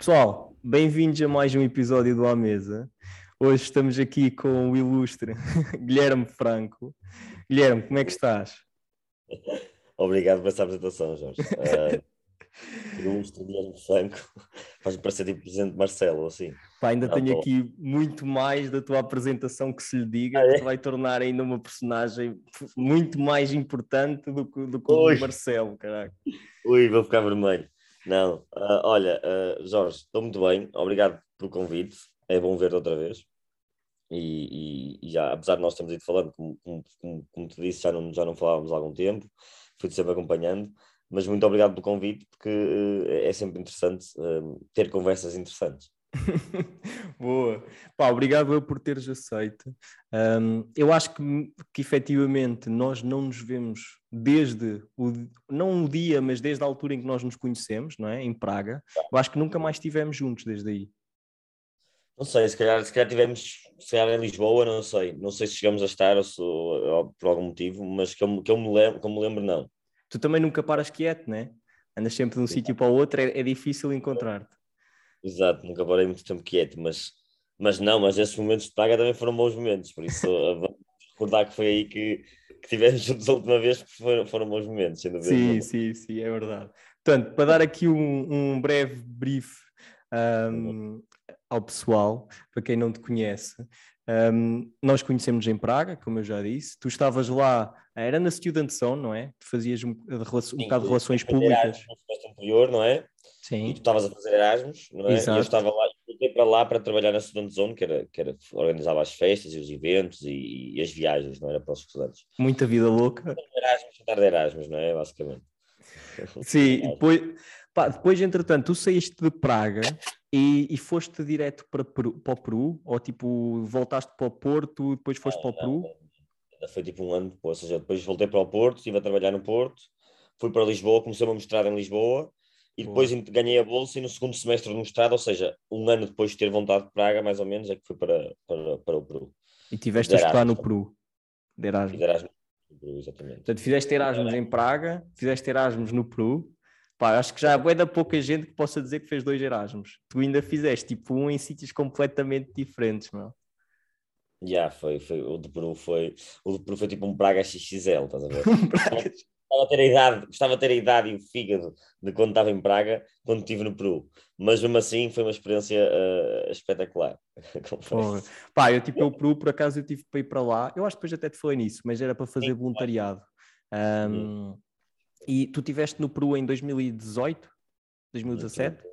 Pessoal, bem-vindos a mais um episódio do À Mesa. Hoje estamos aqui com o ilustre Guilherme Franco. Guilherme, como é que estás? Obrigado por essa apresentação, Jorge. Uh, ilustre Guilherme Franco, faz-me parecer tipo presidente Marcelo, assim. Pá, ainda ah, tenho aqui muito mais da tua apresentação que se lhe diga, ah, é? que vai tornar ainda uma personagem muito mais importante do que, do que o Marcelo, caraca. Ui, vou ficar vermelho. Não, uh, olha, uh, Jorge, estou muito bem, obrigado pelo convite, é bom ver-te outra vez. E, e, e, já, apesar de nós termos ido falando, como, como, como, te disse, já não, já não falávamos há algum tempo, fui-te sempre acompanhando, mas muito obrigado pelo convite, porque uh, é sempre interessante ter conversas interessantes. Boa. Pá, obrigado eu por teres aceito. Um, eu acho que, que efetivamente nós não nos vemos desde o, não o dia, mas desde a altura em que nós nos conhecemos, não é? Em Praga. Eu acho que nunca mais estivemos juntos desde aí. Não sei, se calhar, se calhar tivemos, se calhar em Lisboa, não sei. Não sei se chegamos a estar ou, se, ou por algum motivo, mas que eu, que eu me lembro, que eu me lembro, não. Tu também nunca paras quieto, né? Andas sempre de um sítio para o outro, é, é difícil encontrar-te. Exato, nunca parei muito tempo quieto, mas, mas não, mas esses momentos de praga também foram bons momentos, por isso vamos recordar que foi aí que, que tivemos juntos a última vez, que foram, foram bons momentos, dúvida. Sim, sim, sim, é verdade. Portanto, para dar aqui um, um breve brief um, ao pessoal, para quem não te conhece, um, nós conhecemos em Praga, como eu já disse. Tu estavas lá, era na Student Zone, não é? Tu fazias um, um bocado de relações públicas. No anterior, não é? Sim. E tu estavas a fazer Erasmus, não é? Exato. E eu estava lá e voltei para lá para trabalhar na Student Zone, que era, que era organizava as festas e os eventos e, e as viagens, não era para os estudantes. Muita vida louca. Erasmus, tentar de Erasmus, não é? Basicamente. Sim, depois, pá, depois, entretanto, tu saíste de Praga e, e foste direto para, Peru, para o Peru, ou tipo, voltaste para o Porto, depois foste não, para o Peru? Não, foi tipo um ano depois, ou seja, depois voltei para o Porto, estive a trabalhar no Porto, fui para Lisboa, comecei uma mestrado em Lisboa, e depois Boa. ganhei a bolsa e no segundo semestre do mestrado, ou seja, um ano depois de ter vontade de Praga, mais ou menos, é que fui para, para, para o Peru. E tiveste a estudar no Peru, de Erasmus. Erasmus no Peru, exatamente. Portanto, fizeste Erasmus em Praga, fizeste Erasmus no Peru. Pá, acho que já é da pouca gente que possa dizer que fez dois Erasmus. Tu ainda fizeste tipo um em sítios completamente diferentes, meu. Já, yeah, foi, foi, o de Peru foi, o de Peru foi tipo um Praga XXL, estás a ver? gostava de ter a idade, gostava de ter a idade e o fígado de quando estava em Praga, quando estive no Peru. Mas mesmo assim foi uma experiência uh, espetacular. Pá, eu tipo, o Peru, por acaso eu tive para ir para lá, eu acho que depois até te falei nisso, mas era para fazer voluntariado. Um, e tu estiveste no Peru em 2018, 2017? Sim,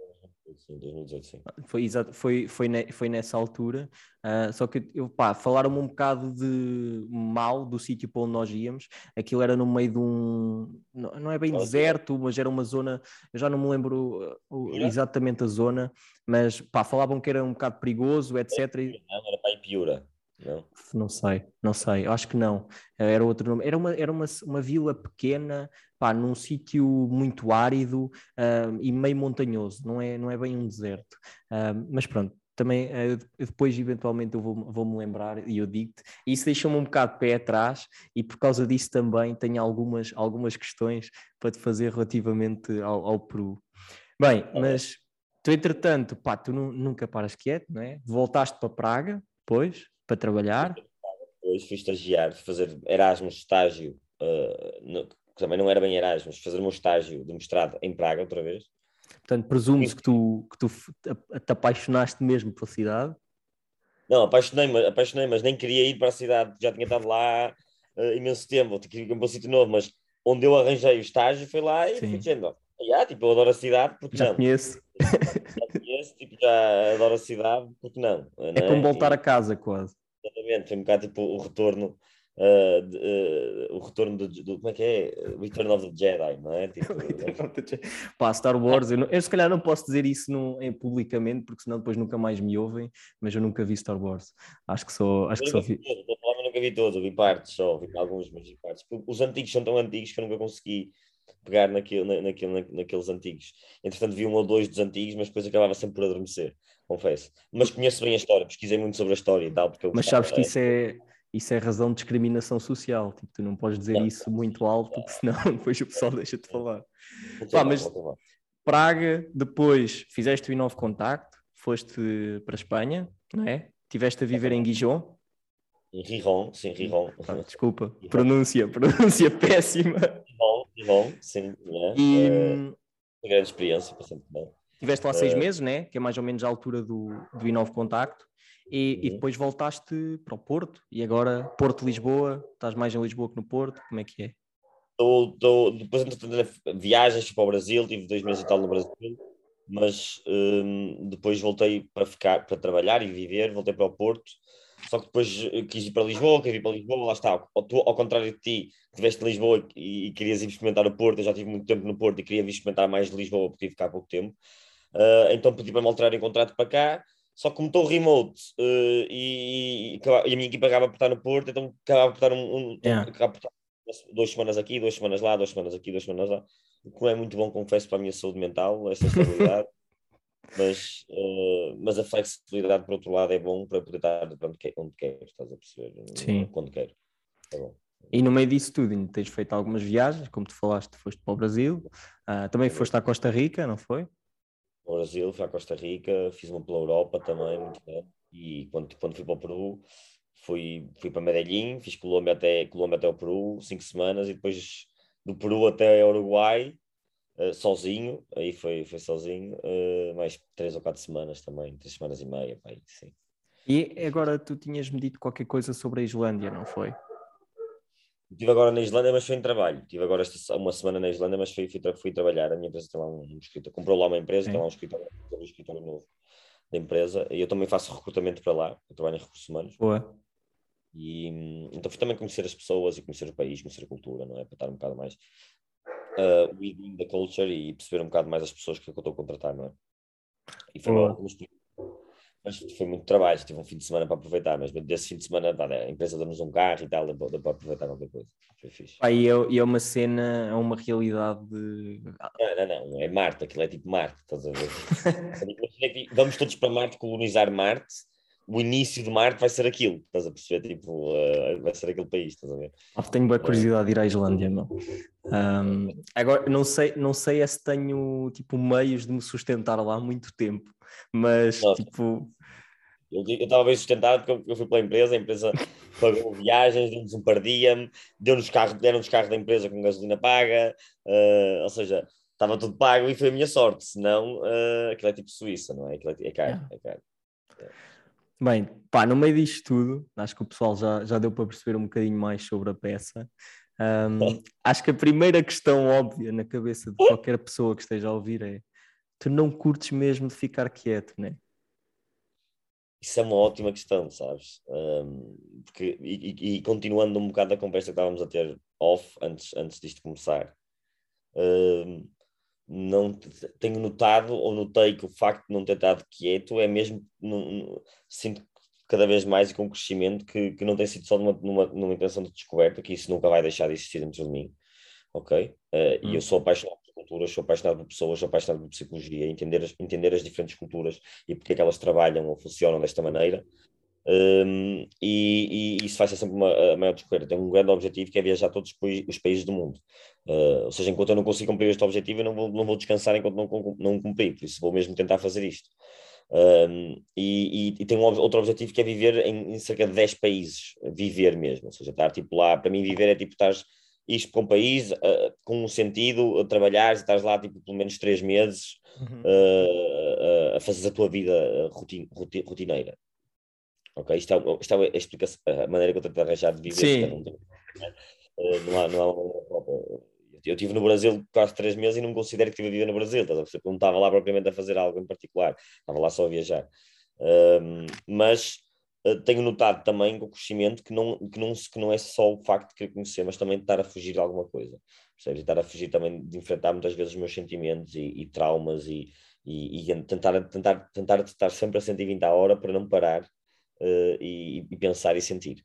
2018, sim. Foi, exato, foi, foi, ne, foi nessa altura, uh, só que eu, pá, falaram-me um bocado de mal do sítio para onde nós íamos, aquilo era no meio de um, não, não é bem deserto, mas era uma zona, eu já não me lembro uh, exatamente a zona, mas pá, falavam que era um bocado perigoso, etc. Não, era para Ipiura. Não. não sei, não sei, acho que não. Era outro nome. Era uma, era uma, uma vila pequena, pá, num sítio muito árido e meio montanhoso, não é, não é bem um deserto. Mas pronto, também uh, depois eventualmente eu vou-me vou lembrar e eu digo-te. Isso deixou-me um bocado de pé atrás e por causa disso também tenho algumas, algumas questões para te fazer relativamente ao, ao Peru. Bem, mas tu entretanto, pá, tu nunca paras quieto, não é? Voltaste para Praga, depois para trabalhar? Depois fui estagiar, fazer Erasmus estágio, uh, no, também não era bem Erasmus, fazer o meu estágio de mestrado em Praga outra vez. Portanto, presumo-se que tu, que tu te apaixonaste mesmo pela cidade? Não, apaixonei-me, apaixonei mas nem queria ir para a cidade, já tinha estado lá uh, imenso tempo, tinha que ir para um sítio novo, mas onde eu arranjei o estágio foi lá e Sim. fui dizendo, yeah, tipo, eu adoro a cidade, porque já? Conheço. Já conheço, tipo, já adoro a cidade, porque não? É não é como voltar a casa, quase. Exatamente, foi um bocado tipo o retorno Uh, de, uh, o retorno do, do, como é que é? Return of the Jedi, não é? Tipo, Pá, Star Wars, eu, não, eu, se calhar não posso dizer isso em, publicamente, porque senão depois nunca mais me ouvem, mas eu nunca vi Star Wars. Acho que só, acho que só vi. Eu nunca vi todos, vi partes só, vi alguns, mas vi partes. Os antigos são tão antigos que eu nunca consegui pegar naquilo, na, naquilo, na, naqueles antigos. Entretanto, vi um ou dois dos antigos, mas depois acabava sempre por adormecer, confesso. Mas conheço bem a história, pesquisei muito sobre a história e tal. Porque mas sabes que isso é, isso é razão de discriminação social. Tipo, tu não podes dizer não, isso muito alto, porque senão depois o pessoal deixa de falar. Pá, mas Praga, depois fizeste o Inove Contacto, foste para a Espanha, não é? Tiveste a viver em Guijon. Em Riron, sim, Riron. Ah, desculpa, pronúncia, pronúncia péssima. Riron, Riron, sim. É, e, é, uma grande experiência, bastante bem. Tiveste lá seis uh, meses, né? Que é mais ou menos a altura do, do Inove Contacto. E, uhum. e, depois voltaste para o Porto e agora Porto-Lisboa, estás mais em Lisboa que no Porto, como é que é? Tô, tô, depois viagens fui para o Brasil, tive dois meses e tal no Brasil, mas um, depois voltei para ficar, para trabalhar e viver, voltei para o Porto, só que depois eh, quis ir para Lisboa, quis ir para Lisboa, lá está, tu, ao contrário de ti, que estiveste em Lisboa e, e, querias ir experimentar o Porto, eu já tive muito tempo no Porto e queria vir experimentar mais de Lisboa, porque tive cá há pouco tempo, uh, então pedi para me alterar em contrato para cá, só que como estou remote uh, e, e, e, a minha equipa acaba por estar no Porto, então acaba por estar um, um yeah. acaba por estar duas semanas aqui, duas semanas lá, duas semanas aqui, duas semanas lá, o que não é muito bom, confesso, para a minha saúde mental, esta estabilidade. Mas, uh, mas a flexibilidade, por outro lado, é bom para poder estar onde, quer, onde quer, estás a perceber? Sim. Quando quero. É bom. E no meio disso tudo, tens feito algumas viagens, como tu falaste, foste para o Brasil, uh, também foste à Costa Rica, não foi? ao Brasil, fui à Costa Rica, fiz uma pela Europa também, muito bem. E quando, quando fui para o Peru, fui, fui para Medellín, fiz Colômbia até, Colômbia até o Peru, cinco semanas, e depois do Peru até Uruguai, uh, sozinho, aí foi, foi sozinho, uh, mais três ou quatro semanas também, três semanas e meia, pai, sim. E agora tu tinhas-me dito qualquer coisa sobre a Islândia, não foi? Estive agora na Islândia, mas foi em trabalho. Estive agora esta, uma semana na Islândia, mas fui, fui, fui trabalhar. A minha empresa tem lá um, um escritório, comprou lá uma empresa, tem lá um escritório, um escritório novo da empresa. E eu também faço recrutamento para lá, eu trabalho em recursos humanos. Boa. E então fui também conhecer as pessoas e conhecer o país, conhecer a cultura, não é? Para estar um bocado mais uh, within the culture e perceber um bocado mais as pessoas que eu estou a contratar, não é? E foi bom, mas foi muito trabalho, tive um fim de semana para aproveitar, mas desse fim de semana a empresa deu-nos um carro e tal, deu, para aproveitar qualquer coisa. Foi fixe. Ah, e, é, e é uma cena, é uma realidade de... Não, não, não, é Marte, aquilo é tipo Marte, estás a ver? Vamos todos para Marte colonizar Marte, o início de Marte vai ser aquilo, estás a perceber? Tipo, uh, vai ser aquele país, estás a ver? Ah, tenho boa curiosidade de ir à Islândia, não. Um, agora, não sei, não sei é se tenho, tipo, meios de me sustentar lá há muito tempo, mas, Nossa. tipo... Eu estava bem sustentado porque eu fui pela empresa, a empresa pagou viagens, deu-nos um par diem, deu-nos carro, deram-nos carro da empresa com gasolina paga, uh, ou seja, estava tudo pago e foi a minha sorte, senão uh, aquilo é tipo Suíça, não é? Aquilo é, é caro, é caro. É. Bem, pá, no meio disto tudo, acho que o pessoal já, já deu para perceber um bocadinho mais sobre a peça. Um, acho que a primeira questão óbvia na cabeça de qualquer pessoa que esteja a ouvir é: tu não curtes mesmo de ficar quieto, né? Isso é uma ótima questão, sabes? Um, porque, e, e, continuando um bocado a conversa que estávamos a ter off antes, antes disto começar, um, não tenho notado ou notei que o facto de não ter estado quieto é mesmo não, sinto cada vez mais e com crescimento que, que não tem sido só numa, numa, numa intenção de descoberta, que isso nunca vai deixar de existir dentro de mim, ok? Uh, hum. E eu sou apaixonado culturas, sou apaixonado por pessoas, sou apaixonado por psicologia, entender as, entender as diferentes culturas e porque é que elas trabalham ou funcionam desta maneira. Um, e, e, isso vai ser sempre uma, a maior descoberta. Tenho um grande objetivo que é viajar a todos os países do mundo. Uh, ou seja, enquanto eu não consigo cumprir este objetivo, eu não vou, não vou descansar enquanto não, não cumprir, por isso vou mesmo tentar fazer isto. Um, e, e, e, tenho um, outro objetivo que é viver em, em, cerca de 10 países, viver mesmo, ou seja, estar tipo lá, para mim viver é tipo estar isto para um país uh, com um sentido, a trabalhar, estás lá tipo pelo menos três meses uhum. uh, a fazer a tua vida rotin, rotin, rotineira. Ok? Isto é, isto é a, explicação, a maneira que eu tento arranjar de viver. Sim. Uh, não, há, não há uma própria. Eu estive no Brasil quase três meses e não considero que estive a viver no Brasil, estás a perceber? Não estava lá propriamente a fazer algo em particular, estava lá só a viajar. mas eh, tenho notado também com o crescimento que não, que, não, que não é só o facto de querer conhecer, mas também de estar a fugir de alguma coisa. Percebes? estar a fugir também de enfrentar muitas vezes os meus sentimentos e, e traumas e, e, e, tentar, tentar, tentar estar sempre a 120 a hora para não parar uh, e, e, pensar e sentir.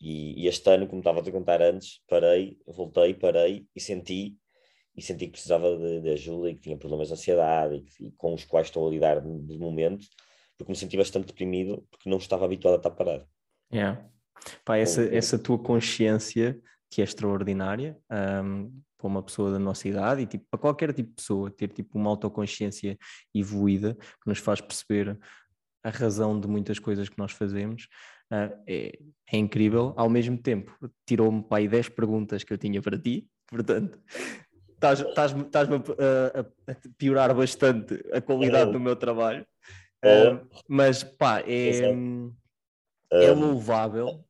E, este ano, como estava a te contar antes, parei, voltei, parei e senti e senti que precisava de, de ajuda e que tinha problemas de ansiedade e, com os quais estou a lidar de momento porque me senti bastante deprimido porque não estava habituado a estar parado. Yeah. Pá, essa, essa tua consciência que é extraordinária, um, para uma pessoa da nossa idade e tipo, para qualquer tipo de pessoa, ter tipo uma autoconsciência evoluída que nos faz perceber a razão de muitas coisas que nós fazemos. Uh, é, é, incrível. Ao mesmo tempo, tirou-me para aí 10 perguntas que eu tinha para ti, portanto, estás-me a, a, piorar bastante a qualidade é. do meu trabalho. Uh, mas pá, é, é louvável.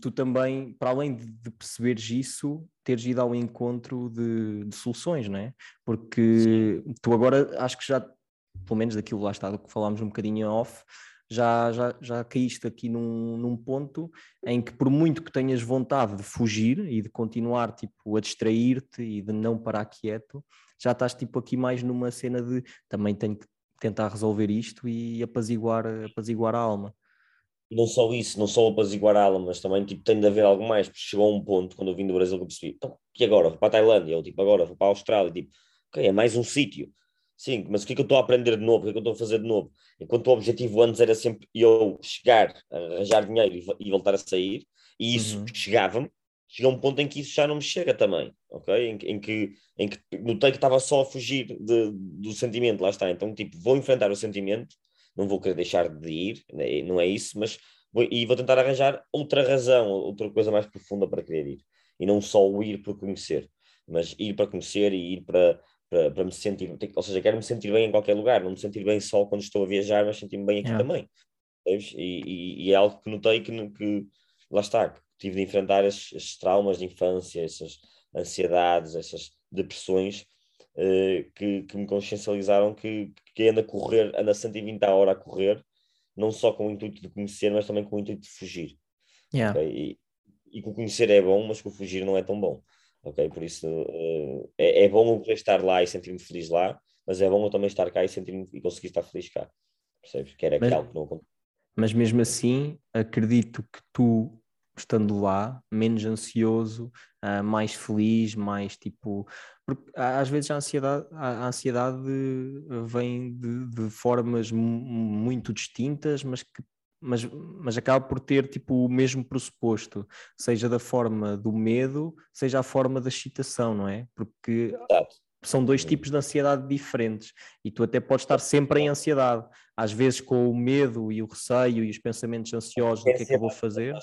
tu também, para além de, de, perceberes isso, teres ido ao encontro de, de soluções, não é? Porque Sim. tu agora acho que já, pelo menos daquilo lá está, do que falámos um bocadinho off, já, já, já caíste aqui num, num ponto em que, por muito que tenhas vontade de fugir e de continuar tipo, a distrair-te e de não parar quieto, já estás tipo aqui mais numa cena de também tenho que tentar resolver isto e apaziguar, apaziguar a alma. Não só isso, não só apaziguar a alma, mas também tipo, tem de haver algo mais, porque chegou a um ponto, quando eu vim do Brasil, que eu percebi, então, e agora? Vou para a Tailândia, eu tipo, agora vou para a Austrália, tipo, ok, é mais um sítio Sim, mas o que é que eu estou a aprender de novo? O que é que eu estou a fazer de novo? Enquanto o objetivo antes era sempre eu chegar, arranjar dinheiro e, voltar a sair, e isso uhum. chegava-me, chega um ponto em que isso já não me chega também, ok? Em, em que, em que notei que estava só a fugir de, do sentimento, lá está. Então, tipo, vou enfrentar o sentimento, não vou querer deixar de ir, né? não é isso, mas vou, e vou tentar arranjar outra razão, outra coisa mais profunda para querer ir. E não só o ir por conhecer, mas ir para conhecer e ir para para, para me sentir, ou seja, quero me sentir bem em qualquer lugar, não me sentir bem só quando estou a viajar, mas sentir-me bem aqui também. E, e, e, é algo que notei que, que lá está, que tive de enfrentar esses, esses, traumas de infância, essas ansiedades, essas depressões uh, que, que me consciencializaram que, que anda a correr, anda a 120 a hora a correr, não só com o intuito de conhecer, mas também com o intuito de fugir. Yeah. Okay? E, e que o conhecer é bom, mas que o fugir não é tão bom ok? Por isso uh, é, é, bom eu estar lá e sentir-me feliz lá, mas é bom eu também estar cá e sentir e conseguir estar feliz cá, percebes? Que era mas, algo que não acontece. Mas mesmo assim, acredito que tu, estando lá, menos ansioso, uh, mais feliz, mais tipo. Porque às vezes a ansiedade, a ansiedade vem de, de formas muito distintas, mas que mas, mas acaba por ter tipo o mesmo pressuposto, seja da forma do medo, seja a forma da excitação, não é? Porque são dois tipos de ansiedade diferentes e tu até podes estar sempre em ansiedade, às vezes com o medo e o receio e os pensamentos ansiosos do que é que eu vou fazer.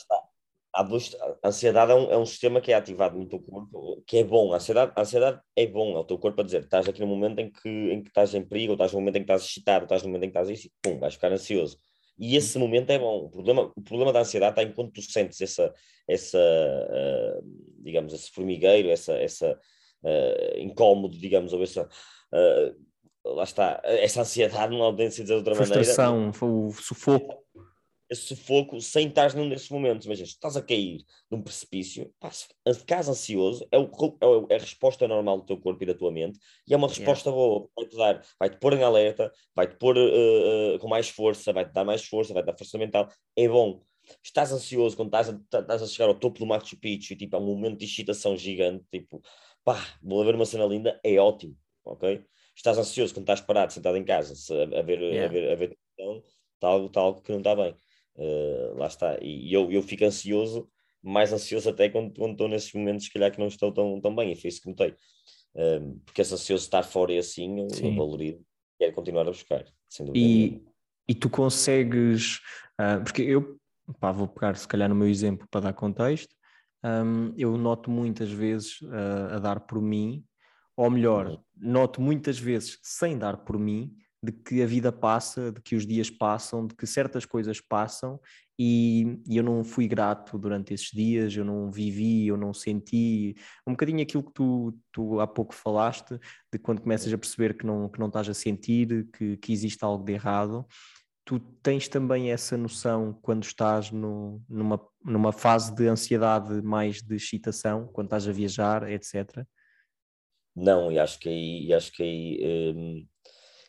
A ansiedade é um, é um sistema que é ativado no teu corpo, que é bom. A ansiedade, a ansiedade é bom, é o teu corpo a dizer, estás aqui no momento em que, em que estás em perigo, ou estás no momento em que estás excitado, ou estás no momento em que estás isso, pum, vais ficar ansioso e esse momento é bom. O problema, o problema da ansiedade está enquanto tu sentes essa, essa uh, digamos, esse formigueiro, essa, essa uh, incómodo, digamos, ou essa, uh, lá está, essa ansiedade, não tem de dizer de outra Frustração, maneira. Frustração, o sufoco esse sufoco sem estar num desses momentos. Imagina, estás a cair num precipício, pá, ficares ansioso, é, o, é a resposta normal do teu corpo e da tua mente, e é uma resposta yeah. boa, vai-te dar, vai-te pôr em alerta, vai-te pôr uh, uh, com mais força, vai-te dar mais força, vai-te dar força mental, é bom. Estás ansioso quando estás a, estás a chegar ao topo do Machu Picchu, e, tipo, é um momento de excitação gigante, tipo, pá, vou ver uma cena linda, é ótimo, ok? Estás ansioso quando estás parado, sentado em casa, a, ver, yeah. a ver, a ver, está algo, está algo que não está bem. Uh, lá está. E eu, eu fico ansioso, mais ansioso até quando, quando estou nesses momentos, se calhar, que não estou tão, tão bem. E foi isso que notei. Uh, porque esse ansioso estar fora e assim, eu Sim. valorizo. Quero continuar a buscar, sem dúvida. E, e tu consegues, uh, porque eu pá, vou pegar se calhar no meu exemplo para dar contexto. Um, eu noto muitas vezes a dar por mim, ou melhor, uhum. noto muitas vezes sem dar por mim, de que a vida passa, de que os dias passam, de que certas coisas passam e, e, eu não fui grato durante esses dias, eu não vivi, eu não senti um bocadinho aquilo que tu, tu há pouco falaste, de quando começas a perceber que não, que não estás a sentir, que, que existe algo de errado. Tu tens também essa noção quando estás no, numa, numa fase de ansiedade mais de excitação, quando estás a viajar, etc. Não, e acho que aí, acho que aí hum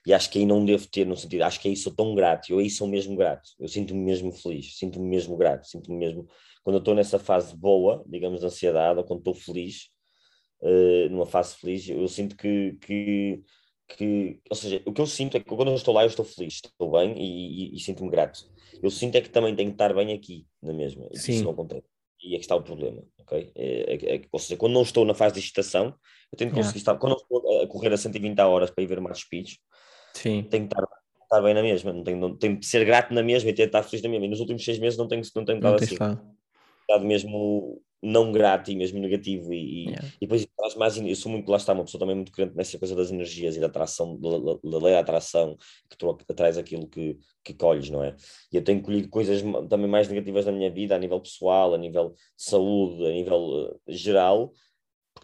e acho que aí não devo ter, no sentido, acho que aí sou tão grato, eu aí sou mesmo grato, eu sinto-me mesmo feliz, sinto-me mesmo grato, sinto-me mesmo, quando eu estou nessa fase boa, digamos, de ansiedade, ou quando estou feliz, uh, numa fase feliz, eu sinto que, que, que, ou seja, o que eu sinto é que quando eu estou lá, eu estou feliz, estou bem e, e, e sinto-me grato. Eu sinto é que também tenho que estar bem aqui, na mesma, e Sim. isso não acontece. E é que está o problema, ok? É, é, é, ou seja, quando não estou na fase de excitação, eu tenho que conseguir yeah. estar, quando não estou a correr a 120 horas para ir ver mais speech, Sim. tenho que estar, estar bem na mesma, não tenho, não, tenho que ser grato na mesma e ter estar feliz na mesma. E nos últimos seis meses não tenho, não tenho estado assim. Estado mesmo não grato e mesmo negativo e, yeah. e depois traz mais eu sou muito lá está uma pessoa também muito crente nessa coisa das energias e da atração da, da lei da atração que tu atrás aquilo que, que colhes não é e eu tenho colhido coisas também mais negativas na minha vida a nível pessoal a nível de saúde a nível uh, geral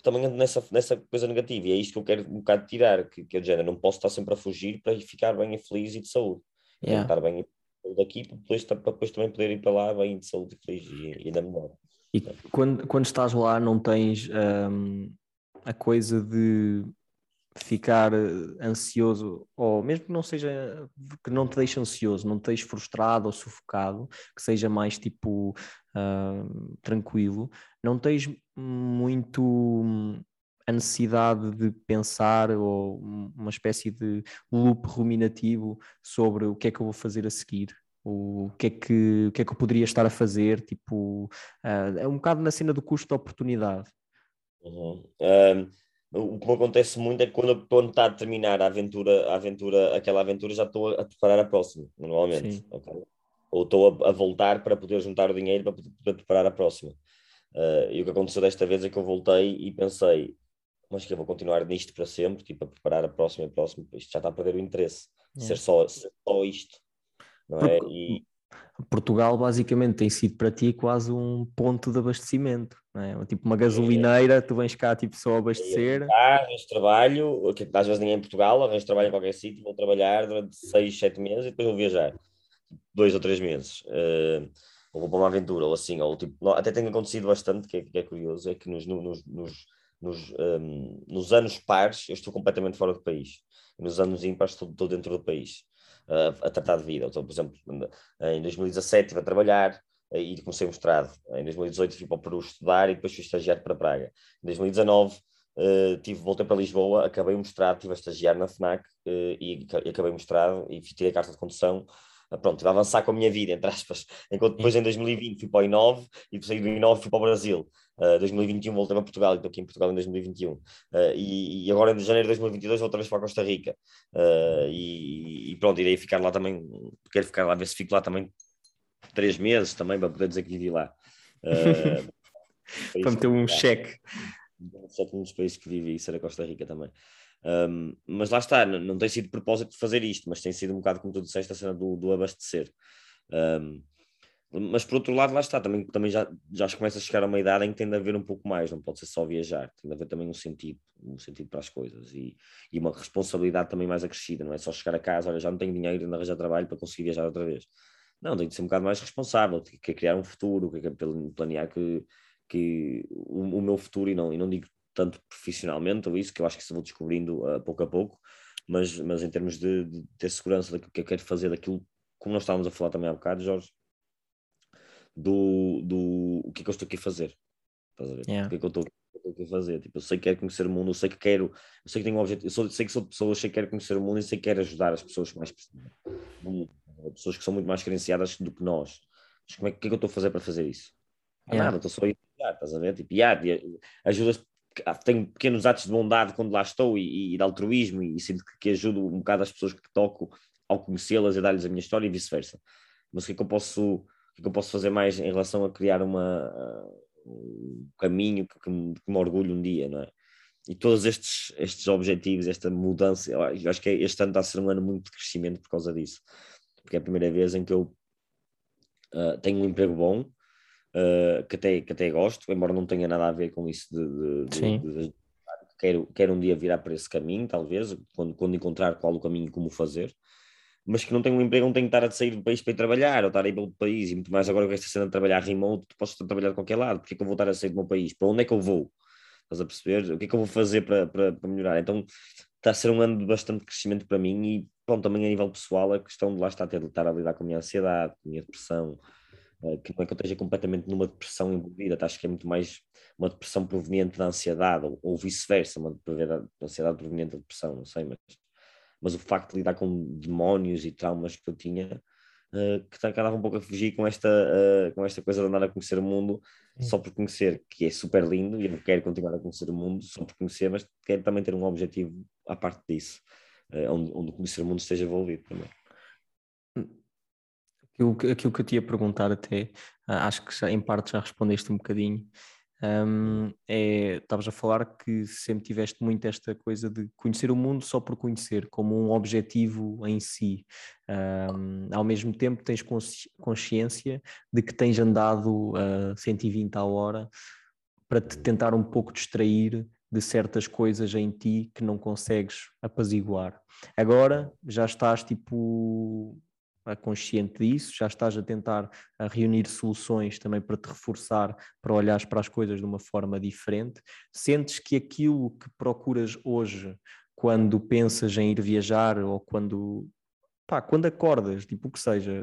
porque também ando nessa, nessa coisa negativa e é isto que eu quero um bocado tirar que, que é género, não posso estar sempre a fugir para ficar bem e feliz e de saúde yeah. estar bem daqui para depois, para depois também poder ir para lá bem de saúde e feliz e, e ainda melhor e quando, quando estás lá, não tens um, a coisa de ficar ansioso, ou mesmo que não seja, que não te deixe ansioso, não te deixe frustrado ou sufocado, que seja mais tipo uh, tranquilo, não tens muito hum, a necessidade de pensar ou uma espécie de loop ruminativo sobre o que é que eu vou fazer a seguir o que é que, o que, é que eu poderia estar a fazer, tipo, uh, é um bocado na cena do custo de oportunidade. Uhum. Um, o que me acontece muito é que quando, está a terminar a aventura, a aventura, aquela aventura, já estou a preparar a próxima, normalmente. Okay? Ou estou a, a, voltar para poder juntar o dinheiro para poder, preparar a próxima. Uh, e o que aconteceu desta vez é que eu voltei e pensei, mas que eu vou continuar nisto para sempre, tipo, a preparar a próxima e a próxima, isto já está a perder o interesse. Yeah. Ser, só, ser só isto não é? E... Portugal basicamente tem sido para ti quase um ponto de abastecimento, não é? Tipo uma gasolineira, tu vens cá tipo só abastecer. Arranjo trabalho, que às vezes ninguém em Portugal, arranjo trabalho em qualquer sítio, vou trabalhar durante seis, sete meses e depois vou viajar, dois ou três meses. Uh, ou vou para uma aventura, ou assim, ou tipo, até tem acontecido bastante, que é, que é curioso, é que nos, nos, nos, nos, um, nos anos pares eu estou completamente fora do país, nos anos ímpares estou, estou dentro do país a, a tratar de vida. Então, por exemplo, em 2017 estive a trabalhar e comecei o mestrado. Em 2018 fui para o Peru estudar e depois fui estagiar para Praga. Em 2019 Uh, tive, voltei para Lisboa, acabei o mestrado, estive a estagiar na FNAC uh, e, e, acabei o mestrado e tirei a carta de condução. Uh, pronto, estive a avançar com a minha vida, entre aspas. Enquanto depois em 2020 fui para o I9 e depois do I9 fui para o Brasil. Uh, 2021 voltei para Portugal, estou aqui em Portugal em 2021. Uh, e, e, agora em janeiro de 2022 outra vez para a Costa Rica. Uh, e, e, pronto, irei ficar lá também, quero ficar lá, ver se fico lá também três meses também, para poder dizer que vivi lá. Uh, para meter um cheque. Um cheque num dos países que vivi, isso era Costa Rica também. Um, mas lá está, não, não, tem sido propósito de fazer isto, mas tem sido um bocado como tu disseste, a cena do, do abastecer. Um, mas por outro lado, lá está, também, também já, já começa a chegar a uma idade em que tem de haver um pouco mais, não pode ser só viajar, tem de haver também um sentido, um sentido para as coisas e, e uma responsabilidade também mais acrescida, não é só chegar a casa, olha, já não tenho dinheiro, ainda arranjar trabalho para conseguir viajar outra vez. Não, tem de ser um bocado mais responsável, que é criar um futuro, que é planear que, que o, o, meu futuro, e não, e não digo tanto profissionalmente ou isso, que eu acho que se vou descobrindo uh, pouco a pouco, mas, mas em termos de, de ter segurança daquilo que eu quero fazer, daquilo, como nós estávamos a falar também há bocado, Jorge, do, do o que é que eu estou aqui a fazer. Estás a ver? Yeah. O que é que eu estou, aqui a fazer? Tipo, eu sei que quero conhecer o mundo, eu sei que quero, eu sei que tenho um objetivo, eu sou, sei que sou pessoa, sei que quero conhecer o mundo e sei que quero ajudar as pessoas mais pessoas que são muito mais credenciadas do que nós. Mas como é que, que é que eu estou a fazer para fazer isso? Yeah. Nada, estou só a ir, estás a ver? Tipo, yeah, ajudas tenho pequenos atos de bondade quando lá estou e, e de altruísmo e sinto que, que ajudo um bocado as pessoas que toco ao conhecê-las e dar-lhes a minha história e vice-versa. Mas o que é que eu posso que eu posso fazer mais em relação a criar uma, uh, um caminho que, que, me, que me orgulho um dia, não é? E todos estes, estes objetivos, esta mudança, eu acho que é, este ano está a ser um ano muito de crescimento por causa disso. Porque é a primeira vez em que eu uh, tenho um emprego bom, uh, que, até, que até gosto, embora não tenha nada a ver com isso de, de, de, de quero, quero um dia virar para esse caminho, talvez, quando, quando encontrar qual o caminho como fazer mas que não tem um emprego, não tem que estar a sair do país para ir trabalhar, ou estar aí pelo país, e muito mais agora com esta cena de trabalhar remote, tu podes trabalhar de qualquer lado, porque é que eu vou estar a sair do meu país? Para onde é que eu vou? Estás a perceber? O que é que eu vou fazer para, para, para melhorar? Então está a ser um ano de bastante crescimento para mim e pronto, também a nível pessoal a questão de lá estar a, ter, estar a lidar com a minha ansiedade, com a minha depressão, que não é que eu esteja completamente numa depressão envolvida, acho que é muito mais uma depressão proveniente da ansiedade, ou, ou vice-versa, uma ansiedade proveniente da depressão, não sei, mas mas o facto de lidar com demónios e traumas que eu tinha uh, que andava um pouco a fugir com esta, uh, com esta coisa de andar a conhecer o mundo só por conhecer, que é super lindo e eu quero continuar a conhecer o mundo só por conhecer, mas quero também ter um objetivo à parte disso, uh, onde, onde conhecer o mundo esteja envolvido também. Aquilo, aquilo que eu te ia perguntar até, acho que já, em parte já respondeste um bocadinho, um, é, estavas a falar que sempre tiveste muito esta coisa de conhecer o mundo só por conhecer, como um objetivo em si. Um, ao mesmo tempo, tens consciência de que tens andado a 120 a hora para te tentar um pouco distrair de certas coisas em ti que não consegues apaziguar. Agora já estás tipo consciente disso, já estás a tentar a reunir soluções também para te reforçar, para olhares para as coisas de uma forma diferente. Sentes que aquilo que procuras hoje, quando pensas em ir viajar ou quando, pá, quando acordas, tipo o que seja,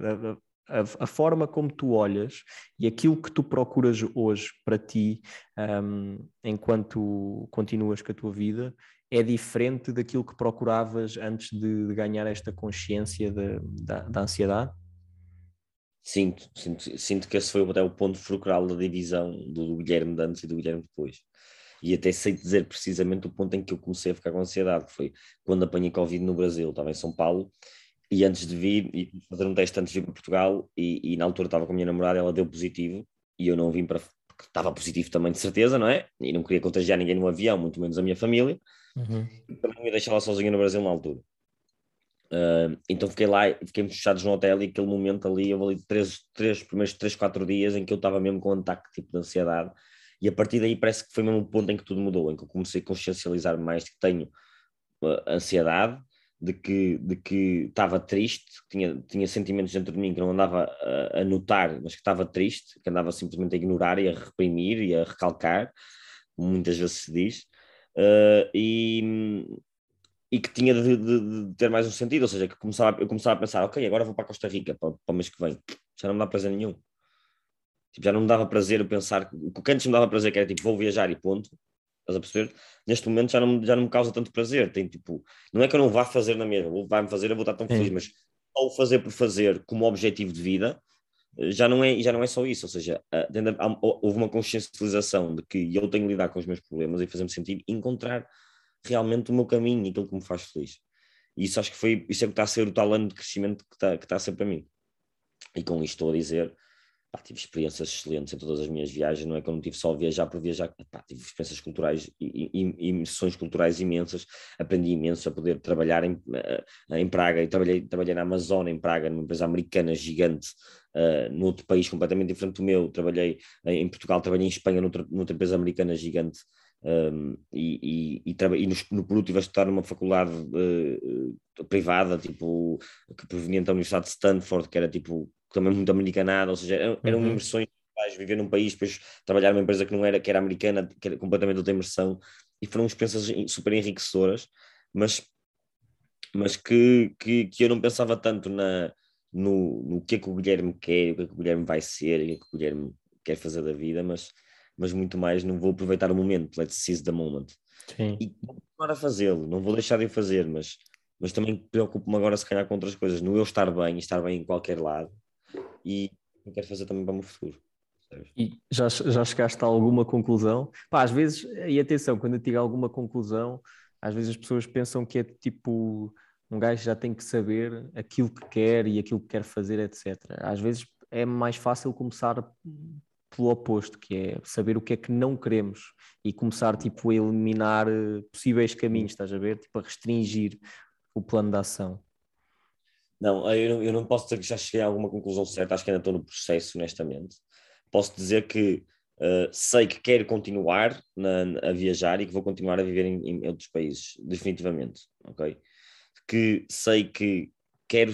a, a, a, forma como tu olhas e aquilo que tu procuras hoje para ti, um, enquanto continuas com a tua vida, é diferente daquilo que procuravas antes de, de ganhar esta consciência de, da, da, ansiedade? Sinto, sinto, sinto que esse foi até o ponto fulcral da divisão do, do Guilherme de antes e do Guilherme depois. E até sei dizer precisamente o ponto em que eu comecei a ficar com ansiedade, que foi quando apanhei Covid no Brasil, estava em São Paulo, e antes de vir, e fazer um teste antes de vir para Portugal, e, e na altura estava com a minha namorada, ela deu positivo, e eu não vim para, porque estava positivo também de certeza, não é? E não queria contagiar ninguém no avião, muito menos a minha família. Uhum. Também ia deixá-la sozinha no Brasil na altura. Uh, então fiquei lá, fiquei fechados no hotel e aquele momento ali, eu ali três, três, primeiros três, quatro dias em que eu estava mesmo com um ataque tipo de ansiedade e a partir daí parece que foi mesmo o ponto em que tudo mudou, em que eu comecei a consciencializar mais de que tenho uh, ansiedade, de que de que estava triste, que tinha, tinha sentimentos dentro de mim que não andava a, a notar, mas que estava triste, que andava simplesmente a ignorar e a reprimir e a recalcar, muitas vezes se diz, uh, e, e que tinha de, de, de, ter mais um sentido, ou seja, que começava, eu começava a pensar, ok, agora vou para a Costa Rica para, para o mês que vem, já não me dá prazer nenhum. Tipo, já não me dava prazer eu pensar, o que antes me dava prazer que era tipo, vou viajar e ponto, Estás a perceber? Neste momento já não, já não me causa tanto prazer. Tem tipo, não é que eu não vá fazer na mesma, vai-me fazer, eu vou estar tão feliz, mas ao fazer por fazer como objetivo de vida, já não é, já não é só isso. Ou seja, houve uma consciencialização de que eu tenho de lidar com os meus problemas e fazer-me sentir encontrar realmente o meu caminho e aquilo que me faz feliz. E isso acho que foi, isso é que está a ser o tal ano de crescimento que está, que está a ser para mim. E com isto estou a dizer, pá, tive experiências excelentes em todas as minhas viagens, não é que eu não tive só viajar por viajar, pá, tive experiências culturais e, missões culturais imensas, aprendi imenso a poder trabalhar em, eh, em Praga, e trabalhei, trabalhei na Amazônia, em Praga, numa empresa americana gigante, uh, num outro país completamente diferente do meu, trabalhei em Portugal, trabalhei em Espanha, noutra, noutra empresa americana gigante, um, e, e, e, e no, no Peru estive a estudar numa faculdade uh, privada, tipo, que proveniente da Universidade de Stanford, que era tipo também muito americanada, ou seja, eram, eram uhum. imersões viver num país, depois trabalhar numa empresa que não era, que era americana, que era completamente outra imersão, e foram experiências super enriquecedoras, mas, mas que, que, que eu não pensava tanto na, no, no que é que o Guilherme quer, o que é que o Guilherme vai ser, o que é que o Guilherme quer fazer da vida, mas, mas muito mais não vou aproveitar o momento, let's seize the moment. Sim. E vou continuar a fazê-lo, não vou deixar de o fazer, mas, mas também preocupo-me agora se calhar com outras coisas, no eu estar bem estar bem em qualquer lado, e eu quero fazer também para o meu futuro. E já, já chegaste a alguma conclusão? Pá, às vezes, e atenção, quando eu digo alguma conclusão, às vezes as pessoas pensam que é tipo um gajo já tem que saber aquilo que quer e aquilo que quer fazer, etc. Às vezes é mais fácil começar pelo oposto, que é saber o que é que não queremos e começar tipo a eliminar eh, possíveis caminhos, estás a ver? Tipo a restringir o plano de ação. Não, eu eu não posso dizer que já cheguei a alguma conclusão certa, acho que ainda estou no processo, honestamente. Posso dizer que uh, sei que quero continuar na, a viajar e que vou continuar a viver em, em, outros países, definitivamente, ok? Que sei que quero,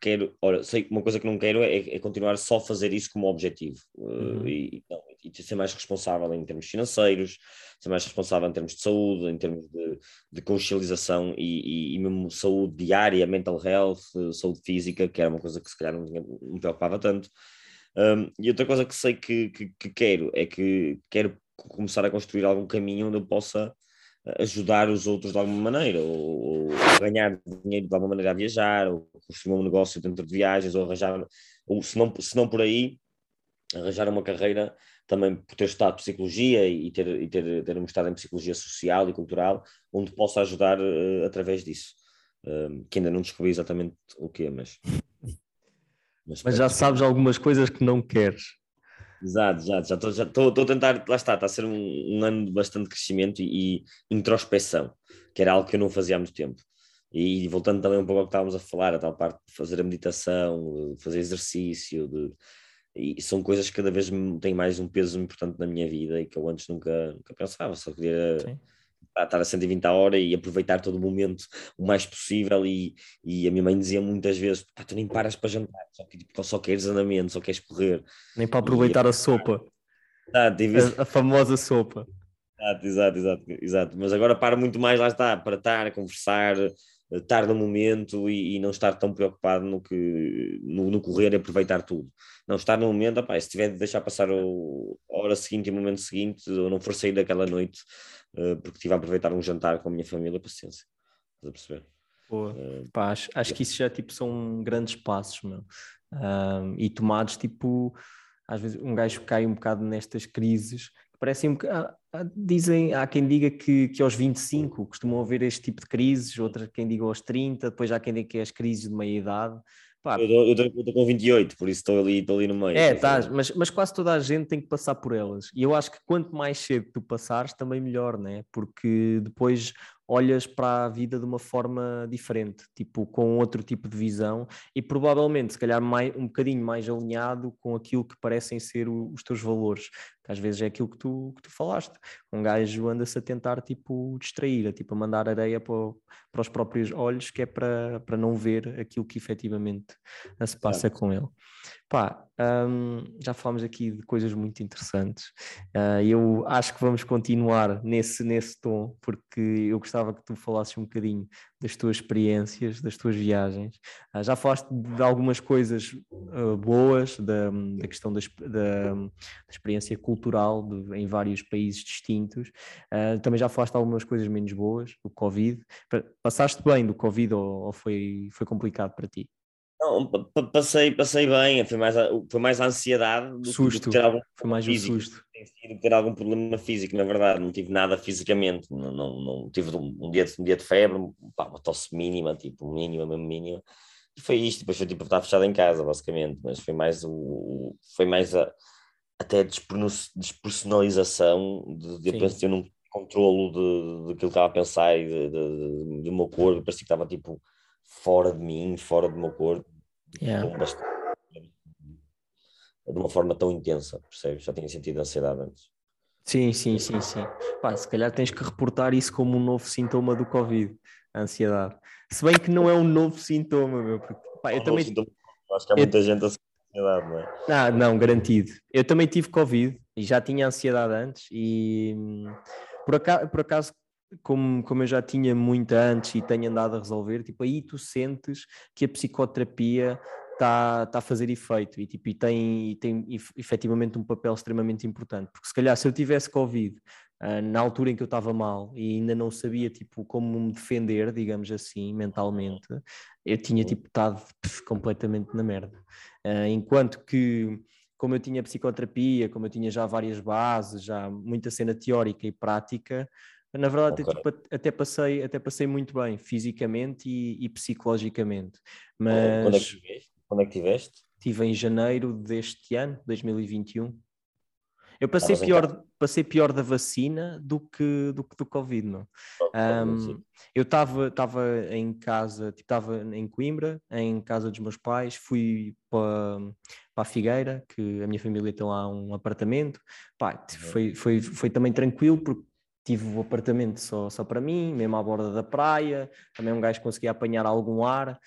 quero olha, sei uma coisa que não quero é, é continuar só a fazer isso como objetivo uh, uhum. e, não, e ser mais responsável em termos financeiros, ser mais responsável em termos de saúde, em termos de, de consciencialização e, e, e, mesmo saúde diária, mental health, saúde física, que era uma coisa que se calhar não me preocupava tanto. Um, e outra coisa que sei que, que, que, quero é que quero começar a construir algum caminho onde eu possa ajudar os outros de alguma maneira, ou, ou, ganhar dinheiro de alguma maneira a viajar, ou construir um negócio dentro de viagens, ou arranjar, ou se não, se não por aí, arranjar uma carreira também por ter estudado psicologia e ter, e ter, ter mostrado em psicologia social e cultural, onde possa ajudar uh, através disso. Uh, que ainda não descobri exatamente o que é, mas. Mas, mas já sabes algumas coisas que não queres. Exato, exato. Já estou já a tentar, lá está, está a ser um, um ano de bastante crescimento e, e, introspecção, que era algo que eu não fazia há muito tempo. E voltando também um pouco ao que estávamos a falar, a tal parte de fazer a meditação, de fazer exercício, de, e são coisas que cada vez têm mais um peso importante na minha vida e que eu antes nunca, nunca pensava, só queria Sim. Estar a 120 a hora e aproveitar todo o momento o mais possível e, e a minha mãe dizia muitas vezes, pá, tu nem paras para jantar, só, que, tipo, só queres andamento, só queres correr. Nem para aproveitar e, a sopa. Exato, a, a famosa sopa. Exato, exato, exato, exato. Mas agora para muito mais, lá está, para estar a conversar, estar no momento e, e, não estar tão preocupado no que no, no, correr e aproveitar tudo. Não estar no momento, opa, se tiver de deixar passar o, a hora seguinte e o momento seguinte, ou não for sair daquela noite uh, porque estive a aproveitar um jantar com a minha família, paciência. Estás a perceber? Uh, Pá, acho, acho que isso já tipo, são grandes passos, meu. Uh, e tomados tipo, às vezes um gajo cai um bocado nestas crises parecem um bocado, dizem, há quem diga que, que aos 25 costumam haver este tipo de crises, outras quem diga aos 30, depois há quem diga que é as crises de meia idade. Pá, eu estou com 28, por isso estou ali, estou ali no meio. É, estás, mas, mas quase toda a gente tem que passar por elas. E eu acho que quanto mais cedo tu passares, também melhor, né? Porque depois olhas para a vida de uma forma diferente, tipo com outro tipo de visão e provavelmente, se calhar, mais, um bocadinho mais alinhado com aquilo que parecem ser o, os teus valores, que às vezes é aquilo que tu, que tu falaste. Um gajo anda-se a tentar tipo distrair, a, tipo a mandar areia para, para os próprios olhos, que é para, para não ver aquilo que efetivamente se passa é. com ele. Pá, um, já falámos aqui de coisas muito interessantes. Uh, eu acho que vamos continuar nesse, nesse tom, porque eu gostava que tu falasses um bocadinho das tuas experiências, das tuas viagens. Uh, já falaste de algumas coisas uh, boas, da, da questão da, da, da, experiência cultural de, em vários países distintos. também já falaste de algumas coisas menos boas, do Covid. Passaste bem do Covid ou, ou foi, foi complicado para ti? Não, passei, passei bem, foi mais, a, foi mais a ansiedade do, susto. que ter algum foi mais físico. susto. Tem sido ter algum problema físico, na verdade, não tive nada fisicamente, não, não, não tive um, um, dia de, um dia de febre, pá, uma tosse mínima, tipo, mínima, mesmo mínima, e foi isto, depois foi tipo estar fechado em casa, basicamente, mas foi mais o, foi mais a, até a despersonalização de, de eu penso ter um controlo de, de, que ele estava a pensar e de, de, de, do meu corpo, parecia que estava tipo fora de mim, fora do meu corpo, yeah. de uma forma tão intensa, percebes? Já tinha sentido ansiedade antes. Sim, sim, sim, sim. Pá, se calhar tens que reportar isso como um novo sintoma do Covid, a ansiedade. Se bem que não é um novo sintoma, meu, porque pá, eu é um também. Sintoma. Acho que há muita eu... gente a ansiedade, não é? Ah, não, garantido. Eu também tive Covid e já tinha ansiedade antes e hum, por acaso, por acaso como, como eu já tinha muita antes e tenho andado a resolver, tipo, aí tu sentes que a psicoterapia está tá a fazer efeito e, tipo, e tem, e tem efetivamente um papel extremamente importante. Porque se calhar se eu tivesse Covid uh, na altura em que eu estava mal e ainda não sabia tipo, como me defender, digamos assim, mentalmente, eu tinha tipo, estado completamente na merda. Uh, enquanto que como eu tinha psicoterapia, como eu tinha já várias bases, já muita cena teórica e prática, na verdade, okay. tipo, até, passei, até passei muito bem, fisicamente e, e psicologicamente. Mas... Quando é, que tiveste? Quando é que tiveste? Estive em janeiro deste ano, 2021. Eu passei, pior, passei pior da vacina do que do, do Covid, não. Um, eu estava em casa, estava tipo, em Coimbra, em casa dos meus pais, fui para, para a Figueira, que a minha família tem lá um apartamento. Pá, foi, foi, foi também tranquilo, porque tive o apartamento só, só para mim, mesmo à borda da praia, também um gajo conseguia apanhar algum ar.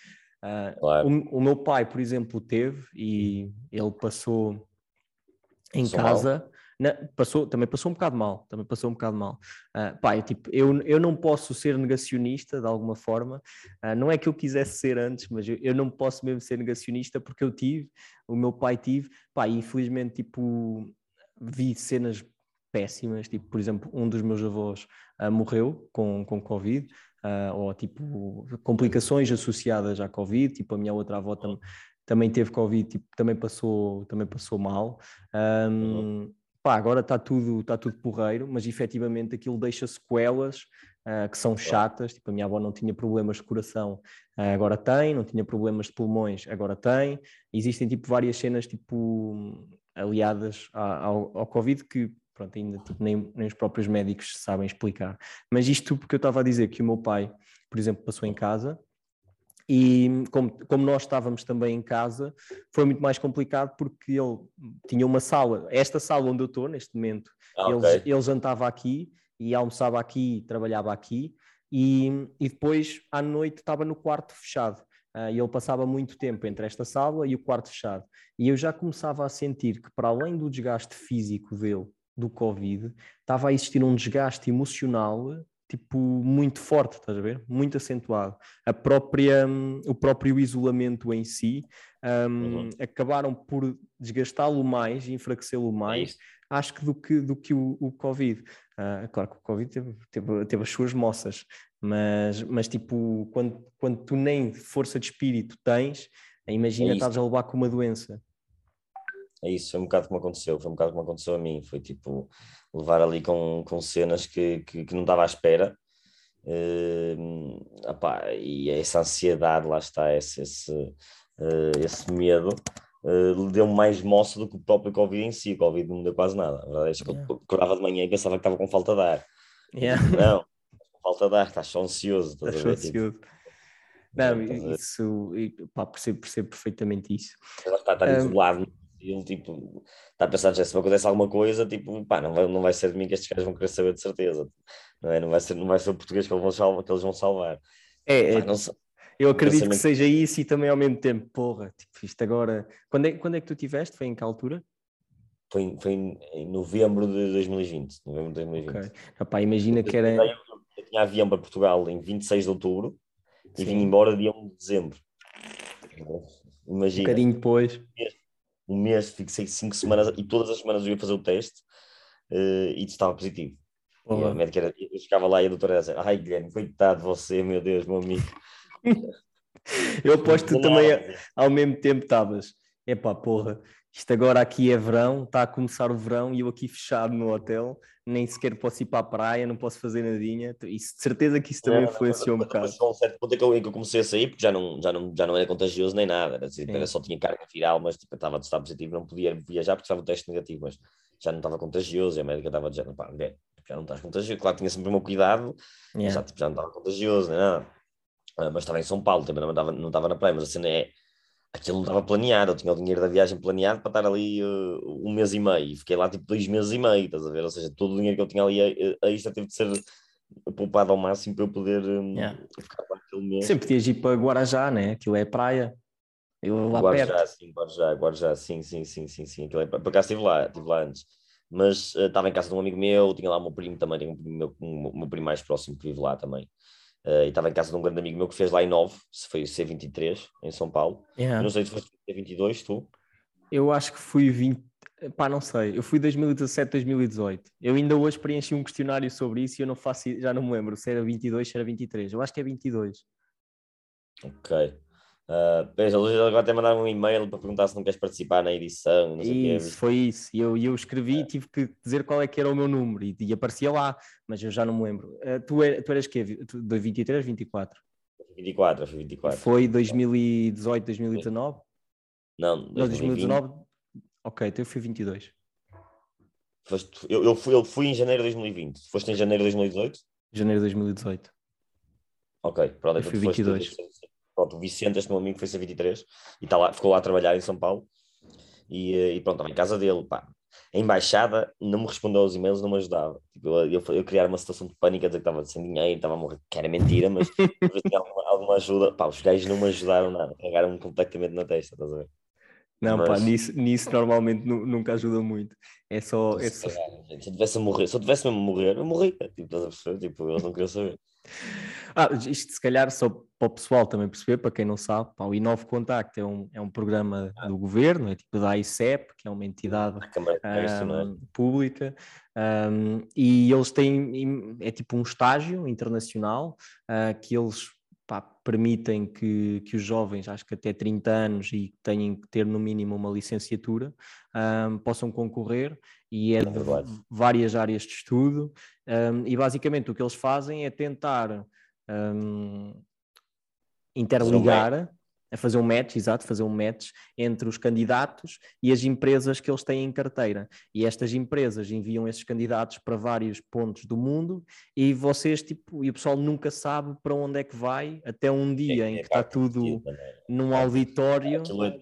Uh, claro. o, o, meu pai, por exemplo, teve e ele passou em passou casa. Na, passou, também passou um bocado mal, também passou um bocado mal. Uh, pá, eu, tipo, eu, eu não posso ser negacionista de alguma forma, uh, não é que eu quisesse ser antes, mas eu, eu não posso mesmo ser negacionista porque eu tive, o meu pai tive, pá, e infelizmente, tipo, vi cenas péssimas, tipo, por exemplo, um dos meus avós uh, morreu com, com Covid, uh, ou tipo, complicações associadas à Covid, tipo, a minha outra avó tam, também teve Covid, tipo, também passou, também passou mal. Um, pá, agora está tudo, tá tudo porreiro, mas efetivamente aquilo deixa sequelas uh, que são chatas. Tipo, a minha avó não tinha problemas de coração, uh, agora tem, não tinha problemas de pulmões, agora tem. Existem tipo várias cenas tipo aliadas ao, ao Covid que pronto, ainda tipo, nem, nem os próprios médicos sabem explicar. Mas isto porque eu estava a dizer que o meu pai, por exemplo, passou em casa e como, como, nós estávamos também em casa, foi muito mais complicado porque ele tinha uma sala, esta sala onde eu estou neste momento, ah, ele, okay. ele jantava aqui e almoçava aqui, trabalhava aqui, e, e depois à noite estava no quarto fechado. Uh, e ele passava muito tempo entre esta sala e o quarto fechado. E eu já começava a sentir que, para além do desgaste físico dele, do Covid, estava a existir um desgaste emocional tipo muito forte, estás a ver? Muito acentuado. A própria, o próprio isolamento em si um, uhum. acabaram por desgastá-lo mais enfraquecê-lo é mais, é acho que do que, do que o, o Covid. Uh, claro que o Covid teve, teve, teve, as suas moças, mas, mas tipo, quando, quando tu nem força de espírito tens, imagina é estás a levar com uma doença. É isso, foi um bocado como aconteceu, foi um bocado como aconteceu a mim, foi tipo levar ali com, com cenas que, que, que não estava à espera. Uh, opá, e essa ansiedade, lá está, esse, esse, uh, esse medo, uh, deu mais moça do que o próprio Covid em si. O Covid não deu quase nada. A verdade é que yeah. eu acordava de manhã e pensava que estava com falta de ar. Yeah. Não, com falta de ar, estás só ansioso. Estás? Tipo, ansioso. Não, isso, pá, percebo, percebo perfeitamente isso. Está, está um, isolado ele tipo está a pensar, se me acontece alguma coisa, tipo, pá, não vai, não vai ser de mim que estes caras vão querer saber de certeza, não, é? não, vai, ser, não vai ser o português que eles vão salvar. Que eles vão salvar. É, pá, é eu acredito que seja isso e também ao mesmo tempo, porra, tipo, isto agora. Quando é, quando é que tu tiveste? Foi em que altura? Foi, foi em, novembro de 2020. Novembro de 2020. Okay. Epá, imagina que era. Eu, eu tinha avião para Portugal em 26 de outubro Sim. e vim embora dia 1 de dezembro. Imagina. Um bocadinho depois um mês, fixei cinco semanas e todas as semanas eu ia fazer o teste uh, e estava positivo. E a médica era, eu chegava lá e a doutora era dizer, ai Guilherme, coitado de você, meu Deus, meu amigo. eu aposto que também ao mesmo tempo estavas, epá, porra, isto agora aqui é verão, está a começar o verão e eu aqui fechado no hotel, nem sequer posso ir para a praia, não posso fazer nadinha. Isso, de certeza que isso também não, influenciou não, um bocado. Chegou um certo ponto em que, eu, em que eu comecei a sair, porque já não, já não, já não era contagioso nem nada, era, assim, era só tinha carga viral, mas tipo, estava de estado positivo, não podia viajar porque estava o teste negativo, mas já não estava contagioso e a médica estava dizendo, pá, já não estás contagioso. Claro, tinha sempre o meu cuidado, yeah. já, tipo, já não estava contagioso, nem nada. Ah, mas estava em São Paulo, também não estava, não estava na praia, mas a cena é aquilo não estava planeado, eu tinha o dinheiro da viagem planeado para estar ali uh, um mês e meio, e fiquei lá tipo dois meses e meio, estás a ver? Ou seja, todo o dinheiro que eu tinha ali a, a isto teve de ser poupado ao máximo para eu poder um, yeah. ficar lá aquele mês. Sempre podias ir para Guarajá, né? Aquilo é praia. Eu lá Guarujá, perto. sim, Guarujá, Guarujá, sim, sim, sim, sim, sim. Aquilo é, por acaso estive lá, estive lá antes. Mas uh, estava em casa de um amigo meu, tinha lá o meu primo também, tinha um, meu, um, um meu primo mais próximo que vive lá também. Uh, e estava em casa de um grande amigo meu que fez lá em 9, se foi o C23, em São Paulo. Yeah. Não sei se foste C22, tu? Eu acho que fui 20, pá, não sei, eu fui 2017, 2018. Eu ainda hoje preenchi um questionário sobre isso e eu não faço, já não me lembro se era 22, se era 23. Eu acho que é 22. Ok. Uh, pois, eles agora até mandaram um e-mail para perguntar se não queres participar na edição. isso, foi isso. E eu, eu escrevi e é. tive que dizer qual é que era o meu número e, e aparecia lá, mas eu já não me lembro. Uh, tu, er, tu eras quê? De 23, 24? 24, foi 24. Foi 2018, 2019? Não, 2019. Ok, então eu fui 22. Eu, eu, fui, eu fui em janeiro de 2020. Foste em janeiro de 2018? Janeiro de 2018. Ok, pronto. Eu fui 22. Foste, Pronto, o Vicente, este meu amigo, foi ser 23 e tá lá, ficou lá a trabalhar em São Paulo. E, eh, e pronto, estava em casa dele. Pá. A embaixada não me respondeu aos e-mails, não me ajudava. Tipo, eu, eu, eu criar uma situação de pânico, a dizer que estava sem dinheiro, estava a morrer, que era mentira, mas tinha alguma, alguma, ajuda. Pá, os gajos não me ajudaram nada, cagaram-me completamente na testa, estás a ver? Não, Mas- pá, nisso, nisso normalmente nu- nunca ajuda muito. É só. É Se só... gente, se eu tivesse a morrer, se eu tivesse mesmo a morrer, eu morria. Tipo, estás a perceber? Tipo, eles não queriam saber. Ah, isto se calhar só para o pessoal também perceber, para quem não sabe, pá, o Inove Contacto é um, é um programa do governo, é tipo da ICEP, que é uma entidade A Câmara de Comércio, não é? pública, ahm, e eles têm, é tipo um estágio internacional ah, que eles pá, permitem que, que os jovens, acho que até 30 anos e que têm que ter no mínimo uma licenciatura, ahm, possam concorrer e é É de várias áreas de estudo ahm, e basicamente o que eles fazem é tentar ahm, interligar, a fazer um match, exato, fazer um match entre os candidatos e as empresas que eles têm em carteira. E estas empresas enviam esses candidatos para vários pontos do mundo e vocês, tipo, e o pessoal nunca sabe para onde é que vai, até um dia É- em é que está tudo é? num auditório. Aquilo é-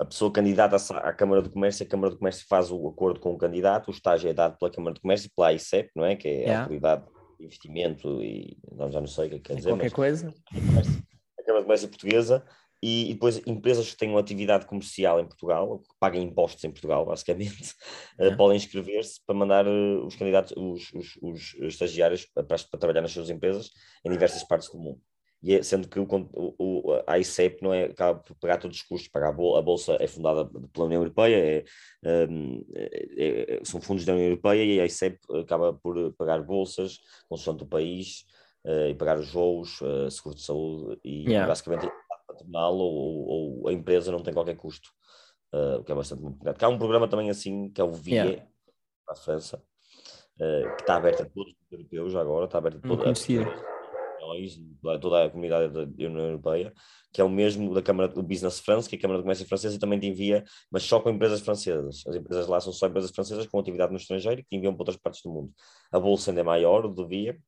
a pessoa candidata-se à Câmara de Comércio, a Câmara de Comércio faz o acordo com o candidato, o estágio é dado pela Câmara de Comércio e pela ICEP, não é? Que é a. Autoridade de Investimento e não, já não sei o que é que quer dizer, Qualquer mas coisa. a Câmara de Comércio Portuguesa e, e depois empresas que tenham atividade comercial em Portugal, ou que paguem impostos em Portugal, basicamente, Yeah. podem inscrever-se para mandar eh, os candidatos, os, os- os estagiários para, para trabalhar nas suas empresas em diversas partes do mundo. E é- sendo que o, o, a ICEP não é, acaba por pagar todos os custos, pagar a bol- a bolsa é fundada pela União Europeia, é, hum, é- é- são fundos da União Europeia e a ICEP acaba por pagar bolsas consoante o país eh, e pagar os voos, seguro de saúde e Yeah. basicamente patronal ou, ou- ou a empresa não tem qualquer custo, eh, o que é bastante complicado. Há um programa também assim que é o VIE, Yeah. para a França, eh, que está aberto a todos os europeus agora, está aberto a toda, a toda a comunidade da União Europeia, que é o mesmo da Câmara do Business France, que é a Câmara de Comércio Francesa, e também te envia, mas só com empresas francesas. As empresas lá são só empresas francesas com atividade no estrangeiro que te enviam para outras partes do mundo. A bolsa ainda é maior, do VIA,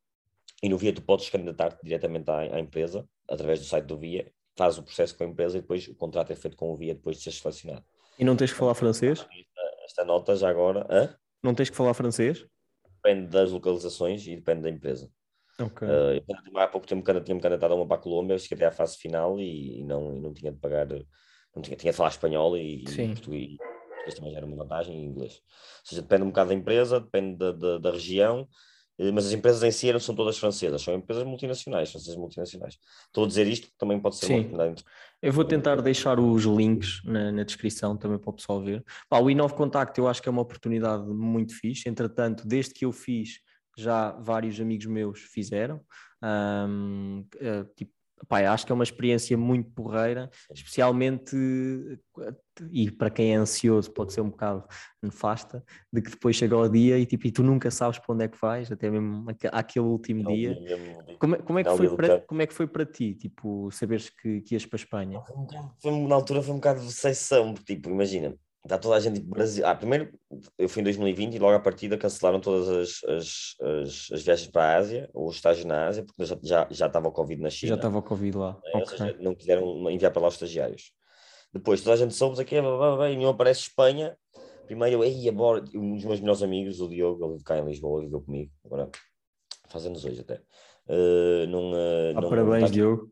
e no VIA tu podes candidatar-te diretamente à, à empresa, através do site do VIA, faz o processo com a empresa e depois o contrato é feito com o VIA depois de ser selecionado. E não tens que falar francês? Esta nota já agora hã? Não tens que falar francês? depende das localizações e depende da empresa. Ok. Uh, há pouco tempo tinha-me candidatado a uma para a Colômbia, cheguei até à fase final e, e não, e não tinha de pagar, não tinha, tinha de falar espanhol e, e português, português também era uma vantagem e inglês. Ou seja, depende um bocado da empresa, depende da, da, da região, mas as empresas em si não são todas francesas, são empresas multinacionais, francesas multinacionais. Estou a dizer isto porque também pode ser Sim. uma. Eu vou tentar deixar os links na, na descrição também para o pessoal ver. Pá, o Inove Contacto eu acho que é uma oportunidade muito fixe. Entretanto, desde que eu fiz, já vários amigos meus fizeram. Ahm, eh, tipo, pá, acho que é uma experiência muito porreira, especialmente e para quem é ansioso pode ser um bocado nefasta, de que depois chega o dia e, tipo, e tu nunca sabes para onde é que vais, até mesmo aque- àquele último Não, dia. mesmo- Como é, como é que foi dia para, como é que foi para ti, tipo, saberes que, que ias para a Espanha? Foi na altura foi um bocado de porque, tipo, imagina, está toda a gente tipo, Brasil. Ah, primeiro eu fui em 2020 e logo à partida cancelaram todas as, as, as, as viagens para a Ásia, ou os estágios na Ásia, porque já, já, já estava o Covid na China. Já estava o Covid lá. né? Ou Ok. seja, não quiseram enviar para lá os estagiários. Depois toda a gente soube aqui, blá, blá, blá, e não aparece Espanha. Primeiro eu, ei, bora. Um dos meus melhores amigos, o Diogo, ele vive cá em Lisboa, viveu comigo, agora faz anos hoje até. Eh, não, eh, Ah, não- parabéns, tá- Diogo.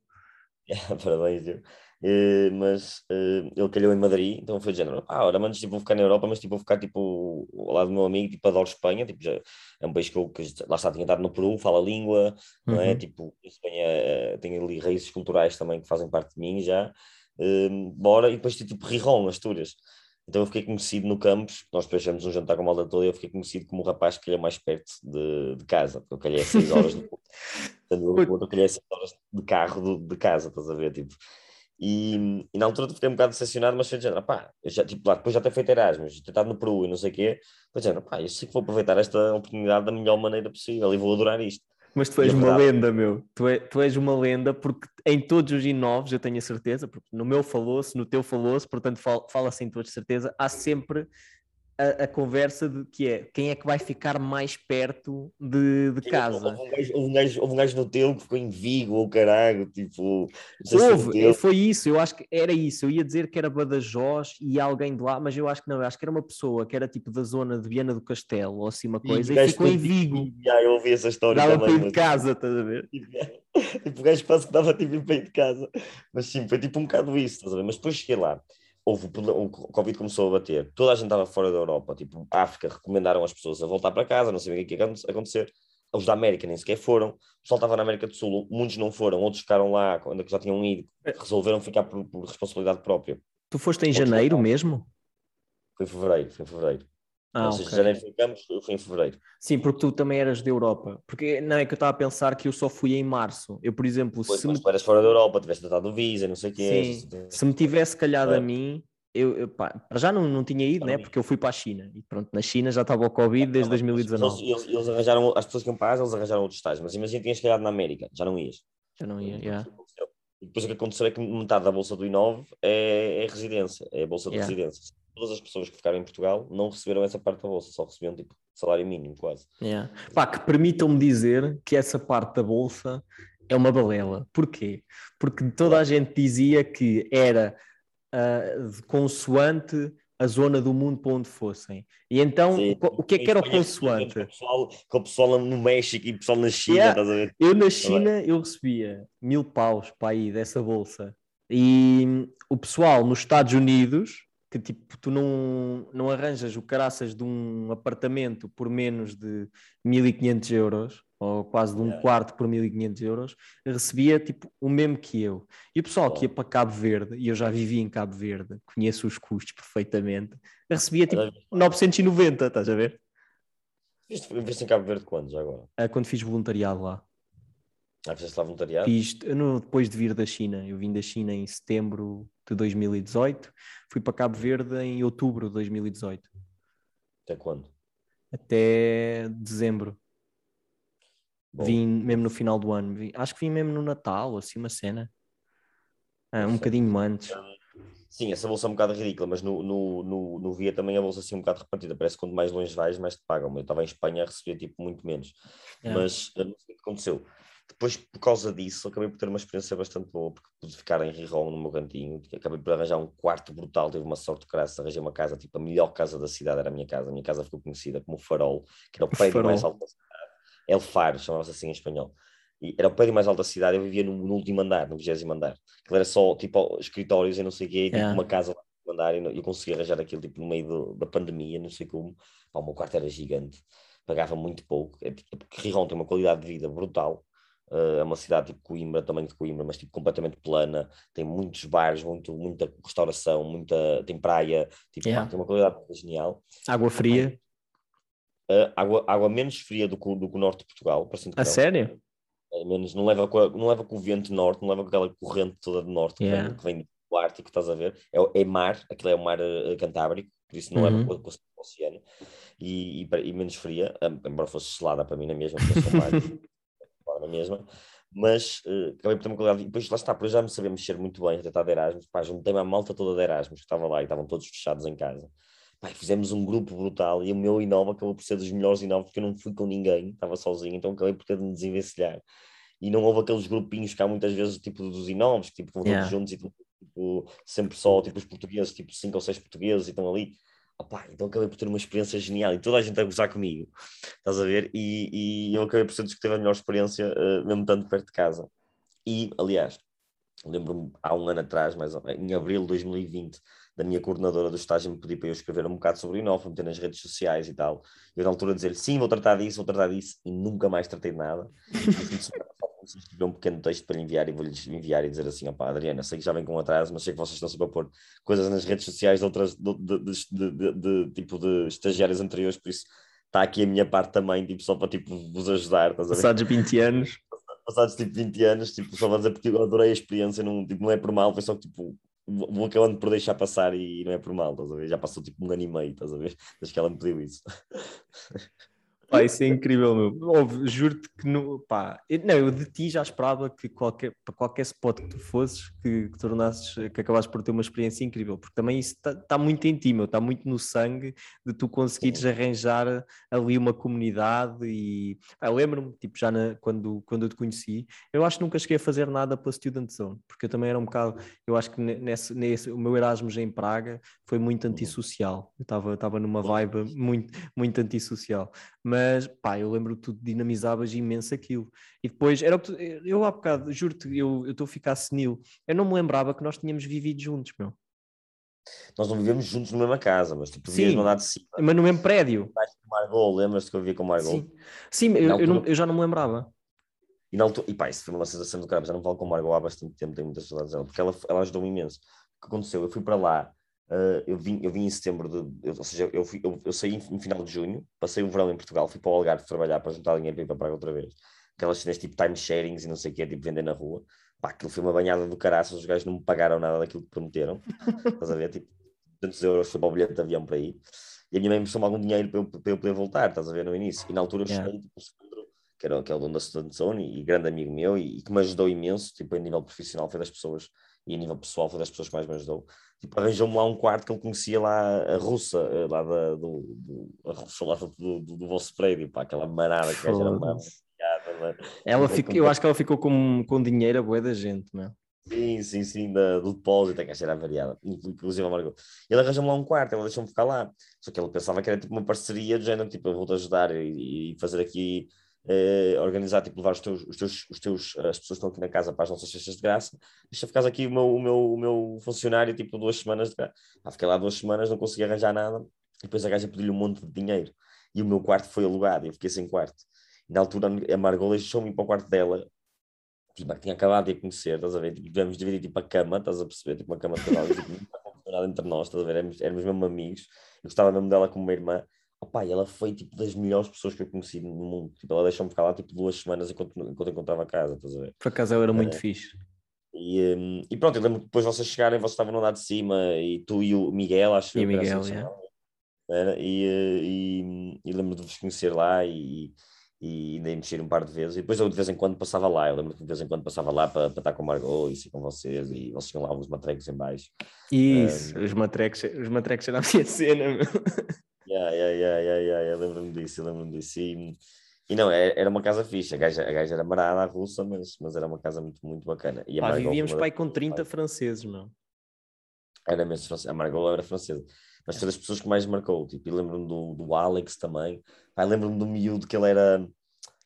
Parabéns, Diogo. Eh, mas eh, ele calhou em Madrid, então foi de género, ah, ora, mas tipo, vou ficar na Europa, mas tipo, vou ficar tipo ao lado do meu amigo, tipo, adoro Espanha, tipo, já, é um país que eu que lá está, tinha estado no Peru, fala a língua, não é? Uhum. Tipo, Espanha eh, tem ali raízes culturais também que fazem parte de mim já, Eh, bora, e depois tipo Rijon, Astúrias. Então eu fiquei conhecido no campus, nós fizemos um jantar com a malda toda e eu fiquei conhecido como o rapaz que calhou mais perto de, de casa, porque eu calhei a 6 horas de Portanto, eu, calhei a 6 horas de carro do- de casa, estás a ver, tipo. E, e na altura fiquei um bocado decepcionado, mas foi de género, pá, já, tipo, lá, depois já ter feito Erasmus, ter estado no Peru e não sei o quê, foi de género, pá, eu sei que vou aproveitar esta oportunidade da melhor maneira possível e vou adorar isto. Mas tu és é uma lenda, meu. Tu, é- tu és uma lenda porque em todos os inovos, eu tenho a certeza, porque no meu falou-se, no teu falou-se, portanto fal- fala-se em todos certeza, há sempre a, a conversa de que é quem é que vai ficar mais perto de, de casa. Houve um, gajo, houve, um gajo, houve um gajo no teu que ficou em Vigo, ou caralho, tipo, Houve, foi isso, eu acho que era isso. Eu ia dizer que era Badajoz e alguém de lá, mas eu acho que não, eu acho que era uma pessoa que era tipo da zona de Viana do Castelo ou assim uma E coisa e, gajo ficou em tipo- Vigo. Já, eu ouvi essa história Dava para ir de casa, estás a ver? Tipo, tipo, o gajo quase que dava tipo ir para ir de casa. Mas sim, foi tipo um bocado isso, estás a ver? Mas depois cheguei lá. Houve o Covid começou a bater, toda a gente estava fora da Europa, tipo, África recomendaram as pessoas a voltar para casa, não sabia o que ia acontecer. Os da América nem sequer foram, o pessoal estava na América do Sul, muitos não foram, outros ficaram lá, quando já tinham ido, resolveram ficar por, por responsabilidade própria. Tu foste em janeiro mesmo? Foi em fevereiro, foi em fevereiro. Ah, Ou seja, okay. janeiro ficamos, eu fui em fevereiro. Sim, porque tu também eras da Europa. Porque não é que eu estava a pensar que eu só fui em março. Eu, por exemplo, pois, se mas me... tu eras fora da Europa, tiveste tratado o visa, não sei o quê. Sim. Se me tivesse calhado é. a mim, eu, eu pá, já não, não tinha ido, né? Porque eu fui para a China. E pronto, na China já estava o Covid desde 2019. Eles, eles, arranjaram, as pessoas que iam para a Ásia, eles arranjaram outros estágios. Mas imagina que tinhas calhado na América, já não ias. Já não ia, já. Yeah. E depois o que aconteceu é que metade da bolsa do I9 é, é residência, é a bolsa de yeah. residência todas as pessoas que ficaram em Portugal não receberam essa parte da bolsa, só recebiam tipo salário mínimo quase. Yeah. Pá, que permitam-me dizer que essa parte da bolsa é uma balela. Porquê? Porque toda a gente dizia que era uh, consoante a zona do mundo para onde fossem. E então, Sim. o que é que era o consoante? Com o, pessoal, com o pessoal no México e o pessoal na China, yeah. estás a ver? Eu na China, eu recebia mil paus para aí dessa bolsa. E o pessoal nos Estados Unidos que tipo, tu não, não arranjas o caraças de um apartamento por menos de 1500 euros, ou quase de um yeah. quarto por 1500 euros, recebia tipo o mesmo que eu. E o pessoal oh. que ia para Cabo Verde, e eu já vivi em Cabo Verde, conheço os custos perfeitamente, recebia tipo 990, estás a ver? Viste em Cabo Verde quando já agora? Ah, quando fiz voluntariado lá. Ah, fizeste lá voluntariado? Fiz, no, depois de vir da China, eu vim da China em setembro de 2018, fui para Cabo Verde em outubro de 2018. Até quando? Até dezembro. Bom. Vim mesmo no final do ano, vim, acho que vim mesmo no Natal, assim uma cena. Ah, um bocadinho antes. Sim, essa bolsa é um bocado ridícula, mas no, no, no, no Via também a bolsa assim um bocado repartida. Parece que quanto mais longe vais, mais te pagam. Eu estava em Espanha, recebia tipo muito menos. É. Mas não sei o que aconteceu depois, por causa disso, acabei por ter uma experiência bastante boa, porque pude ficar em Riron, no meu cantinho, acabei por arranjar um quarto brutal, tive uma sorte de graça, arranjei uma casa, tipo, a melhor casa da cidade era a minha casa, a minha casa ficou conhecida como o Farol, que era o prédio mais alto da cidade, El Faro, chamava-se assim em espanhol, e era o prédio mais alto da cidade, eu vivia no, no último andar, no vigésimo andar, que era só, tipo, escritórios e não sei o quê, tipo, yeah. uma casa lá no andar, e eu consegui arranjar aquilo, tipo, no meio do, da pandemia, não sei como, Pá, o meu quarto era gigante, pagava muito pouco, é, porque Riron tem uma qualidade de vida brutal, é uma cidade tipo Coimbra, também de Coimbra, mas tipo completamente plana, tem muitos bares, muito, muita restauração, muita, tem praia, tipo, yeah. tem uma qualidade genial. Água fria? Uh, água, água menos fria do que, do que o norte de Portugal. A sério? É, menos, não, leva com a, não leva com o vento norte, não leva com aquela corrente toda do norte yeah. que, vem, do Ártico, estás a ver? É, é mar, aquilo é o mar uh, Cantábrico, por isso não uhum. leva com, com o oceano, e, e, e, menos fria, embora fosse gelada para mim na mesma, porque eu sou mar. Na mesma, mas uh, acabei por ter uma qualidade. E depois lá está, depois já me sabia mexer muito bem, até estar de Erasmus. Pá, juntei-me a malta toda de Erasmus que estava lá e estavam todos fechados em casa. Pá, fizemos um grupo brutal e o meu Inova acabou por ser dos melhores Inovos porque eu não fui com ninguém, estava sozinho, então acabei por ter de me desenvencilhar. E não houve aqueles grupinhos que há muitas vezes, tipo dos Inovos, que tipo, vão yeah. todos juntos e tipo, sempre só tipo, os portugueses, tipo cinco ou seis portugueses e estão ali Opa, então acabei por ter uma experiência genial e toda a gente a gozar comigo, estás a ver? E, e eu acabei por ser que teve a melhor experiência, uh, mesmo tanto perto de casa. E, aliás, lembro-me há um ano atrás, mas em abril de 2020, da minha coordenadora do estágio me pedir para eu escrever um bocado sobre o Inova, meter nas redes sociais e tal. Eu, na altura, dizer-lhe sim, vou tratar disso, vou tratar disso, e nunca mais tratei de nada. comecei a escrever um pequeno texto para lhe enviar e vou-lhes enviar e dizer assim, opá, Adriana, sei que já vem com atraso, mas sei que vocês estão sempre a pôr coisas nas redes sociais de outras, de, de, de, de tipo de estagiários anteriores, por isso está aqui a minha parte também, tipo, só para tipo, vos ajudar. Passados 20 anos. Passados tipo 20 anos, tipo, só vou dizer porque eu adorei a experiência, não, tipo, não é por mal, foi só tipo, vou acabando por deixar passar e não é por mal, estás a ver? Já passou tipo um ano e meio, estás a ver? Desde que ela me pediu isso. Pá, isso é incrível, meu. Juro-te que não, pá, eu, não, eu de ti já esperava que qualquer, para qualquer spot que tu fosses, que, que tornasses, que acabasses por ter uma experiência incrível, porque também isso está tá muito em ti, meu, está muito no sangue de tu conseguires arranjar ali uma comunidade e pá, lembro-me, tipo, já na, quando, quando eu te conheci, eu acho que nunca cheguei a fazer nada pela Student Zone, porque eu também era um bocado, eu acho que nesse, nesse o meu Erasmus em Praga foi muito antissocial, eu estava numa vibe muito, muito antissocial, mas mas pá, eu lembro que tu dinamizavas imenso aquilo. E depois, era tu, eu há bocado, juro-te, eu estou a ficar senil. Eu não me lembrava que nós tínhamos vivido juntos, meu. Nós não vivemos juntos na mesma casa, mas tu vivias no andar de cima. Mas no mesmo prédio. Margot, lembras-te que eu vivia com Margot? Sim, Sim eu, altura... eu, não, eu, já não me lembrava. E, na altura, e pá, isso foi uma sensação do caramba, já não falo com Margot há bastante tempo, tenho muitas saudades dela, porque ela, ela ajudou-me imenso. O que aconteceu? Eu fui para lá, uh, eu, vim, eu vim em setembro, de, eu, ou seja, eu, fui, eu, eu saí em, final de junho, passei o verão em Portugal, fui para o Algarve trabalhar para juntar dinheiro para ir para Praga outra vez. Aquelas cenas tipo time sharings e não sei o que, tipo vender na rua. Pá, aquilo foi uma banhada do caraças, os gajos não me pagaram nada daquilo que prometeram. Estás a ver? Tipo, 200 euros foi para o bilhete de avião para ir. E a minha mãe me me algum dinheiro para eu, para eu poder voltar, estás a ver, no início. E na altura eu yeah. cheguei, tipo, que, era, que é o dono da Student Zone e grande amigo meu e, e, que me ajudou imenso, tipo, a nível profissional foi das pessoas e a nível pessoal foi das pessoas que mais me ajudou. Tipo, arranjou-me lá um quarto que ele conhecia lá, a russa, eh, lá da, do, do, a russa lá do, do, do vosso prédio, pá, aquela manada que era uma... Ela fica, eu acho que ela ficou com, com dinheiro a boa da gente, não é? Sim, sim, sim, da, do depósito, a caixa era variada, inclusive a Margot. Ele arranjou-me lá um quarto, ela deixou-me ficar lá. Só que ele pensava que era tipo uma parceria de género, tipo, eu vou-te ajudar e, e fazer aqui eh, organizar, tipo, levar os teus, os teus, os teus, as pessoas que estão aqui na casa para as nossas cestas de graça, deixa ficar aqui o meu, o meu, o meu funcionário, tipo, duas semanas de graça. Ah, fiquei lá duas semanas, não consegui arranjar nada, e depois a gaja pediu-lhe um monte de dinheiro, e o meu quarto foi alugado, eu fiquei sem quarto. E na altura a Margot deixou-me ir para o quarto dela, tipo, tinha acabado de a conhecer, estás a ver? Tipo, tivemos dividir tipo a cama, estás a perceber? Tipo, uma cama de casal, tipo, não entre nós, estás a ver? Éramos, éramos mesmo amigos, eu gostava mesmo dela como uma irmã, Opa, ela foi tipo das melhores pessoas que eu conheci no mundo. Tipo, ela deixou-me ficar lá tipo duas semanas enquanto, enquanto encontrava a casa, estás a ver? Por acaso ela era muito é. fixe. E, um, e pronto, eu lembro que depois vocês chegarem, vocês estavam no andar de cima e tu e o Miguel, acho e o Miguel, assim, era, e, eh, e, e, lembro de vos conhecer lá e, e ainda mexer um par de vezes. E depois eu de vez em quando passava lá, eu lembro que de vez em quando passava lá para, para estar com o Margot e com vocês, e vocês tinham lá uns matrecos em baixo. Isso, um, os matrecos, os matrecos eram a minha cena, meu. Yeah, yeah, yeah, yeah, yeah, yeah. lembro-me disso, lembro-me disso. E, e não, é, era uma casa fixa, a gaja, a gaja era marada, a russa, mas, mas era uma casa muito, muito bacana. E a Pá, vivíamos pai com 30 pai. franceses, não? Era mesmo francesa, a Margot era francesa. Mas foi das pessoas que mais marcou, tipo, e lembro-me do, do Alex também. Pai, lembro-me do miúdo que ele era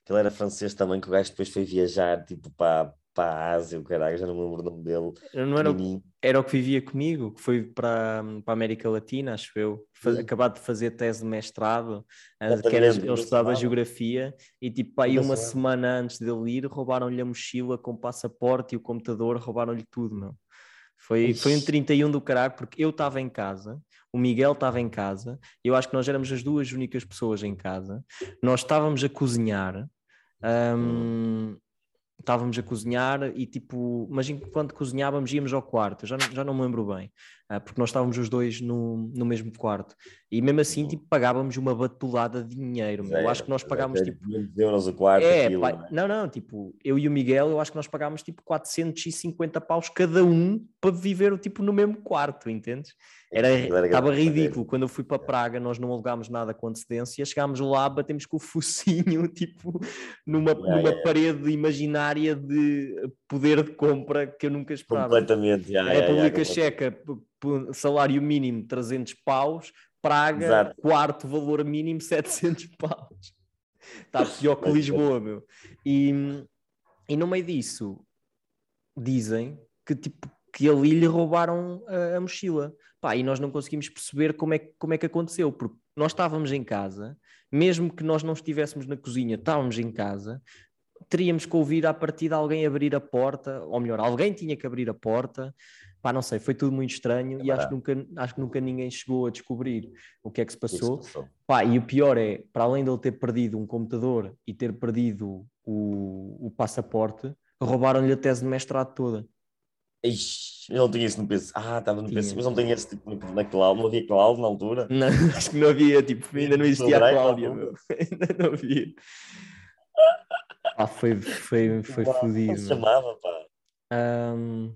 que ele era francês também, que o gajo depois foi viajar tipo para, Ásia, o caralho, já não me lembro o nome dele. Não era, o, era o que vivia comigo, que foi para, para a América Latina, acho eu, Faz, acabado de fazer tese de mestrado, uh, que era, ele estudava geografia, e tipo, aí uma semana antes dele ir, roubaram-lhe a mochila com o passaporte e o computador, roubaram-lhe tudo, meu. Foi, foi um 31 do caralho, porque eu estava em casa, o Miguel estava em casa, eu acho que nós éramos as duas únicas pessoas em casa, nós estávamos a cozinhar, um, estávamos a cozinhar e tipo, mas enquanto cozinhávamos íamos ao quarto, já, já não me lembro bem, porque nós estávamos os dois no, no mesmo quarto e mesmo assim tipo, pagávamos uma batulada de dinheiro, eu acho que nós pagámos é, tipo... euros o quarto, é, aquilo, pá, não, não, tipo, eu e o Miguel, eu acho que nós pagámos tipo 450 paus cada um para viver tipo no mesmo quarto, entendes? Era, estava ridículo. Quando eu fui para Praga, nós não alugámos nada com antecedência, chegámos lá, batemos com o focinho, tipo, numa, yeah, numa yeah. parede imaginária de poder de compra que eu nunca esperava. Completamente, yeah, A República Checa, salário mínimo 300 paus, Praga, Exato. quarto valor mínimo 700 paus. Está pior que Lisboa, meu. E, e no meio disso, dizem que tipo que ali lhe roubaram a, a mochila. Pá, e nós não conseguimos perceber como é, como é que aconteceu, porque nós estávamos em casa, mesmo que nós não estivéssemos na cozinha, estávamos em casa, teríamos que ouvir a partir de alguém abrir a porta, ou melhor, alguém tinha que abrir a porta. Pá, não sei, foi tudo muito estranho é e acho que, nunca, acho que nunca ninguém chegou a descobrir o que é que se passou. Que se passou. Pá, e o pior é, para além de ele ter perdido um computador e ter perdido o, o passaporte, roubaram-lhe a tese de mestrado toda. Ixi, eu não tinha isso no PC. Ah, estava no tinha. PC, mas não tinha esse tipo na cloud, não havia cloud na altura. Não, acho que não havia, tipo, ainda não existia a Cláudia, ainda não havia. Ah, foi, foi, foi fodido. Como se chamava, pá? Um...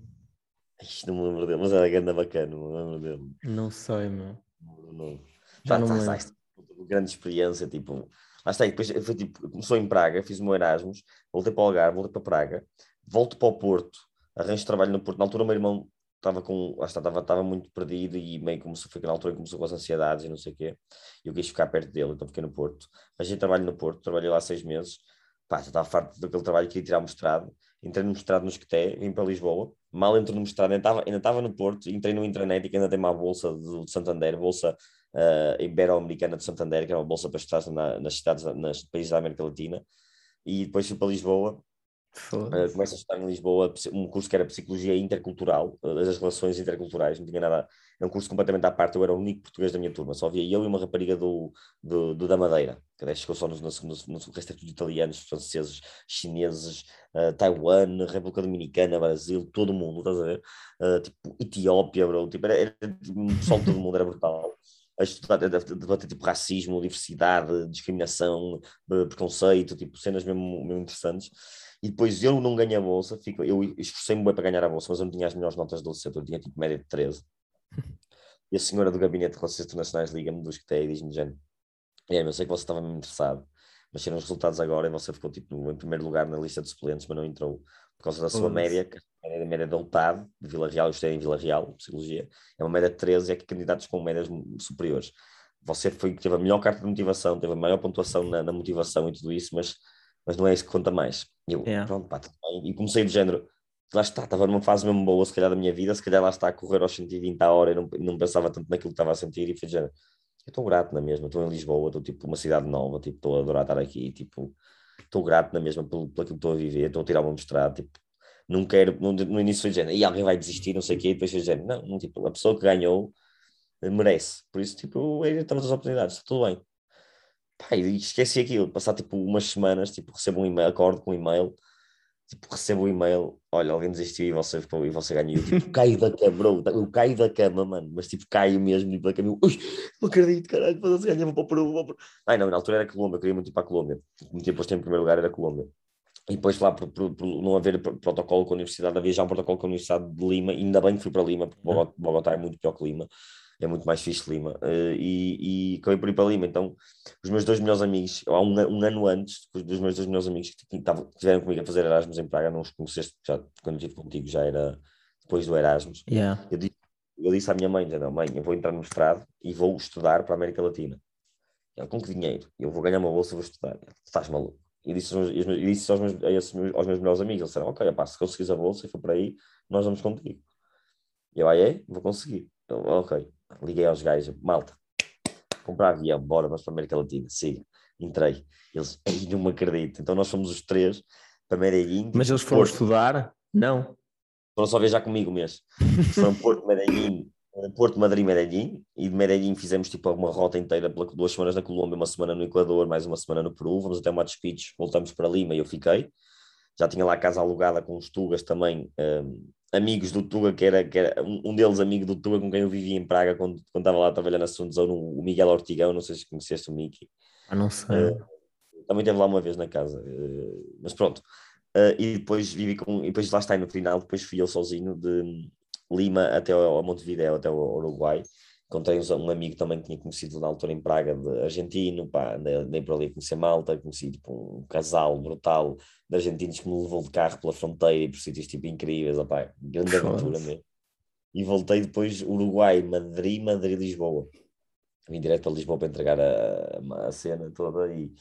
Ixi, não me lembro dele, mas era grande bacana, não me lembro dele. Não sei, meu. Não, não. Já tá, não tá, lembro. Tá, grande experiência, tipo. Lá está, depois foi tipo, começou em Praga, fiz o meu Erasmus, voltei para o Algarve, voltei para Praga, volto para o Porto, arranjo trabalho no Porto. Na altura o meu irmão estava com, estava, estava muito perdido e meio começou, foi na altura que começou com as ansiedades e não sei o quê. E eu quis ficar perto dele, então fiquei no Porto. Arranjei trabalho no Porto, trabalhei lá seis meses. pá, já estava farto daquele trabalho, queria tirar o mestrado, entrei no mestrado no Esqueté, vim para Lisboa, mal entro no mestrado, ainda estava, ainda estava no Porto, entrei no Intranet, que ainda tem uma bolsa do Santander, bolsa uh, Ibero-Americana de Santander, que é uma bolsa para estudar na, nas cidades, nos países da América Latina, e depois fui para Lisboa, Uh, começo a estudar em Lisboa um curso que era Psicologia Intercultural, uh, das relações interculturais, não tinha nada, era um curso completamente à parte, eu era o único português da minha turma, só havia eu e uma rapariga do, do, do da Madeira, que daí chegou só no, no, no, no resto é tudo italianos, franceses, chineses, uh, Taiwan, República Dominicana, Brasil, todo mundo, estás a ver? Uh, tipo, Etiópia, bro, tipo, era, era, o pessoal de todo mundo era brutal. A estudar, debater tipo racismo, diversidade, discriminação, preconceito, tipo cenas mesmo, mesmo interessantes e depois eu não ganhei a bolsa, fico, eu esforcei-me bem para ganhar a bolsa, mas eu não tinha as melhores notas do setor, eu tinha tipo média de 13. E a senhora do Gabinete de Relações Internacionais liga-me dos que tem e diz-me, Jane, é, eu sei que você estava mesmo interessado, mas tiram os resultados agora e você ficou tipo em primeiro lugar na lista de suplentes, mas não entrou por causa da sua média, que é a média de UTAD, de Vila Real, eu estou em Vila Real, Psicologia, é uma média de 13 e é que candidatos com médias superiores. Você foi que teve a melhor carta de motivação, teve a maior pontuação na, na motivação e tudo isso, mas mas não é isso que conta mais. E eu, yeah. pronto, pá, tudo bem. E comecei do género, lá está, estava numa fase mesmo boa, se calhar, da minha vida, se calhar lá está a correr aos 120 a hora e não, não pensava tanto naquilo que estava a sentir e foi do género, eu estou grato na mesma, estou em Lisboa, estou tipo uma cidade nova, tipo, estou a adorar estar aqui, tipo, estou grato na mesma pelo, pelo que estou a viver, estou a tirar uma mestrado, tipo, não quero, no, no início foi de género, e alguém vai desistir, não sei o quê, e depois foi de género, não, não, tipo, a pessoa que ganhou eh, merece, por isso, tipo, é as oportunidades, tudo bem. Pá, esqueci aquilo, passar tipo umas semanas, tipo, recebo um e-mail, acordo com um e-mail, tipo, recebo um e-mail, olha, alguém desistiu e você, e você ganhou, tipo, caio da cama, bro, eu caio da cama, mano, mas tipo, caio mesmo, tipo, da cama, ui, não acredito, caralho, você ganhar, vou para o Peru, para o Peru. Ai, não, na altura era Colômbia, eu queria muito ir para a Colômbia, o que me tinha posto em primeiro lugar era Colômbia. E depois lá, por, por, por, não haver protocolo com a Universidade, havia já um protocolo com a Universidade de Lima, ainda bem que fui para Lima, porque Bogotá, Bogotá é muito pior que Lima é muito mais fixe Lima. Uh, e, e acabei por ir para Lima. Então, os meus dois melhores amigos, há um, um ano antes, dos meus dois melhores amigos que estiveram comigo a fazer Erasmus em Praga, não os conheceste, já, quando eu estive contigo já era depois do Erasmus. Yeah. Eu, disse, eu disse à minha mãe: não, mãe, eu vou entrar no mestrado e vou estudar para a América Latina. Ela, com que dinheiro? Eu vou ganhar uma bolsa e vou estudar. Estás maluco? E disse, e disse aos, meus, aos meus melhores amigos: eles disseram, ok, se conseguires a bolsa e for para aí, nós vamos contigo. E eu, aí é? Vou conseguir. Eu, ok. Liguei aos gajos, malta, comprar avião, bora, vamos para a América Latina, siga. Entrei. Eles, aí não me acredito. Então nós fomos os três para Medellín. Mas eles foram Porto. estudar? Não. Foram só viajar comigo mesmo. Foram Porto, Medellín, Porto, Madrid, Medellín. E de Medellín fizemos tipo uma rota inteira, duas semanas na Colômbia, uma semana no Equador, mais uma semana no Peru. Vamos até Machu Picchu, voltamos para Lima e eu fiquei. Já tinha lá a casa alugada com os Tugas também. Um, amigos do Tuga, que era, que era um, deles amigo do Tuga com quem eu vivia em Praga quando, quando estava lá a trabalhar na segunda zona, o Miguel Ortigão, não sei se conheceste o Mickey. Ah, não sei. Uh, também esteve lá uma vez na casa, uh, mas pronto. Uh, e depois vivi com, e depois lá está no final, depois fui eu sozinho de Lima até ao, Montevideo, até o Uruguai, Encontrei um amigo também que tinha conhecido na altura em Praga, de argentino, pá, andei por ali a conhecer malta, conheci tipo, um casal brutal de argentinos que me levou de carro pela fronteira e por sítios tipo incríveis, opá, grande aventura mesmo. E voltei depois Uruguai, Madrid, Madrid, Lisboa. Vim direto para Lisboa para entregar a, a cena toda e,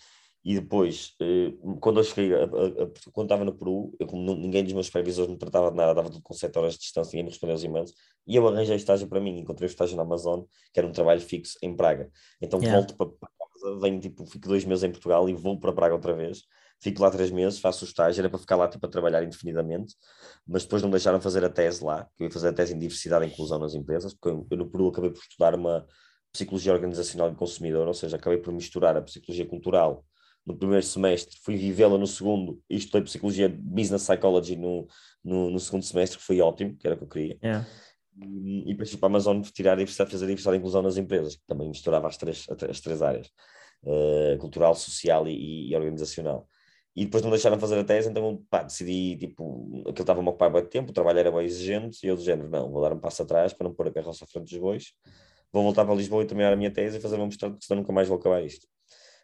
e depois, eh, quando eu cheguei, a, a, a, quando estava no Peru, eu, ninguém dos meus supervisores me tratava de nada, estava tudo com 7 horas de distância, ninguém me respondeu aos e-mails, e eu arranjei estágio para mim, encontrei o estágio na Amazon, que era um trabalho fixo em Praga. Então yeah. volto para casa, venho, tipo, fico dois meses em Portugal e vou para Praga outra vez, fico lá três meses, faço o estágio, era para ficar lá tipo, a trabalhar indefinidamente, mas depois não deixaram fazer a tese lá, que eu ia fazer a tese em diversidade e inclusão nas empresas, porque eu, eu no Peru acabei por estudar uma psicologia organizacional e consumidor, ou seja, acabei por misturar a psicologia cultural no primeiro semestre, fui vivê-la no segundo e estudei Psicologia Business Psychology no, no, no, segundo semestre, que foi ótimo, que era o que eu queria. Yeah. E, e fui para a Amazon tirar a diversidade, fazer a diversidade e inclusão nas empresas, que também misturava as três, as três áreas, uh, cultural, social e, e, organizacional. E depois não deixaram fazer a tese, então pá, decidi, tipo, aquilo estava-me a ocupar bem tempo, o trabalho era bem exigente, e eu do género, não, vou dar um passo atrás para não pôr a carroça à frente dos bois, vou voltar para Lisboa e terminar a minha tese e fazer uma mestrado, porque senão nunca mais vou acabar isto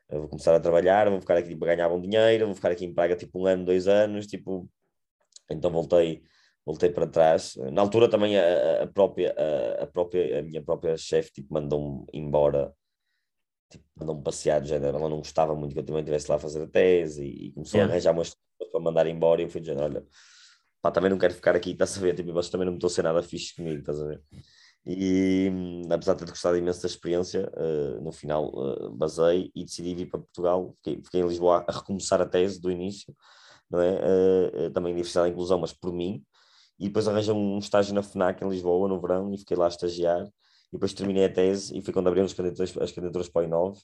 eu vou começar a trabalhar, vou ficar aqui tipo, a ganhar bom dinheiro, vou ficar aqui em Praga tipo um ano, dois anos, tipo, então voltei, voltei para trás. Na altura também a, a própria, a, a, própria, a minha própria chefe tipo, mandou-me embora, tipo, mandou-me passear, do género, ela não gostava muito que eu também estivesse lá a fazer a tese e, e começou Yeah. a arranjar umas coisas para mandar embora e eu fui do género, olha, pá, também não quero ficar aqui, estás a ver, tipo, vocês também não me estão a ser nada fixe comigo, estás a ver? E apesar de ter gostado imenso da experiência, eh, no final eh, basei e decidi vir para Portugal, fiquei, fiquei em Lisboa a recomeçar a tese do início, não é? Eh, também Diversidade e Inclusão, mas por mim, e depois arranjei um estágio na FNAC em Lisboa no verão e fiquei lá a estagiar, e depois terminei a tese e foi quando candidaturas, as candidaturas para o I9,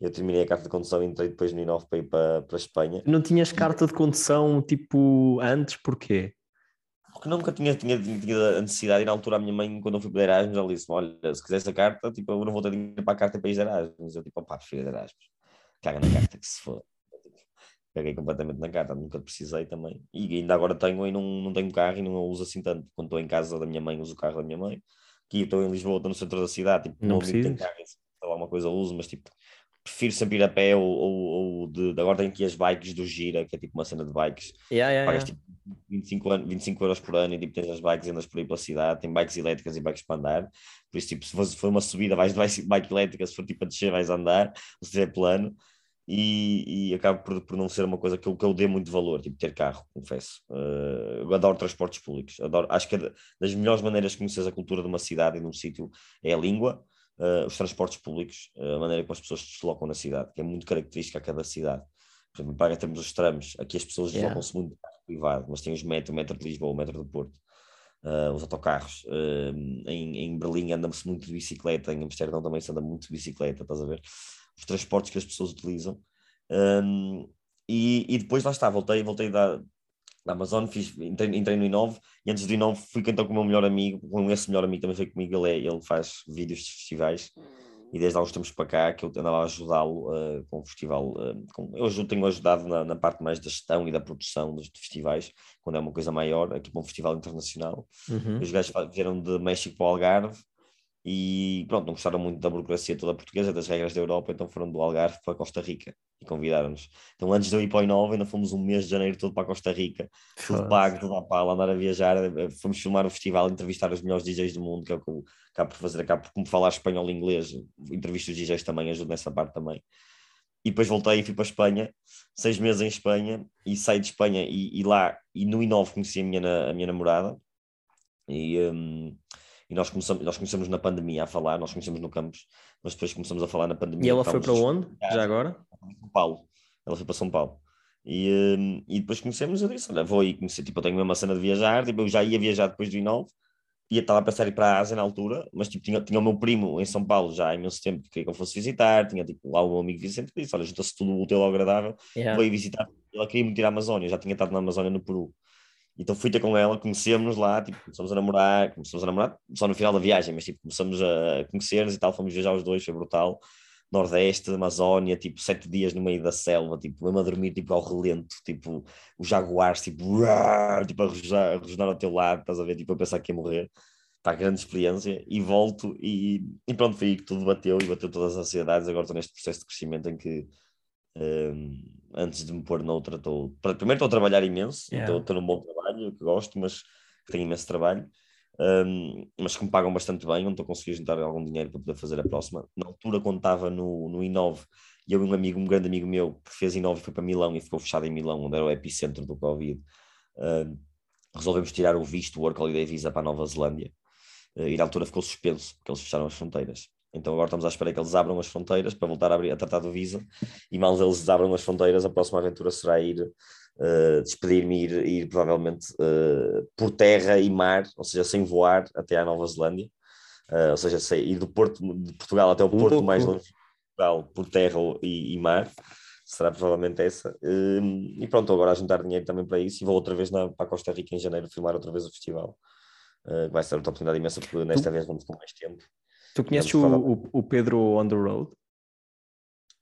eu terminei a carta de condução e entrei depois no I9 para ir para, para a Espanha. Não tinhas carta de condução tipo antes, porquê? Porque nunca tinha, tinha, tinha a necessidade, e na altura a minha mãe, quando eu fui para Erasmus, ela disse olha, se quiseres a carta, tipo, eu não vou ter dinheiro para a carta para ir de Erasmus. Eu tipo, opá, prefiro ir de Erasmus. Caga na carta, que se for. Caguei completamente na carta, nunca precisei também. E ainda agora tenho e não, não tenho carro e não a uso assim tanto. Quando estou em casa da minha mãe, uso o carro da minha mãe. Aqui estou em Lisboa, estou no centro da cidade, tipo, Não não amigo tem carro, se sei lá uma coisa uso, mas tipo, prefiro sempre ir a pé ou, ou, ou de, agora tenho aqui as bikes do Gira, que é tipo uma cena de bikes Yeah, yeah, pagas yeah. tipo 25, an- 25 euros por ano e tipo, tens as bikes e andas por aí pela cidade, tem bikes elétricas e bikes para andar, por isso tipo, se for, se for uma subida vais de bike, elétrica, se for tipo a descer vais andar, se tiver plano, e, e acaba por, por não ser uma coisa que eu, que eu dê muito valor, tipo ter carro, confesso. Eh, eu adoro transportes públicos, adoro, acho que é da- das melhores maneiras de conhecer a cultura de uma cidade e de um sítio é a língua, eh, os transportes públicos, eh, a maneira como as pessoas se deslocam na cidade, que é muito característica a cada cidade. Por exemplo, para temos os tramos, aqui as pessoas Yeah. deslocam-se muito privado, mas tem os metro, o metro de Lisboa, o metro do Porto, ah, os autocarros. em, em Berlim anda-se muito de bicicleta, em Amsterdão também se anda muito de bicicleta, estás a ver? Os transportes que as pessoas utilizam. Ahm, e, e depois lá está, voltei, voltei da, da Amazon, fiz, entrei, entrei no Inove e antes do Inove fui então com o meu melhor amigo, com esse melhor amigo também foi comigo, ele, é, ele faz vídeos de festivais e desde há uns tempos para cá que eu andava a ajudá-lo uh, com o festival. uh, com- eu tenho ajudado na, na parte mais da gestão e da produção dos festivais, quando é uma coisa maior, aqui para um festival internacional. Uhum. Os gajos vieram de México para o Algarve e pronto, não gostaram muito da burocracia toda portuguesa, das regras da Europa, então foram do Algarve para Costa Rica e convidaram-nos. Então antes de eu ir para o Inova, ainda fomos um mês de janeiro todo para Costa Rica, tudo pago, tudo à pala, andar a viajar, eh, fomos filmar o festival, entrevistar os melhores DJs do mundo, que é o que eu acabo por fazer, acabo por como falar espanhol e inglês, entrevisto os DJs também, ajudo nessa parte também. E depois voltei e fui para a Espanha, seis meses em Espanha, e saí de Espanha e, e lá, e no Inove conheci a minha, a minha namorada, e, hum, e nós, começamos, nós começamos na pandemia a falar, nós conhecemos no campus, mas depois começamos a falar na pandemia. E ela foi para onde? Já agora? São Paulo. Ela foi para São Paulo. E, hum, e depois conhecemos, eu disse, olha, vou aí conhecer, tipo, eu tenho mesmo a cena de viajar, tipo, eu já ia viajar depois do I9, e estava a pensar ir para a Ásia na altura, mas tipo, tinha, tinha o meu primo em São Paulo já há imenso tempo que queria que eu fosse visitar, tinha tipo lá o meu amigo Vicente que disse, olha, junta-se tudo útil ao agradável, Yeah. veio visitar, ela queria muito ir à Amazónia, eu já tinha estado na Amazónia no Peru, então fui ter com ela, conhecemos-nos lá, tipo, começamos a namorar, começamos a namorar só no final da viagem, mas tipo, começamos a conhecer-nos e tal, fomos viajar os dois, foi brutal, Nordeste, Amazónia, tipo, sete dias no meio da selva, tipo, mesmo a dormir, tipo, ao relento, tipo, os jaguares, tipo, uar, tipo a rosnar, ao teu lado, estás a ver, tipo, a pensar que ia morrer. Pá, grande experiência, e volto, e, e pronto, foi aí que tudo bateu, e bateu todas as ansiedades, agora estou neste processo de crescimento em que, hum, antes de me pôr noutra, estou, primeiro estou a trabalhar imenso, Yeah. estou, estou num bom trabalho, que gosto, mas que tenho imenso trabalho, hum, mas que me pagam bastante bem, onde estou a conseguir juntar algum dinheiro para poder fazer a próxima. Na altura, quando estava no, no Inove, e eu e um amigo, um grande amigo meu, que fez Inove e foi para Milão e ficou fechado em Milão, onde era o epicentro do Covid, hum, resolvemos tirar o visto, o Work Holiday Visa para a Nova Zelândia, eh, e na altura ficou suspenso, porque eles fecharam as fronteiras. Então agora estamos à espera que eles abram as fronteiras para voltar a, abrir, a tratar do Visa, e mal eles abram as fronteiras, a próxima aventura será ir Uh, despedir-me e ir, ir provavelmente uh, por terra e mar, ou seja, sem voar até à Nova Zelândia, uh, ou seja, sei, ir do Porto de Portugal até o Porto mais longe de Portugal por terra e, e mar, será provavelmente essa. Um, e pronto, agora a juntar dinheiro também para isso e vou outra vez na, para a Costa Rica em janeiro filmar outra vez o festival. Vai ser outra oportunidade imensa porque nesta vez vamos com mais tempo. Tu conheces o, o, o Pedro on the road?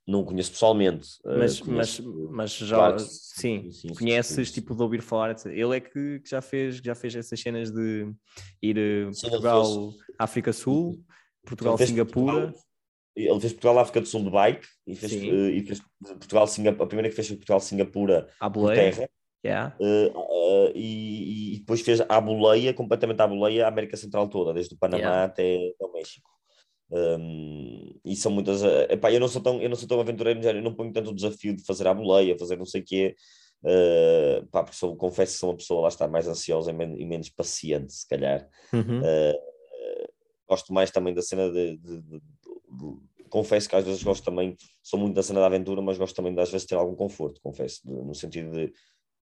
Não o conheço pessoalmente. uh, Mas, mas, conheço- mas já claro sim, sim, sim, conheces sim. tipo de ouvir falar, etc. Ele é que, que já fez já fez essas cenas de ir eh, Portugal, África Sul, Portugal, Ele fez Singapura. Portugal- Ele fez Portugal África do Sul de bike e fez, eh, e fez Portugal Singapura. A primeira que fez foi Portugal Singapura à boleia. terra Yeah. eh, eh, e, e depois fez à boleia, completamente à boleia, a América Central toda, desde o Panamá Yeah. até ao México. Um, e são muitas. Eh, epá, eu não sou tão, eu não sou tão aventureiro, eu não ponho tanto o desafio de fazer a boleia, fazer não sei o quê. Uh, pá, porque sou, confesso que sou uma pessoa lá está mais ansiosa e, men e menos paciente, se calhar. Uhum. Uh, gosto mais também da cena de, de, de, de, Confesso que às vezes gosto também, sou muito da cena da aventura, mas gosto também de às vezes ter algum conforto, confesso, no sentido de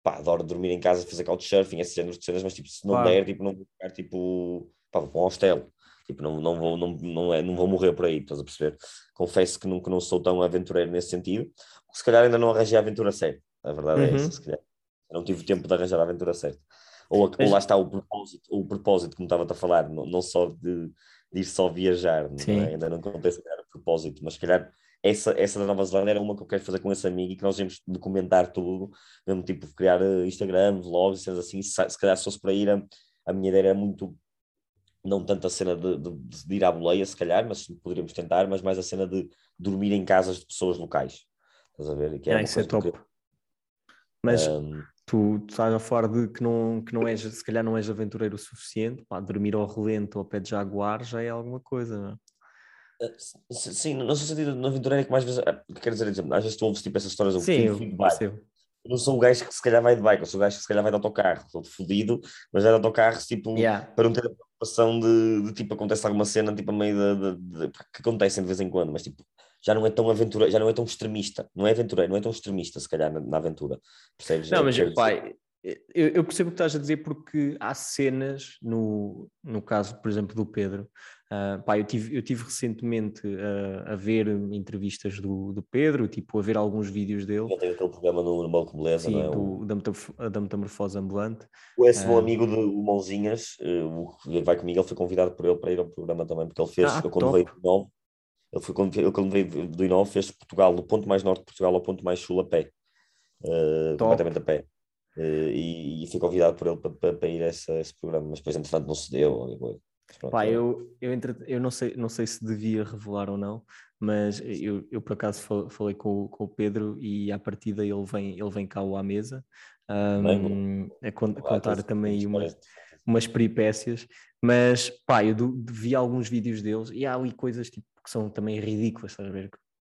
pá, adoro dormir em casa, fazer couchsurfing, esse género de cenas, mas tipo, se não claro. der, tipo, não vou ficar tipo, pá, vou para um hostel. Tipo, não, não, vou, não, não, é, não vou morrer por aí, estás a perceber? Confesso que não, que não sou tão aventureiro nesse sentido. Se calhar ainda não arranjei a aventura certa. A verdade é uhum. é essa, se calhar. não tive tempo de arranjar a aventura certa. Ou, ou lá está o propósito, o propósito, como estava a falar, não, não só de, de, ir só viajar, não é? ainda não contei se calhar o propósito, mas se calhar essa, essa da Nova Zelândia era uma que eu quero fazer com esse amigo e que nós íamos documentar tudo, mesmo tipo criar eh, Instagram, vlogs, cenas assim, se, se calhar se fosse para ir, a, a minha ideia era muito não tanto a cena de, de, de, ir à boleia, se calhar, mas poderíamos tentar, mas mais a cena de dormir em casas de pessoas locais. Estás a ver? Que é, isso é top. Que... Mas um... tu, tu estás a falar de que não, que não és, se calhar não és aventureiro o suficiente, pá, dormir ao relento ou ao pé de jaguar já é alguma coisa, não é? Ah, sim, no sentido de aventureiro é que mais vezes, ah, quer dizer, às vezes tu ouves tipo essas histórias, Sim, eu, de bike. Não sou o gajo que se calhar vai de bike, eu sou o gajo que se calhar vai de autocarro, estou fodido, mas vai de autocarro tipo, yeah. para não ter a preocupação de, de, tipo, acontece alguma cena tipo a meio de, de, de, que acontecem de vez em quando, mas tipo, já não é tão aventureiro, já não é tão extremista, não é aventureiro, não é tão extremista se calhar na, na aventura, percebes? Não, é, mas pai, eu, eu, percebo o que estás a dizer porque há cenas, no, no caso, por exemplo, do Pedro. Uh, pá, eu, tive, eu tive recentemente uh, a ver entrevistas do, do Pedro, tipo, a ver alguns vídeos dele. Já tem aquele programa no, no Balco Beleza, Sim, não é? do, da, da Metamorfose Ambulante. Esse uh, meu amigo de Mãozinhas, o que vai comigo, ele foi convidado por ele para ir ao programa também, porque ele fez, ah, quando veio do Novo, ele foi quando, ele, quando veio do Inove, fez Portugal, do ponto mais norte de Portugal ao ponto mais sul a pé. completamente a pé. Uh, e, e, fui convidado por ele para, para, para ir a esse, a esse, programa, mas depois entretanto não se deu. Pronto, Pá, eu, eu, entre, eu não, sei, não sei se devia revelar ou não, mas eu, eu por acaso falei com, com o Pedro e à partida ele vem, ele vem cá à mesa um, a, contar também umas, umas peripécias, mas pá, eu vi alguns vídeos deles e há ali coisas tipo, que são também ridículas, estás a ver?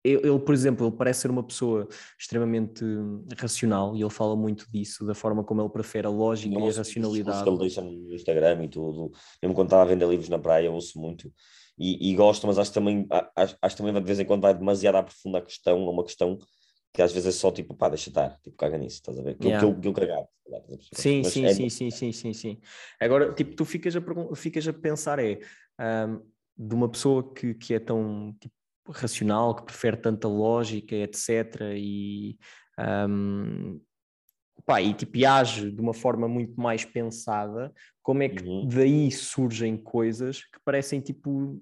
Ele, por exemplo, ele parece ser uma pessoa extremamente racional e ele fala muito disso, da forma como ele prefere a lógica Nossa, e a racionalidade. que ele deixa no Instagram e tudo, mesmo quando estava a vender livros na praia, eu ouço muito e, e gosto, mas acho também, acho, acho também de vez em quando vai demasiado aprofundar a questão, uma questão que às vezes é só tipo, pá, deixa estar, tipo, caga nisso, estás a ver? Que, yeah. que, eu, que eu cagava. Sim, sim, é... sim, sim, sim, sim, sim. Agora, tipo, tu ficas a, ficas a pensar, é, um, de uma pessoa que, que é tão, tipo, racional, que prefere tanta lógica, etc. E, um, pá, e tipo, e age de uma forma muito mais pensada, como é que uhum. daí surgem coisas que parecem tipo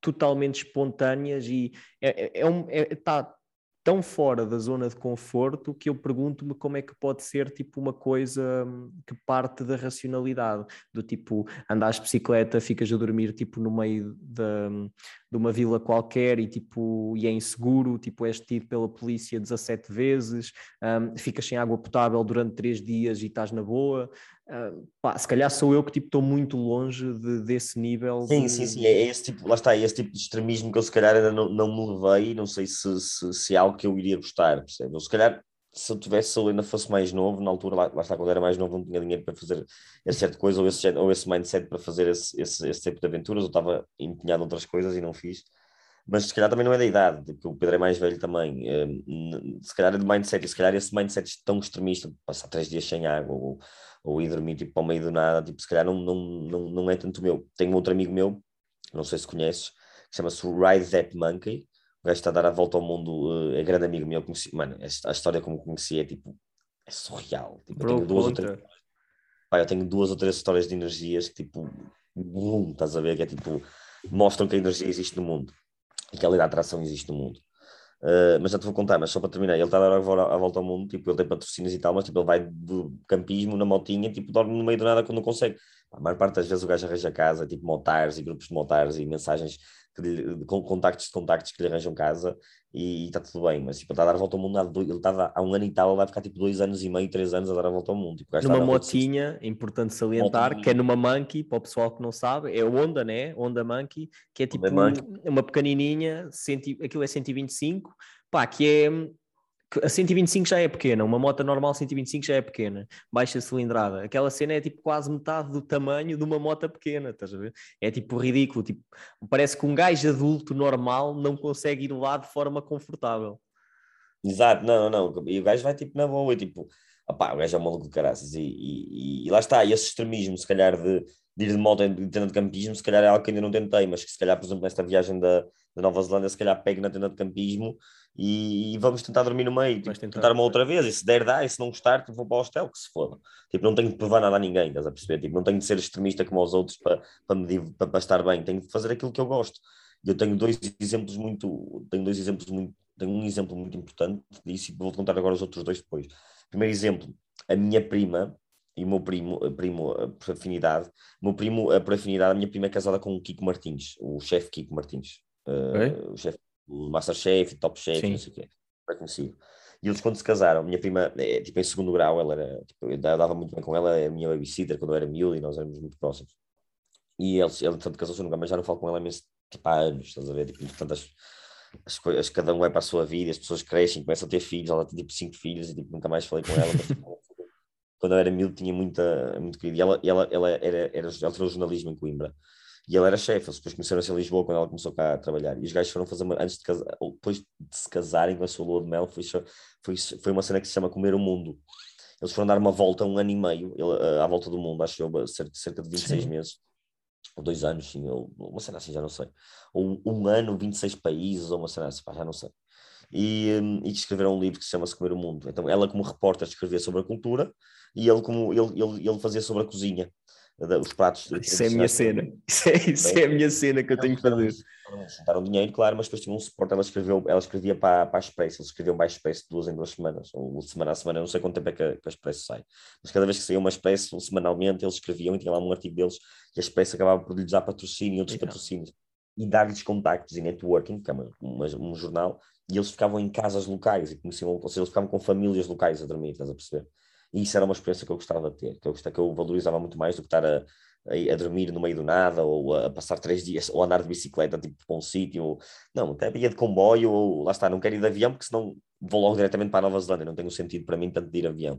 totalmente espontâneas e é, é, é um, é, tá, tão fora da zona de conforto que eu pergunto-me como é que pode ser tipo uma coisa hum, que parte da racionalidade, do tipo andares de bicicleta, ficas a dormir tipo no meio de, hum, de uma vila qualquer e tipo e é inseguro, tipo és tido pela polícia 17 vezes, um, ficas sem água potável durante 3 dias e estás na boa, Uh, pá, se calhar sou eu que tipo estou muito longe de, desse nível. Sim, de... sim, sim, é esse tipo, lá está, é esse tipo de extremismo que eu se calhar ainda não, não me levei, não sei se, se, se é algo que eu iria gostar, percebe? Ou se calhar se eu tivesse, se eu ainda fosse mais novo, na altura, lá, lá está, quando era mais novo, não tinha dinheiro para fazer esse certo coisa, ou esse, ou esse mindset para fazer esse, esse, esse tipo de aventuras, eu estava empenhado em outras coisas e não fiz mas se calhar também não é da idade, porque o Pedro é mais velho também. Hum, se calhar é de mindset, se calhar esse mindset tão extremista, passar três dias sem água, ou, ou ir dormir tipo, ao meio do nada, tipo, se calhar não, não, não, não é tanto meu. Tenho outro amigo meu, não sei se conheces, que chama-se Ride That Monkey. O gajo está a dar a volta ao mundo, eh, é grande amigo meu. Conheci, mano, a história como conheci é tipo, é surreal. Tipo, eu, tenho duas ou três, pá, eu tenho duas ou três histórias de energias que tipo, bum, estás a ver? Que é tipo, mostram que a energia existe no mundo e que a lei da atração existe no mundo. Uh, mas já te vou contar, mas só para terminar, ele está a dar a volta ao mundo, tipo, ele tem patrocínios e tal, mas tipo, ele vai do campismo na motinha, tipo, dorme no meio do nada quando não consegue. A maior parte das vezes o gajo arranja casa, tipo motares e grupos de motares e mensagens lhe, com contactos de contactos que lhe arranjam casa e está tudo bem, mas tipo, está a dar a volta ao mundo, ele estava há um ano e tal, ele vai ficar tipo dois anos e meio, três anos a dar a volta ao mundo. Tipo, numa motinha, importante salientar, motinha. que é numa Monkey, para o pessoal que não sabe, é Honda, né? Honda Monkey, que é tipo uma pequenininha, cento, aquilo é 125, pá, que é a 125 já é pequena, uma moto normal 125 já é pequena, baixa cilindrada. Aquela cena é tipo quase metade do tamanho de uma moto pequena, estás a ver? É tipo ridículo, tipo, parece que um gajo adulto normal não consegue ir lá de forma confortável. Exato, não, não, e o gajo vai tipo na boa, tipo, opá, o gajo é um maluco de caraças, e, e, e, lá está, esse extremismo, se calhar, de, de ir de moto em tenda de campismo, se calhar é algo que ainda não tentei, mas que se calhar, por exemplo, nesta viagem da, da Nova Zelândia, se calhar pego na tenda de campismo e, e vamos tentar dormir no meio, tipo, tentar. tentar uma outra vez, e se der, dá, e se não gostar, tipo, vou para o hostel, que se foda. Tipo, não tenho de provar nada a ninguém, estás a perceber? Tipo, não tenho de ser extremista como os outros para, para, me, para, para estar bem, tenho de fazer aquilo que eu gosto. E eu tenho dois exemplos muito, tenho dois exemplos muito, tenho um exemplo muito importante disso e vou contar agora os outros dois depois. Primeiro exemplo, a minha prima e o meu primo, primo por afinidade, meu primo, por afinidade, a minha prima é casada com o Kiko Martins, o chefe Kiko Martins, uh, o chefe Masterchef, Top Chef, Sim. não sei o quê, bem conhecido. E eles quando se casaram, minha prima, é, tipo, em segundo grau, ela era, tipo, eu dava muito bem com ela, é a minha babysitter quando eu era miúdo e nós éramos muito próximos. E ele, ele tanto casou-se nunca, mas já não falo com ela mesmo tipo, há anos, estás a ver? Tipo, portanto, as, as coisas, cada um vai para a sua vida, as pessoas crescem, começam a ter filhos, ela tem tipo cinco filhos e tipo, nunca mais falei com ela, mas tipo, quando eu era miúdo tinha muita, muito querido. E ela, ela, ela, era, era, ela jornalismo em Coimbra. E ela era chefe, eles depois conheceram-se em Lisboa quando ela começou cá a trabalhar. E os gajos foram fazer, uma, antes de casar, depois de se casarem com a sua lua de mel, foi, foi, foi uma cena que se chama Comer o Mundo. Eles foram dar uma volta, um ano e meio, à volta do mundo, acho eu, cerca, cerca de 26 sim. meses, ou dois anos, sim, ou uma cena assim, já não sei. Ou um ano, 26 países, ou uma cena assim, já não sei. E, hum, e escreveram um livro que se chama Comer o Mundo. Então, ela, como repórter, escrevia sobre a cultura e ele, como ele, ele, ele fazia sobre a cozinha os pratos. Isso é a minha cena. Isso é, isso é a minha cena que eu tenho que fazer. Juntaram dinheiro, claro, mas depois tinha um suporte. Ela, escreveu, ela escrevia para, para a Expresso, eles escreviam para a Expresso de duas em duas semanas, ou semana a semana, não sei quanto tempo é que a, que a Expresso sai. Mas cada vez que saía uma Expresso, semanalmente, eles escreviam e tinha lá um artigo deles e a Expresso acabava por lhes dar patrocínio e outros então. patrocínios e dar-lhes contactos e networking, que é uma, uma, um jornal, e eles ficavam em casas locais e conheciam, ou seja, eles ficavam com famílias locais a dormir, estás a perceber? E isso era uma experiência que eu gostava de ter, que eu, que eu valorizava muito mais do que estar a, a, a, dormir no meio do nada, ou a, passar três dias, ou andar de bicicleta tipo para um sítio. Não, até ia de comboio, ou lá está, não quero ir de avião, porque senão vou logo diretamente para a Nova Zelândia, não tem sentido para mim tanto de ir avião.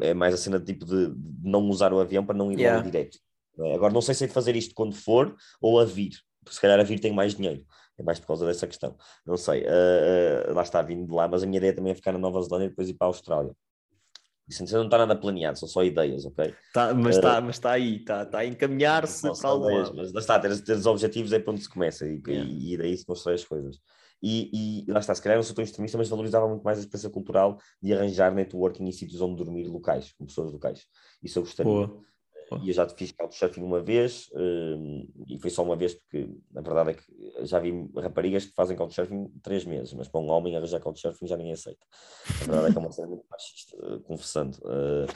É mais a cena de, tipo de, de não usar o avião para não ir yeah. logo direto. É? Agora não sei se é de fazer isto quando for ou a vir, porque se calhar a vir tem mais dinheiro. É mais por causa dessa questão. Não sei, uh, uh, lá está vindo de lá, mas a minha ideia também é ficar na Nova Zelândia e depois ir para a Austrália. Isso não está nada planeado, são só ideias, ok? Tá, mas está uh, mas tá aí, está tá a encaminhar-se para algum lado. Mas lá está, ter, ter os objetivos é para onde se começa e, yeah. e, e daí se constrói as coisas. E, e, lá está, se calhar não sou tão extremista, mas valorizava muito mais a experiência cultural de arranjar networking em sítios onde dormir locais, com pessoas locais. Isso eu gostaria. Boa. E eu já fiz couchsurfing uma vez, um, e foi só uma vez, porque na verdade é que já vi raparigas que fazem couchsurfing três meses, mas para um homem arranjar couchsurfing já ninguém aceita. A verdade é que é uma cena muito machista, uh, confessando. Uh,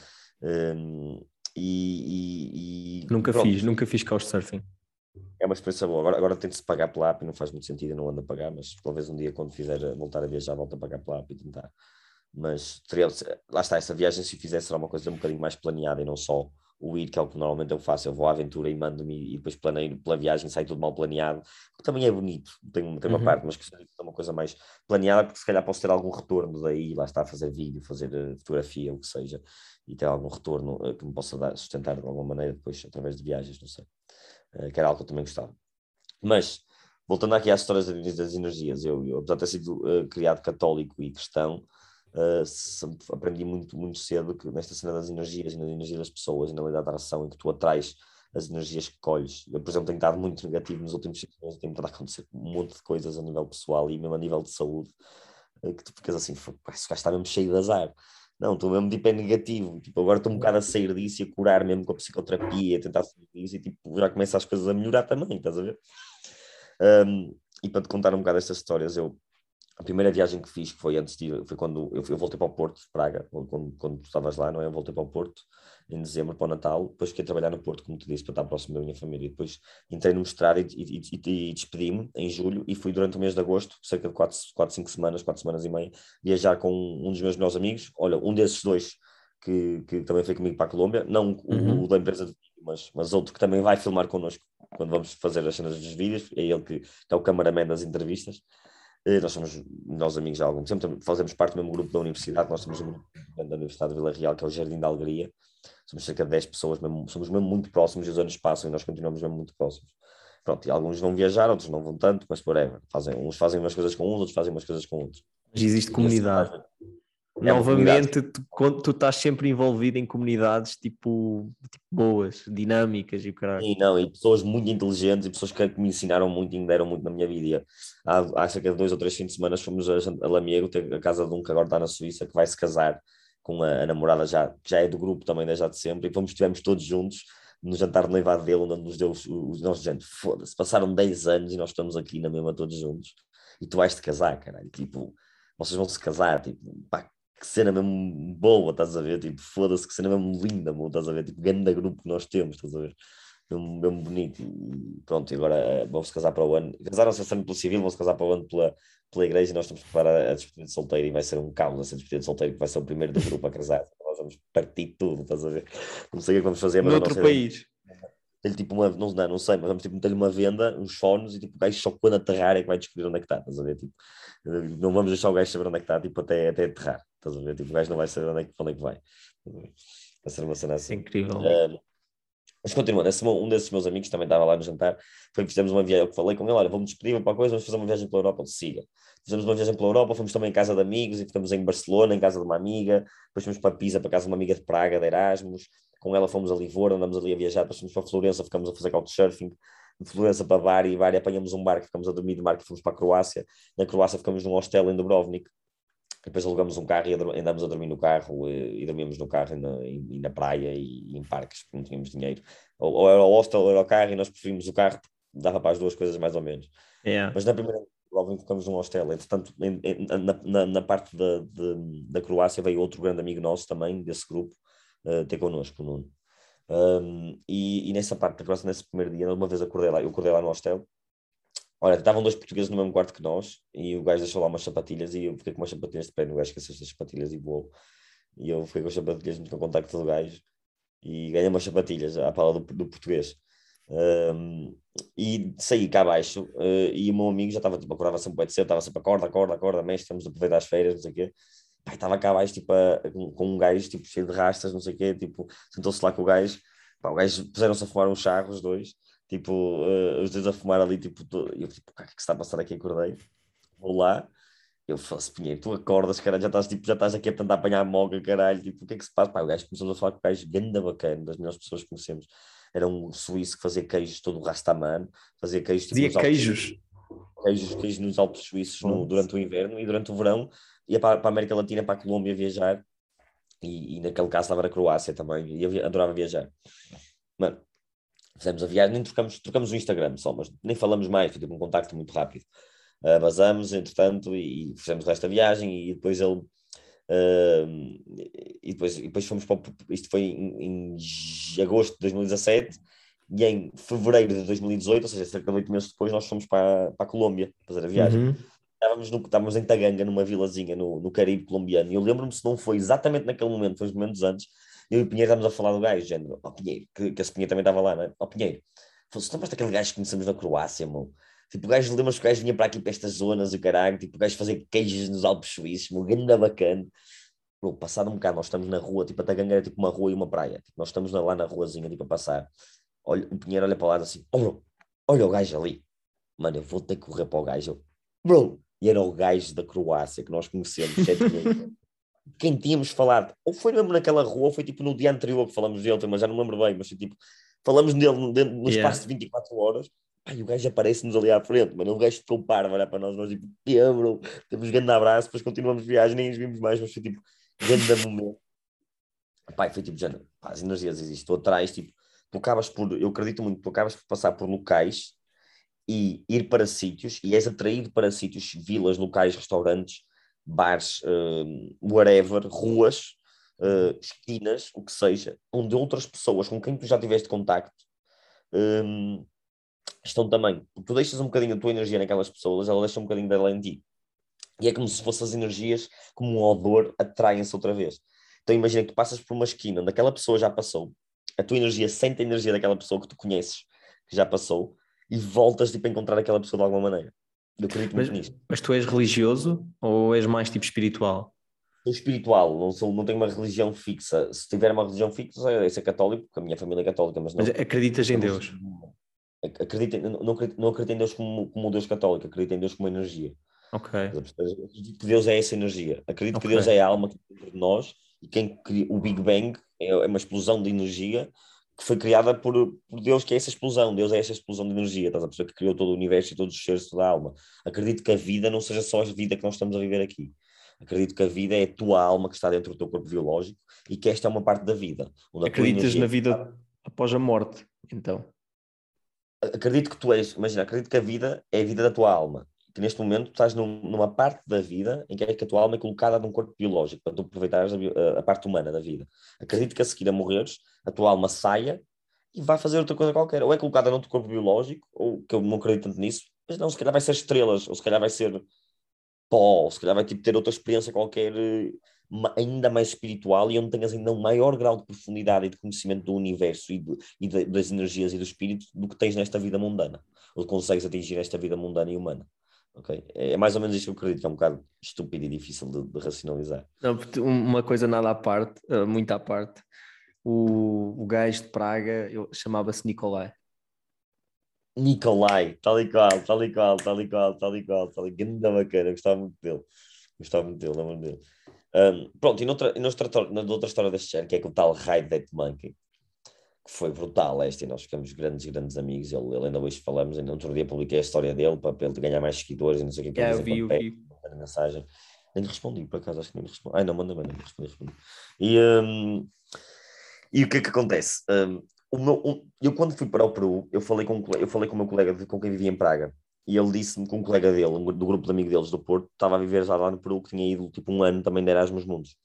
um, e, e, nunca pronto. fiz, nunca fiz couchsurfing. É uma experiência boa. Agora, agora tento-se pagar pela app e não faz muito sentido, eu não ando a pagar, mas talvez um dia, quando fizer voltar a viajar, volto a pagar pela app e tentar. Mas teria, lá está, essa viagem, se fizesse, será uma coisa um bocadinho mais planeada e não só o ir, que é o que normalmente eu faço, eu vou à aventura e mando-me e depois planeio pela viagem, sai tudo mal planeado, que também é bonito, tem, tem uma uhum. parte, mas que é uma coisa mais planeada, porque se calhar posso ter algum retorno daí, lá está a fazer vídeo, fazer uh, fotografia, o que seja, e ter algum retorno uh, que me possa dar, sustentar de alguma maneira depois através de viagens, não sei, uh, que era algo que eu também gostava. Mas, voltando aqui às histórias das energias, eu, eu apesar de ter sido criado católico e cristão, uh, aprendi muito, muito cedo que nesta cena das energias e na energia das pessoas e na lei da atração, em que tu atrais as energias que colhes. Eu, por exemplo, tenho estado muito negativo nos últimos cinco anos, tem estado a acontecer um monte de coisas a nível pessoal e mesmo a nível de saúde, uh, que tu ficas assim, parece que está mesmo cheio de azar. Não, estou mesmo tipo é negativo, tipo, agora estou um bocado a sair disso e a curar mesmo com a psicoterapia, a tentar sair disso e tipo, já começa as coisas a melhorar também, estás a ver? Um, e para te contar um bocado estas histórias, eu a primeira viagem que fiz, que foi antes de ir, foi quando eu, eu voltei para o Porto, Praga, quando, quando tu estavas lá, não é? Eu voltei para o Porto em dezembro para o Natal, depois fiquei a trabalhar no Porto, como te disse, para estar próximo da minha família. E depois entrei no mestrado e, e, e, e despedi-me em julho e fui durante o mês de agosto, cerca de 4, 4 5 semanas, 4 semanas e meia, viajar com um dos meus melhores amigos. Olha, um desses dois que, que também foi comigo para a Colômbia, não uhum. o, da empresa de mas, mas outro que também vai filmar connosco quando vamos fazer as cenas dos vídeos, é ele que, que é o cameraman das entrevistas. Eh, nós somos nós amigos há algum tempo, fazemos parte do mesmo grupo da universidade, nós somos um grupo da Universidade de Vila Real, que é o Jardim da Alegria, somos cerca de 10 pessoas, mesmo, somos mesmo muito próximos e os anos passam e nós continuamos mesmo muito próximos. Pronto, e alguns vão viajar, outros não vão tanto, mas whatever. Fazem, uns fazem umas coisas com uns, outros fazem umas coisas com outros. Mas existe comunidade. É Novamente, tu, tu estás sempre envolvido em comunidades tipo, tipo boas, dinâmicas e caralho. Sim, não, e pessoas muito inteligentes e pessoas que me ensinaram muito e me deram muito na minha vida. Há, há cerca de dois ou três fins de semana fomos a, a Lamiego, a casa de um que agora está na Suíça, que vai se casar com a, a namorada já, que já é do grupo também, desde já de sempre, e fomos, estivemos todos juntos no jantar de noivado dele, onde nos deu os, os nossos gente, foda-se, passaram 10 anos e nós estamos aqui na mesma todos juntos, e tu vais te casar, caralho, tipo, vocês vão se casar, tipo, pá, que cena mesmo boa, estás a ver? Tipo, foda-se, que cena mesmo linda, meu, estás a ver? Tipo, grande grupo que nós temos, estás a ver? Mesmo, mesmo bonito. E pronto, e agora eh, vão-se casar para o ano. Casaram-se esse ano pelo civil, vão-se casar para o ano pela, pela igreja e nós estamos a preparar a despedida de solteiro e vai ser um caos essa despedida de solteiro, que vai ser o primeiro do grupo a casar. Nós vamos partir tudo, estás a ver? Não sei o que vamos fazer, mas. Noutro país. Tem tipo uma, não, não, não sei, mas vamos tipo, meter-lhe uma venda, uns fones e tipo, o gajo só quando aterrar é que vai descobrir onde é que está, estás a ver? Tipo, não vamos deixar o gajo saber onde é que está, tipo, até, até aterrar. Estás a ver? Tipo, o gajo não vai saber onde é que, onde é que vai. Vai ser uma cena assim. É incrível. Uh, mas continuando, esse, um desses meus amigos também estava lá no jantar, foi que fizemos uma viagem, eu falei com ele, olha, vamos despedir para a coisa, vamos fazer uma viagem pela Europa, ele siga. Fizemos uma viagem pela Europa, fomos também em casa de amigos e ficamos em Barcelona, em casa de uma amiga, depois fomos para Pisa, para casa de uma amiga de Praga, de Erasmus, com ela fomos a Livorno, andamos ali a viajar, depois fomos para Florença, ficamos a fazer couchsurfing, de Florença para Bari, e Bari apanhamos um barco, ficamos a dormir de barco e fomos para a Croácia, na Croácia ficamos num hostel em Dubrovnik, depois alugamos um carro e andamos a dormir no carro e, e dormimos no carro e na, e na praia e, e, em parques, porque não tínhamos dinheiro. Ou, ou era o hostel ou era o carro e nós preferimos o carro, dava para as duas coisas mais ou menos. Yeah. Mas na primeira logo ficamos num hostel. Entretanto, em, em, na, na, na, parte da, de, da Croácia veio outro grande amigo nosso também, desse grupo, uh, ter connosco, o Nuno. Um, e, e, nessa parte da Croácia, nesse primeiro dia, uma vez acordei lá, eu acordei lá no hostel Olha, estavam dois portugueses no mesmo quarto que nós e o gajo deixou lá umas sapatilhas e eu fiquei com umas sapatilhas de pé. O gajo esqueceu as sapatilhas e voou. E eu fiquei com as sapatilhas no contacto do gajo e ganhei umas sapatilhas à pala do, do português. Um, e saí cá abaixo uh, e o meu amigo já estava tipo, acordava sempre bem cedo, estava sempre acorda, acorda, acorda, mestre, temos de aproveitar as feiras, não sei o quê. Pai, estava cá abaixo tipo, a, com, com, um gajo tipo, cheio de rastas, não sei o quê, tipo, sentou-se lá com o gajo, pá, o gajo puseram-se a fumar um charro, os dois, tipo, uh, os dois a fumar ali, tipo, todo, eu tipo, o que é que está a passar aqui, acordei, vou lá, eu falo assim, Pinheiro, tu acordas, caralho, já estás, tipo, já estás aqui a tentar apanhar a moga, caralho, tipo, o que é que se passa? Pá, o gajo começou a falar com o gajo ganda bacana, das melhores pessoas que conhecemos, era um suíço que fazia queijos todo o rastaman, fazia queijos... Tipo, fazia queijos? Alpes, queijos? Queijos nos Alpes Suíços no, durante o inverno e durante o verão ia para, para a América Latina, para a Colômbia viajar, e, e naquele caso estava na Croácia também, e eu adorava viajar. Mano, fizemos a viagem, nem trocamos, trocamos o Instagram só, mas nem falamos mais, foi tipo um contacto muito rápido. Uh, entretanto, e, e fizemos esta viagem, e depois ele. Uh, e, depois, e depois fomos para. Isto foi em, em agosto de 2017, e em fevereiro de 2018, ou seja, cerca de oito meses depois, nós fomos para, para a Colômbia fazer a viagem. Uhum. Estávamos, no, estávamos em Taganga, numa vilazinha no, no Caribe colombiano, e eu lembro-me se não foi exatamente naquele momento, foi uns momentos antes, eu e o Pinheiro estávamos a falar do gajo, género, ó oh, Pinheiro, que, que esse Pinheiro também estava lá, não é? Ó oh, Pinheiro, se lembras daquele gajo que conhecemos na Croácia, meu? Tipo, o gajo, lembras que o gajo vinha para aqui, para estas zonas, o caralho, tipo, o gajo fazia queijos nos Alpes Suíços, meu, grande bacana. Bro, passado um bocado, nós estamos na rua, tipo, a Taganga era tipo uma rua e uma praia. Tipo, nós estamos lá na ruazinha, tipo, a passar. Olha, o Pinheiro olha para lá assim, oh, bro, olha o gajo ali. Mano, eu vou ter que correr para o gajo. Bro, e era o gajo da Croácia que nós conhecemos, quem tínhamos falado, ou foi mesmo naquela rua, ou foi tipo no dia anterior que falamos dele, mas já não lembro bem, mas foi tipo, falamos dele no, no yeah. espaço de 24 horas, e o gajo aparece-nos ali à frente, mano, o gajo ficou parvo olhar para nós, nós tipo, bro, temos um grande abraço, depois continuamos viagem, nem os vimos mais, mas foi tipo, grande momento. Pai, foi tipo, já, pá, as energias existem, tu atrás, tipo, tu acabas por, eu acredito muito, tu acabas por passar por locais e ir para sítios, e és atraído para sítios, vilas, locais, restaurantes, bares, uh, whatever, ruas, uh, esquinas, o que seja, onde outras pessoas com quem tu já tiveste contacto um, estão também. Porque tu deixas um bocadinho a tua energia naquelas pessoas, ela deixa um bocadinho dela em ti. E é como se fossem as energias, como um odor, atraem-se outra vez. Então imagina que tu passas por uma esquina onde aquela pessoa já passou, a tua energia sente a energia daquela pessoa que tu conheces, que já passou, e voltas tipo, a encontrar aquela pessoa de alguma maneira. Eu acredito mas, muito nisto. Mas tu és religioso ou és mais tipo espiritual? Sou espiritual, não, sou, não tenho uma religião fixa. Se tiver uma religião fixa, é ser católico, porque a minha família é católica, mas não. Mas acreditas em Deus? Acredito, não, acredito, não acredito em Deus como, como um Deus católico, acredito em Deus como energia. Ok. Acredito que Deus é essa energia. Acredito okay. que Deus é a alma que dentro de nós e quem o Big Bang é, é uma explosão de energia que foi criada por, por, Deus, que é essa explosão. Deus é essa explosão de energia, estás a perceber? Que criou todo o universo e todos os seres, toda a alma. Acredito que a vida não seja só a vida que nós estamos a viver aqui. Acredito que a vida é a tua alma que está dentro do teu corpo biológico e que esta é uma parte da vida. Acreditas na vida após a morte, então? Acredito que tu és, imagina, acredito que a vida é a vida da tua alma que neste momento estás num, numa parte da vida em que, é que a tua alma é colocada num corpo biológico, para tu aproveitares a, a, parte humana da vida. Acredito que a seguir a morreres, a tua alma saia e vai fazer outra coisa qualquer. Ou é colocada num corpo biológico, ou que eu não acredito tanto nisso, mas não, se calhar vai ser estrelas, ou se calhar vai ser pó, ou se calhar vai tipo, ter outra experiência qualquer eh, ainda mais espiritual e onde tenhas ainda um maior grau de profundidade e de conhecimento do universo e, e de, das energias e do espírito do que tens nesta vida mundana, ou consegues atingir nesta vida mundana e humana. Okay? É, é mais ou menos isto que eu acredito, que é um bocado estúpido e difícil de, de racionalizar. Não, uma coisa nada à parte, eh, muito à parte, o, o gajo de Praga chamava-se Nicolai. Nicolai, tal e qual, tal e qual, tal e qual, tal e qual, tal e qual, grande bacana, gostava muito dele, gostava muito dele, lembro dele. Um, pronto, e noutra, e noutra, noutra história deste género, que é que o tal Ride That Monkey, foi brutal este, e nós ficamos grandes, grandes amigos. Ele, ele ainda hoje falamos, ainda outro dia publiquei a história dele para, para ele ganhar mais seguidores e não sei o que. que yeah, eu vi, eu vi. mensagem. Nem lhe respondi, por acaso, acho que nem lhe respondi. Ai, não, manda, manda, respondi, respondi. E, um, e o que é que acontece? Um, o meu, um, eu quando fui para o Peru, eu falei com, eu falei com o meu colega de, com quem vivia em Praga, e ele disse-me que um colega dele, do grupo de amigos deles do Porto, estava a viver já lá no Peru, que tinha ido tipo um ano também de Erasmus Mundos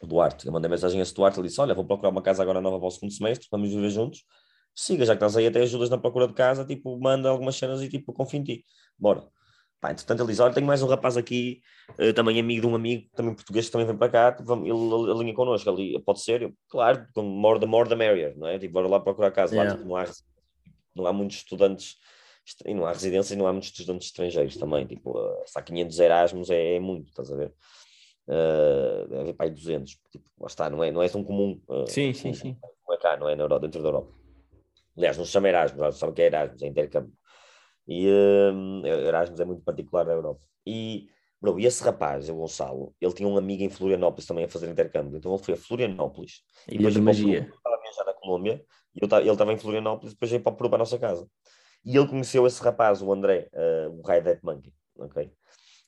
o Duarte. Eu mandei mensagem a esse Duarte, ele disse: Olha, vou procurar uma casa agora nova para o segundo semestre, vamos viver juntos. Siga, já que estás aí até ajudas na procura de casa, tipo, manda algumas cenas e tipo, confio em ti. Bora. Pá, entretanto, ele diz: Olha, tenho mais um rapaz aqui, uh, também amigo de um amigo, também português, que também vem para cá, ele, ele alinha connosco ali, pode ser? Eu, claro, com more the, more the merrier, não é? Tipo, bora lá procurar casa. Yeah. Lá, tipo, não, há, não há muitos estudantes, e não há residência e não há muitos estudantes estrangeiros também. Tipo, uh, se há 500 Erasmus é, é muito, estás a ver? Uh, deve haver para aí 200, tipo, lá está, não é, não é tão comum. Uh, sim, sim, sim. Não é cá, não é na Europa, dentro da Europa. Aliás, não se chama Erasmus, sabe o que é Erasmus, é intercâmbio. E uh, Erasmus é muito particular da Europa. E, bro, e esse rapaz, o Gonçalo, ele tinha um amigo em Florianópolis também a fazer intercâmbio. Então ele foi a Florianópolis. Ilha da Magia. Estava a viajar na Colômbia e ele estava em Florianópolis, depois veio para o Peru, para a nossa casa. E ele conheceu esse rapaz, o André, uh, o Ride That Monkey. ok?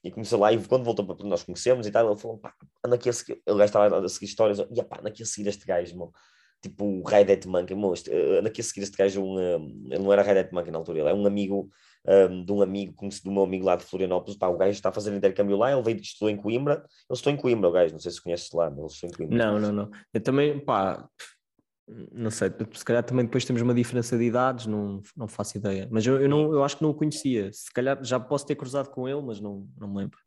E começou lá, e quando voltou para nós conhecemos e tal, ele falou: pá, anda aqui a seguir. Ele estava a seguir histórias, e pá, anda aqui a seguir este gajo, mano. Tipo o Ray Dead Monkey, mano, eh, anda aqui a seguir este gajo. Um, um, ele não era Ray Dead Monkey na altura, ele é um amigo um, de um amigo, conhecido do meu amigo lá de Florianópolis. Pá, o gajo está a fazer intercâmbio lá, ele veio estudou em Coimbra. Ele estou em Coimbra, o gajo, não sei se conheces lá, mas ele estou em Coimbra. Não, não, não. Eu também, pá, não sei, se calhar também depois temos uma diferença de idades, não, não faço ideia. Mas eu, eu, não, eu acho que não o conhecia. Se calhar já posso ter cruzado com ele, mas não, não me lembro.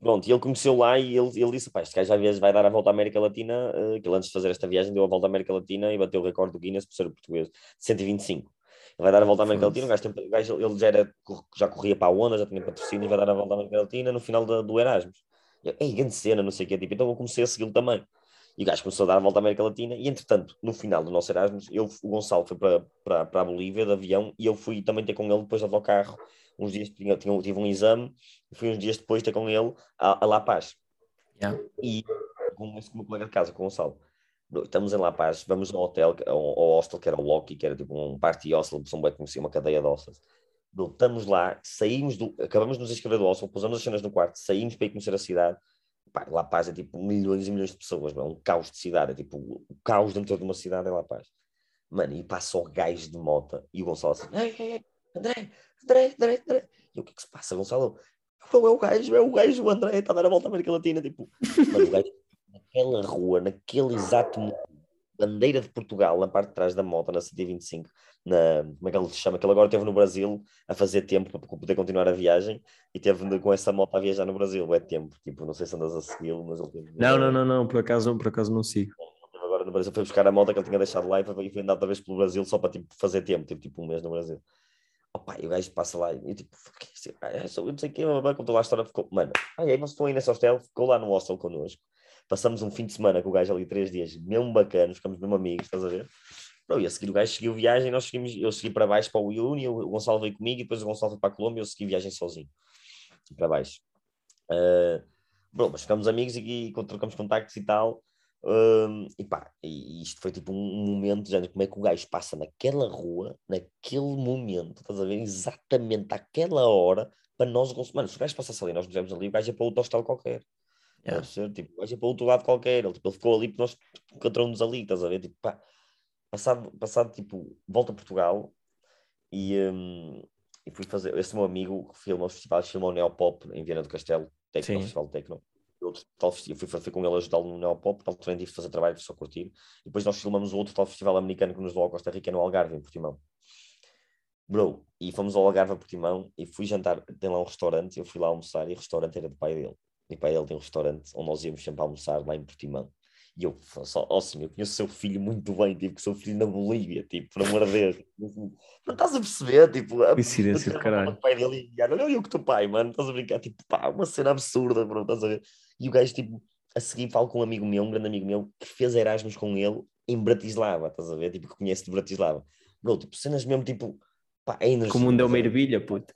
Pronto, e ele conheceu lá e ele, ele disse: Pá, este gajo já vai dar a volta à América Latina. Uh, que ele antes de fazer esta viagem deu a volta à América Latina e bateu o recorde do Guinness por ser português de 125. Ele vai dar a volta à América Latina. O gajo, o gajo, ele já, era, já corria para a onda, já tinha patrocínio e vai dar a volta à América Latina no final do, do Erasmus. Ei, grande cena, não sei o que. Tipo, então eu comecei a segui-lo também. E o gajo começou a dar a volta à América Latina. E entretanto, no final do nosso Erasmus, eu, o Gonçalo foi para, para, para a Bolívia de avião e eu fui também ter com ele depois de autocarro uns dias tinha, tinha, tive um exame, fui uns dias depois ter com ele a, a La Paz. Yeah. E com esse meu colega de casa, com o Gonçalo. Estamos em La Paz, vamos ao hotel, ao, ao hostel, que era o Loki, que era tipo um party hostel, São Bento conhecia uma cadeia de hostels. Estamos lá, saímos do, acabamos de nos inscrever do hostel, pusemos as cenas no quarto, saímos para ir conhecer a cidade. Pá, La Paz é tipo milhões e milhões de pessoas, é um caos de cidade, é tipo o caos dentro de uma cidade é La Paz. Mano, e passa o gajo de moto e o Gonçalo assim, ei, ei, André, André, André, André. E o que é que se passa, Gonçalo? É o gajo, é o gajo, o André, está a dar a volta à América Latina, tipo, mas o gajo, naquela rua, naquele exato momento, bandeira de Portugal, na parte de trás da moto, na 125, na, como é que ele se chama? Que ele agora esteve no Brasil a fazer tempo para poder continuar a viagem e teve com essa moto a viajar no Brasil, é tempo, tipo, não sei se andas a segui-lo, mas ele teve... Não, não, não, não, por acaso, por acaso não sigo. Agora no Brasil foi buscar a moto que ele tinha deixado lá e foi, foi andar outra vez pelo Brasil só para tipo, fazer tempo, tipo, tipo um mês no Brasil. Opa, e o gajo passa lá e tipo, eu não sei o que, contou lá a história, ficou, mano, aí vocês estão aí nesse hostel, ficou lá no hostel connosco, passamos um fim de semana com o gajo ali três dias, mesmo bacana, ficamos mesmo amigos, estás a ver? Bro, e a seguir o gajo seguiu viagem, nós seguimos, eu segui para baixo para o Uyuni, o Gonçalo veio comigo e depois o Gonçalo foi para a Colômbia e eu segui viagem sozinho, para baixo. Uh, bro, mas ficamos amigos e, e trocamos contactos e tal, um, e pá, e isto foi tipo um momento, já como é que o gajo passa naquela rua, naquele momento, estás a ver, exatamente àquela hora, para nós, mano, se o gajo passasse ali, nós nos ali, o gajo é para outro hostel qualquer. Yeah. Ser, tipo, o gajo é para outro lado qualquer, ele, tipo, ele ficou ali porque nós encontramos ali, estás a ver, tipo, pá, passado, passado tipo, volta a Portugal e, um, e fui fazer, esse meu amigo que filma os festivais, filma o Neopop em Viana do Castelo, Tecno, Festival Tecno outro tal festival, fui, com ele ajudá-lo no Neopop, tal também tive fazer trabalho, só curtir. E depois nós filmamos outro tal festival americano que nos levou ao Costa Rica no Algarve, em Portimão. Bro, e fomos ao Algarve a Portimão e fui jantar, tem lá um restaurante, eu fui lá almoçar e o restaurante era do pai dele. E o pai dele tem um restaurante onde nós íamos sempre almoçar lá em Portimão. E eu, só, ó sim, eu conheço o seu filho muito bem, tipo, que seu filho na Bolívia, tipo, por amor de Deus. Não estás a perceber, tipo, a coincidência do caralho. O pai dele e olha eu que teu pai, mano, estás a brincar, tipo, pá, uma cena absurda, bro, estás a ver? E o gajo, tipo, a seguir falo com um amigo meu, um grande amigo meu, que fez Erasmus com ele em Bratislava, estás a ver? Tipo, que conhece de Bratislava. Bro, tipo, cenas mesmo, tipo, pá, é energia. Como um deu uma ervilha, puto.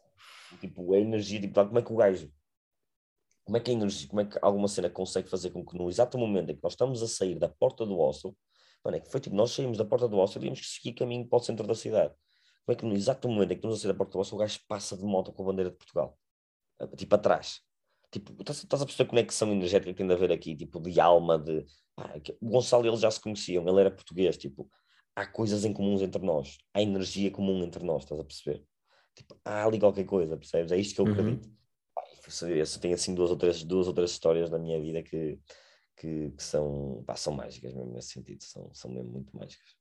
Tipo, a energia, tipo, como é que o gajo como é que a energia, como é que alguma cena consegue fazer com que no exato momento em que nós estamos a sair da porta do hostel, mano, é que foi tipo, nós saímos da porta do hostel e tínhamos que seguir caminho para o centro da cidade. Como é que no exato momento em que estamos a sair da porta do hostel, o gajo passa de moto com a bandeira de Portugal? Tipo, atrás. Tipo, estás, estás a perceber a conexão energética que tem de haver aqui, tipo, de alma, de... Ah, o Gonçalo e ele já se conheciam, ele era português, tipo, há coisas em comuns entre nós, há energia comum entre nós, estás a perceber? Tipo, há ali qualquer coisa, percebes? É isto que eu uhum. Eu tenho assim duas ou três, duas ou três histórias na minha vida que, que, que são, pá, são mágicas mesmo nesse sentido, são, são mesmo muito mágicas.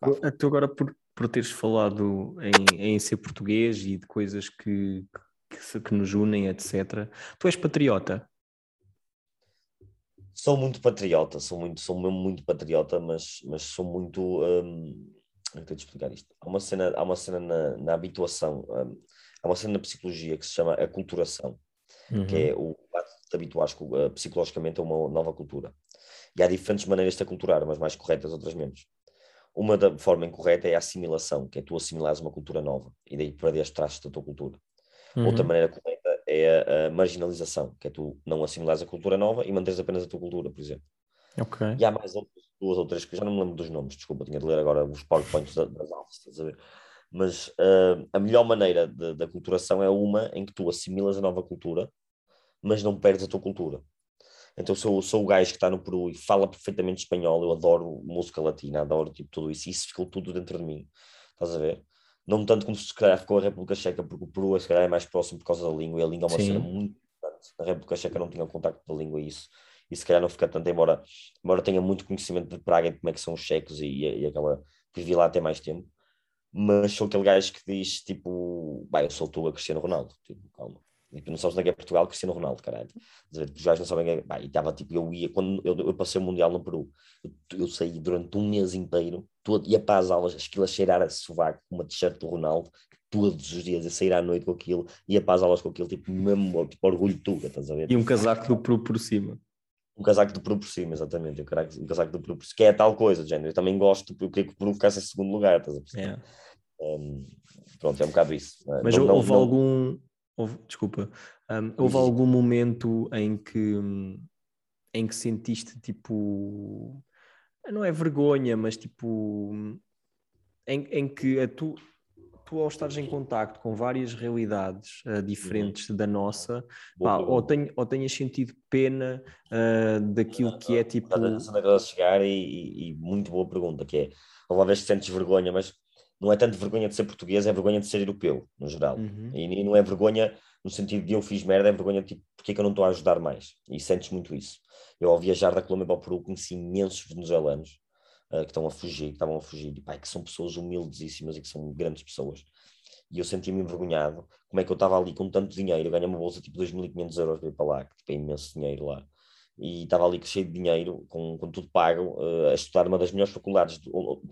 Pá, tu agora por, por teres falado em, em ser português e de coisas que, que, que nos unem, etc. Tu és patriota? Sou muito patriota, sou muito, sou mesmo muito patriota, mas, mas sou muito. Hum, eu tenho de explicar isto. Há uma cena, há uma cena na, na habituação. Hum, há uma cena na psicologia que se chama aculturação, uhum. que é uhum. o te habituares uh, psicologicamente a uma nova cultura. E há diferentes maneiras de aculturar, umas mais corretas, outras menos. Uma da forma incorreta é a assimilação, que é tu assimilares uma cultura nova e daí perderes traços da tua cultura. Uhum. Outra maneira correta é a, a, marginalização, que é tu não assimilares a cultura nova e manteres apenas a tua cultura, por exemplo. Okay. E há mais outras, duas ou três que já não me lembro dos nomes, desculpa, tinha de ler agora os PowerPoints das aulas, estás a ver? Mas uh, a melhor maneira da culturação é uma em que tu assimilas a nova cultura, mas não perdes a tua cultura. Então sou, sou o gajo que está no Peru e fala perfeitamente espanhol, eu adoro música latina, adoro tipo, tudo isso, e isso ficou tudo dentro de mim. Estás a ver? Não tanto como se calhar ficou a República Checa, porque o Peru se calhar é mais próximo por causa da língua, e a língua é uma Sim. cena muito importante. Na República Checa não tinha o contacto da língua e isso, e se calhar não fica tanto, embora, embora tenha muito conhecimento de Praga e como é que são os checos e, e, e aquela, vivi lá até mais tempo mas sou aquele gajo que diz tipo, vai, eu sou tu a Cristiano Ronaldo, tipo, calma. Tipo, não sabes onde é que é Portugal, Cristiano Ronaldo, caralho. Os gajos não sabem é. Bah, e estava tipo, eu ia, quando eu, eu passei o Mundial no Peru, eu, eu saí durante um mês inteiro, todo, ia para as aulas, aquilo a cheirar a sovaco uma t-shirt do Ronaldo, todos os dias, a sair à noite com aquilo, ia para as aulas com aquilo, tipo, mesmo, tipo, orgulho tuga, estás a ver? E um casaco do Peru por cima. Um casaco do Peru por cima, exatamente. Um casaco do Peru por cima, que é tal coisa, de género. Eu também gosto, porque o Peru ficasse em segundo lugar, estás a perceber? Yeah. Um, pronto, é um bocado isso. É? Mas não, houve não, algum. Houve, desculpa. Um, houve algum momento em que, em que sentiste tipo. Não é vergonha, mas tipo. Em, em que a tu, tu, ao estares em contacto com várias realidades uh, diferentes uhum. da nossa, pá, ou, tenho, ou tenhas sentido pena uh, daquilo que é tipo. Estás a chegar e, e, e, muito boa pergunta, que é, uma vez que sentes vergonha, mas não é tanto vergonha de ser português, é vergonha de ser europeu, no geral. Uhum. E, e, não é vergonha no sentido de eu fiz merda, é vergonha tipo, porque é que eu não estou a ajudar mais? E sentes muito isso. Eu, ao viajar da Colômbia para o Peru, conheci imensos venezuelanos uh, que estão a fugir, que estavam a fugir, e, pá, que são pessoas humildíssimas e que são grandes pessoas. E eu sentia-me envergonhado. Como é que eu estava ali com tanto dinheiro? Eu ganhei uma bolsa tipo 2.500 euros para ir para lá, que tipo, é imenso dinheiro lá e estava ali cheio de dinheiro, com, com tudo pago, uh, a estudar uma das melhores faculdades.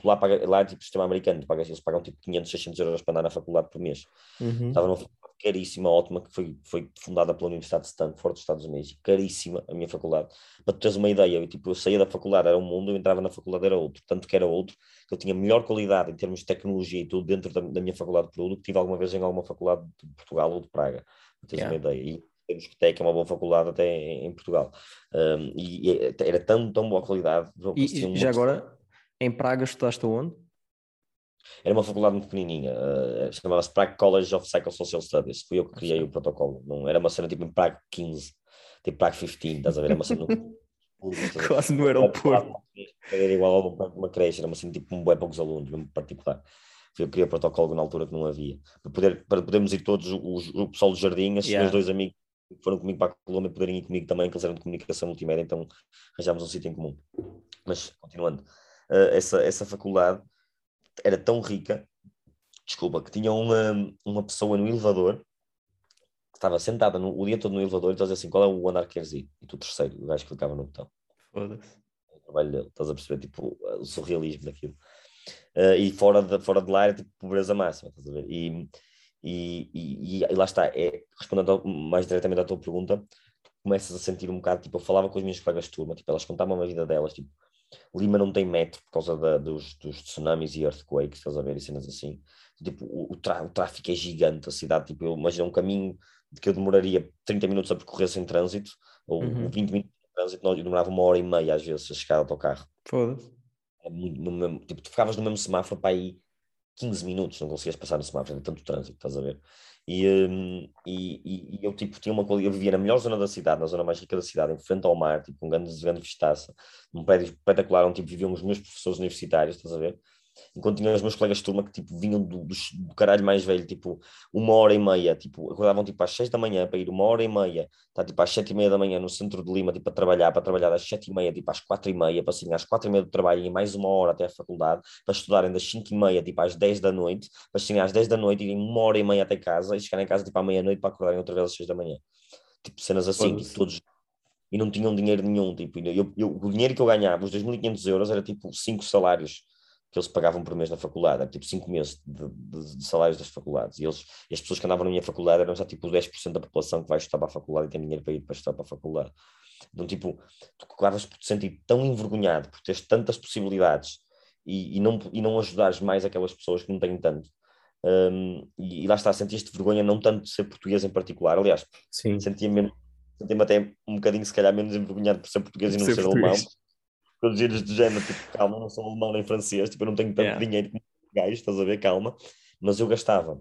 Lá, paga, lá é tipo sistema americano, eles pagam tipo 500, 600 euros para andar na faculdade por mês. Uhum. Estava numa caríssima, ótima, que foi, foi fundada pela Universidade de Stanford, dos Estados Unidos, caríssima a minha faculdade. Para tu teres uma ideia, eu, tipo, eu saía da faculdade, era um mundo, eu entrava na faculdade, era outro, tanto que era outro, que eu tinha melhor qualidade em termos de tecnologia e tudo dentro da, da minha faculdade de produto, que tive alguma vez em alguma faculdade de Portugal ou de Praga, para teres yeah. uma ideia. E, temos que ter, que é uma boa faculdade até em, em Portugal. Um, e, e, era tão, tão boa qualidade. E, já agora, em Praga estudaste onde? Era uma faculdade muito pequenininha, uh, chamava-se Prague College of Psychosocial Studies. Fui eu que criei o protocolo. Não, era uma cena tipo em Prague 15, tipo Prague 15, estás a ver? Era uma cena. Quase no aeroporto. Era igual a uma creche, era uma cena tipo um bué poucos alunos, mesmo particular eu queria protocolo na altura que não havia. Para, poder, para podermos ir todos, o, o pessoal do jardim, esses yeah. meus dois amigos foram comigo para a Colômbia poderem ir comigo também, que eles eram de comunicação multimédia, então arranjámos um sítio em comum. Mas, continuando, uh, essa, essa faculdade era tão rica, desculpa, que tinha uma, uma pessoa no elevador que estava sentada no, o dia todo no elevador e estás assim, qual é o andar que queres ir? E tu terceiro, o gajo clicava no botão. Foda-se. O trabalho dele, estás a perceber, tipo, o surrealismo daquilo. Uh, e fora de, fora de lá era tipo pobreza máxima, estás a ver? E, e, e, e, lá está, é, respondendo mais diretamente à tua pergunta, começas a sentir um bocado, tipo, eu falava com as minhas colegas de turma, tipo, elas contavam a vida delas, tipo, Lima não tem metro por causa da, dos, dos tsunamis e earthquakes, estás a ver, e cenas assim. Tipo, o, o, o tráfico é gigante, a cidade, tipo, eu imagino um caminho que eu demoraria 30 minutos a percorrer sem trânsito, ou uhum. 20 minutos de trânsito, eu demorava uma hora e meia às vezes a chegar ao autocarro. Foda-se. É tipo, tu ficavas no mesmo semáforo para aí 15 minutos, não conseguias passar no semáforo, de tanto trânsito, estás a ver? E, um, e, e, eu tipo, tinha uma eu vivia na melhor zona da cidade, na zona mais rica da cidade, em frente ao mar, tipo, um grande, grande vistaça, num prédio espetacular onde tipo, viviam os meus professores universitários, estás a ver? Enquanto tinha os meus colegas de turma que tipo, vinham do, do, do, caralho mais velho, tipo, uma hora e meia, tipo, acordavam tipo às seis da manhã para ir uma hora e meia, tá, tipo, às sete e meia da manhã no centro de Lima, tipo, a trabalhar, para trabalhar às sete e meia, tipo, às quatro e meia, para assim, às quatro e meia do trabalho e mais uma hora até a faculdade, para estudarem das cinco e meia, tipo, às dez da noite, para assim, às dez da noite, irem uma hora e meia até casa e chegarem em casa, tipo, à meia-noite para acordarem outra vez às seis da manhã. Tipo, cenas assim, tipo, todos. E não tinham dinheiro nenhum, tipo, eu, eu, o dinheiro que eu ganhava, os 2.500 euros, era tipo cinco salários que eles pagavam por mês na faculdade, era tipo 5 meses de, de, de, salários das faculdades, e, eles, e as pessoas que andavam na minha faculdade eram já tipo 10% da população que vai estudar para a faculdade e tem dinheiro para ir para estudar para a faculdade. Então, tipo, tu acabas por te sentir tão envergonhado por teres tantas possibilidades e, e, não, e não ajudares mais aquelas pessoas que não têm tanto. Um, e, e, lá está, sentiste vergonha não tanto de ser português em particular, aliás, sentia-me sentia até um bocadinho, se calhar, menos envergonhado por ser português e não ser, ser alemão, todos eles do género, tipo, calma, não sou alemão nem francês, tipo, eu não tenho tanto yeah. dinheiro como gajo, estás a ver, calma, mas eu gastava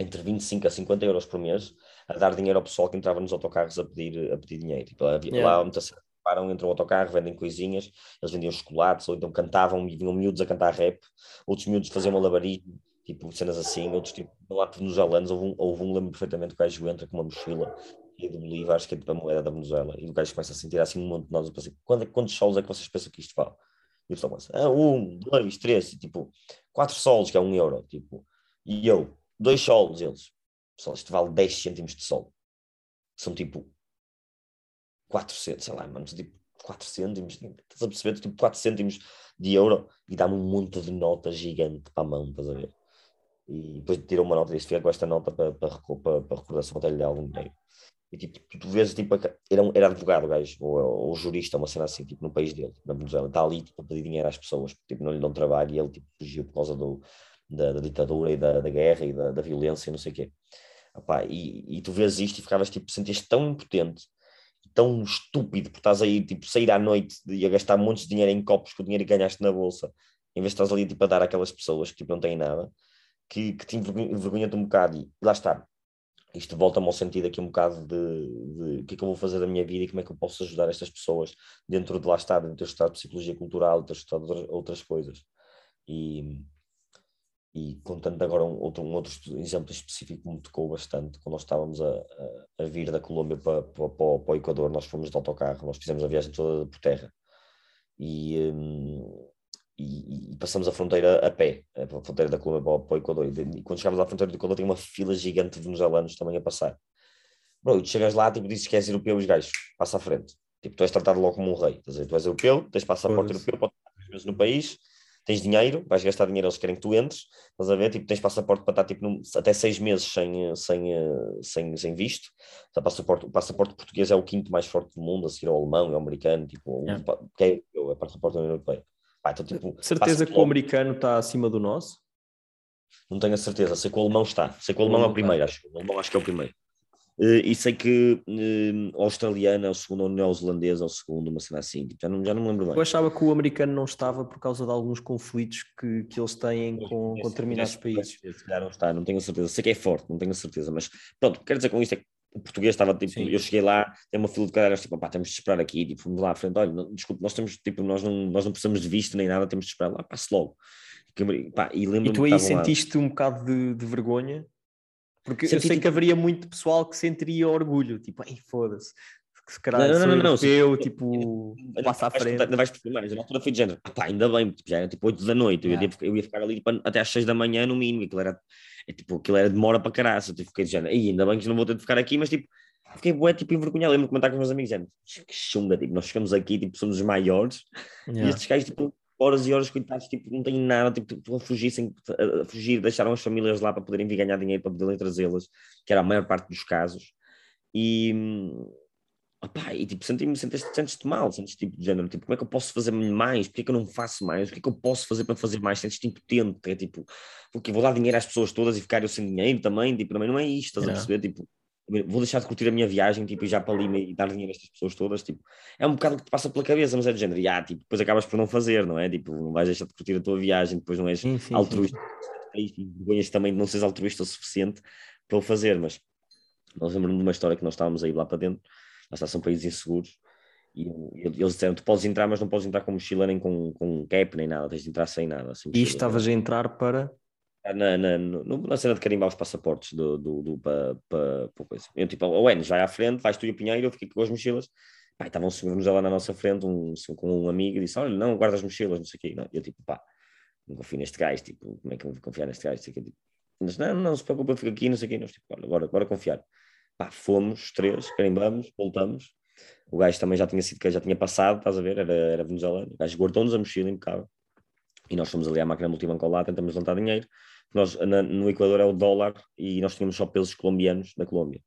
entre 25 a 50 euros por mês a dar dinheiro ao pessoal que entrava nos autocarros a pedir, a pedir dinheiro. Tipo, havia, yeah. lá muitas param, entram no autocarro, vendem coisinhas, eles vendiam chocolates, ou então cantavam vinham miúdos a cantar rap, outros miúdos faziam malabarismo, tipo cenas assim, outros tipo, lá venezuelanos, houve um, houve um lembro perfeitamente que o gajo entra com uma mochila e do Bolívar, acho que é tipo a moeda da Venezuela, e o gajo começa a sentir assim um monte de nós, eu pensei, quando, quantos solos é que vocês pensam que isto vale? E o pessoal começa, ah, um, dois, três, e, tipo, quatro solos, que é um euro, tipo, e eu, dois solos, eles, pessoal, isto vale 10 cêntimos de sol, são tipo 400, sei lá, mano, tipo 4 cêntimos, estás a perceber? Tipo 4 cêntimos de euro e dá-me um monte de nota gigante para a mão, estás a ver? E depois tirou uma nota e disse: Fica com esta nota para, para, para, para recordação até lhe dar algum dinheiro. E tipo, tu vês, tipo, era, era advogado gajo, ou, ou jurista, uma cena assim, tipo, no país dele, na Venezuela, está ali tipo, a pedir dinheiro às pessoas, porque tipo, não lhe dão trabalho e ele tipo, fugiu por causa do, da, da ditadura e da, da guerra e da, da violência e não sei o quê. Epá, e, e tu vês isto e ficavas tipo, sentias tão impotente, tão estúpido, porque estás aí, tipo, sair à noite e a gastar montes de dinheiro em copos com o dinheiro que ganhaste na bolsa, em vez de estás ali tipo, a dar àquelas pessoas que tipo, não têm nada, que, que te envergonha-te um bocado. E lá está, isto volta-me ao sentido aqui um bocado de, de, o que é que eu vou fazer da minha vida e como é que eu posso ajudar estas pessoas dentro de lá estar, dentro de ter estudado psicologia cultural, ter estudado outras, outras coisas. E, e contando agora um outro, um outro exemplo específico que me tocou bastante, quando nós estávamos a, a, a vir da Colômbia para, para, para, o Equador, nós fomos de autocarro, nós fizemos a viagem toda por terra e, um, e, e, passamos a fronteira a pé, a fronteira da Colômbia para, para o Equador, e quando chegávamos à fronteira do Equador tinha uma fila gigante de venezuelanos também a passar. Bro, tu chegas lá, tipo, dizes que és europeu e os gajos, passa à frente. Tipo, tu és tratado logo como um rei. Dizer, tu és europeu, tens passaporte europeu, podes estar vezes no país, tens dinheiro, vais gastar dinheiro, eles querem que tu entres, estás a ver? Tipo, tens passaporte para estar tipo, num, até seis meses sem, sem, sem, sem visto. O passaporte, o passaporte português é o quinto mais forte do mundo, a seguir ao alemão e ao americano, tipo, yeah. que é, é o passaporte da União Europeia. Pá, então, tipo, Certeza que o americano está acima do nosso? Não tenho a certeza, sei que o alemão está, sei que o alemão é o primeiro, acho. O alemão acho que é o primeiro. Uh, e sei que uh, o australiano é o segundo, ou neozelandês é o segundo, uma cena assim, tipo, já, não, já não me lembro bem. Eu achava que o americano não estava por causa de alguns conflitos que, que eles têm com, com determinados países. Se calhar não está, não tenho a certeza. Sei que é forte, não tenho a certeza, mas pronto, quero dizer com isto é que o português estava tipo, Sim. eu cheguei lá, tem uma fila de cadeiras, tipo, pá, temos de esperar aqui, tipo, fomos lá à frente, olha, não, desculpe, nós temos, tipo, nós não, nós não precisamos de visto nem nada, temos de esperar lá, passe logo. E, pá, e, e tu aí sentiste lá... um bocado de, de vergonha? Porque Senti, eu sei tipo... que haveria muito pessoal que sentiria orgulho, tipo, ai foda-se, se calhar não, não, não, não, eu, tipo, passa à frente. Ainda vais perceber mais, na altura foi de género, ah, pá, ainda bem, tipo, já era tipo 8 da noite, eu, ia, eu ia ficar ali tipo, até às 6 da manhã no mínimo, aquilo era, é, tipo, aquilo era demora para caraça, tipo, fiquei género, ainda bem que não vou ter de ficar aqui, mas tipo, fiquei bué, tipo, envergonhado, lembro de comentar com os meus amigos, género, que chunga, tipo, nós chegamos aqui, tipo, somos os maiores, yeah. e estes gajos, tipo, horas e horas, coitados, tipo, não têm nada, tipo, estão a fugir, sem, a fugir, deixaram as famílias lá para poderem vir ganhar dinheiro, para poderem trazê-las, que era a maior parte dos casos. E, opá, e tipo, senti-me, sentes-te mal, sentes tipo de género, tipo, como é que eu posso fazer mais? Porquê que eu não faço mais? O que é que eu posso fazer para fazer mais? Sentes-te impotente, é tipo, porque vou dar dinheiro às pessoas todas e ficar eu sem dinheiro também, tipo, também não é isto, estás a perceber? Tipo, vou deixar de curtir a minha viagem, tipo, e já para ali e dar dinheiro a estas pessoas todas, tipo, é um bocado que te passa pela cabeça, mas é de género, e, ah, tipo, depois acabas por não fazer, não é? Tipo, não vais deixar de curtir a tua viagem, depois não és sim, sim, altruísta, sim. e vergonhas também de não seres altruísta o suficiente para o fazer, mas nós lembramos de uma história que nós estávamos aí lá para dentro, está, são países inseguros, e eles disseram, tu podes entrar, mas não podes entrar com mochila nem com, com cap, nem nada, tens de entrar sem nada. Assim, e estavas a entrar para na, na, no, na cena de carimbar os passaportes do, do, do, para, para, para coisa. Eu tipo, o Enes vai à frente, vais tu e o Pinheiro, eu fiquei com as mochilas. Pá, estavam seguros lá na nossa frente, um, com um amigo, e disse: Olha, não, guarda as mochilas, não sei o quê. Não, eu tipo, pá, não confio neste gajo, tipo, como é que eu vou confiar neste gajo? Tipo, mas não, não se preocupa, eu fico aqui, não sei o quê. Nós, tipo, olha, agora, agora confiar. Pá, fomos, três, carimbamos, voltamos. O gajo também já tinha sido, já tinha passado, estás a ver, era, era venezuelano. O gajo guardou-nos a mochila impecável. E nós fomos ali à máquina multibanco lá, tentamos levantar dinheiro nós, na, no Equador é o dólar e nós tínhamos só pesos colombianos da Colômbia.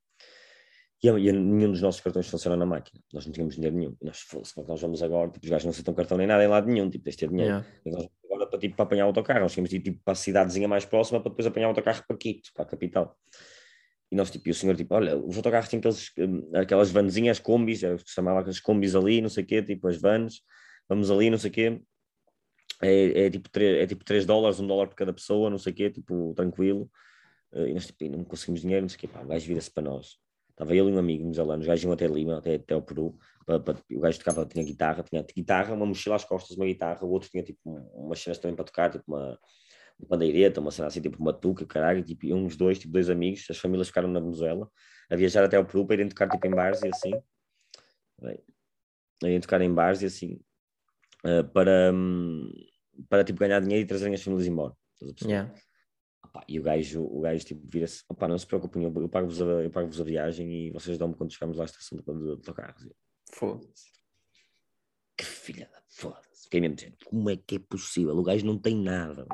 E, e, nenhum dos nossos cartões funciona na máquina. Nós não tínhamos dinheiro nenhum. E nós, fosse, como é nós vamos agora? Tipo, os gajos não aceitam cartão nem nada em lado nenhum, tipo, tens de ter dinheiro. Yeah. nós, agora para, tipo, para apanhar o autocarro, nós tínhamos de ir tipo, para a cidadezinha mais próxima para depois apanhar o autocarro para Quito, para a capital. E nós, tipo, e o senhor, tipo, olha, os autocarros têm aqueles, hum, aquelas vanzinhas, combis, é se chamava aqueles combis ali, não sei o quê, tipo, as vans, vamos ali, não sei o quê é, é, tipo 3, é tipo 3 dólares, 1 dólar por cada pessoa, não sei o quê, tipo, tranquilo. Uh, e nós tipo, não conseguimos dinheiro, não sei o quê, pá, o gajo vira-se para nós. Estava ele e um amigo anos, os gajos iam até Lima, até, até o Peru. Para, para, o gajo tocava, tinha guitarra, tinha guitarra, uma mochila às costas, uma guitarra, o outro tinha tipo umas cenas também para tocar, tipo uma, uma pandeireta, uma cena assim, tipo uma tuca, caralho, tipo, e uns dois, tipo dois amigos, as famílias ficaram na Venezuela, a viajar até o Peru para irem tocar tipo em bares e assim. Irem tocar em bares e assim. Uh, para. Um, para tipo, ganhar dinheiro e trazerem as famílias embora. Yeah. Opa, e o gajo, o gajo tipo, vira-se: não se preocupem, eu, eu pago-vos a, pago a viagem e vocês dão-me quando chegarmos lá à estação de, de, de carros. Foda-se. Que filha da foda-se. Fiquei mesmo dizendo: como é que é possível? O gajo não tem nada.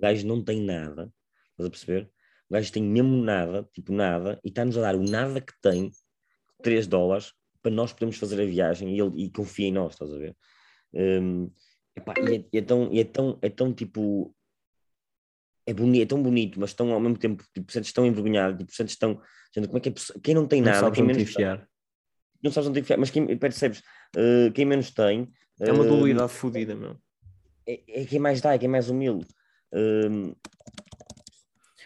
O gajo não tem nada. Estás a perceber? O gajo tem mesmo nada, tipo nada, e está-nos a dar o nada que tem, 3 dólares, para nós podermos fazer a viagem e ele e confia em nós, estás a ver? Um, Epá, e, é, e, é, tão, e é, tão, é tão tipo. É, bonito, é tão bonito, mas tão ao mesmo tempo, tipo, sentes tão envergonhado, tipo, sentes tão. Gente, como é que é Quem não tem não nada, quem menos tem, não sabes onde enfiar, mas quem, percebes, uh, quem menos tem. É uma uh, dualidade fodida, meu. É, é, quem mais dá, é quem mais humilde. Uh,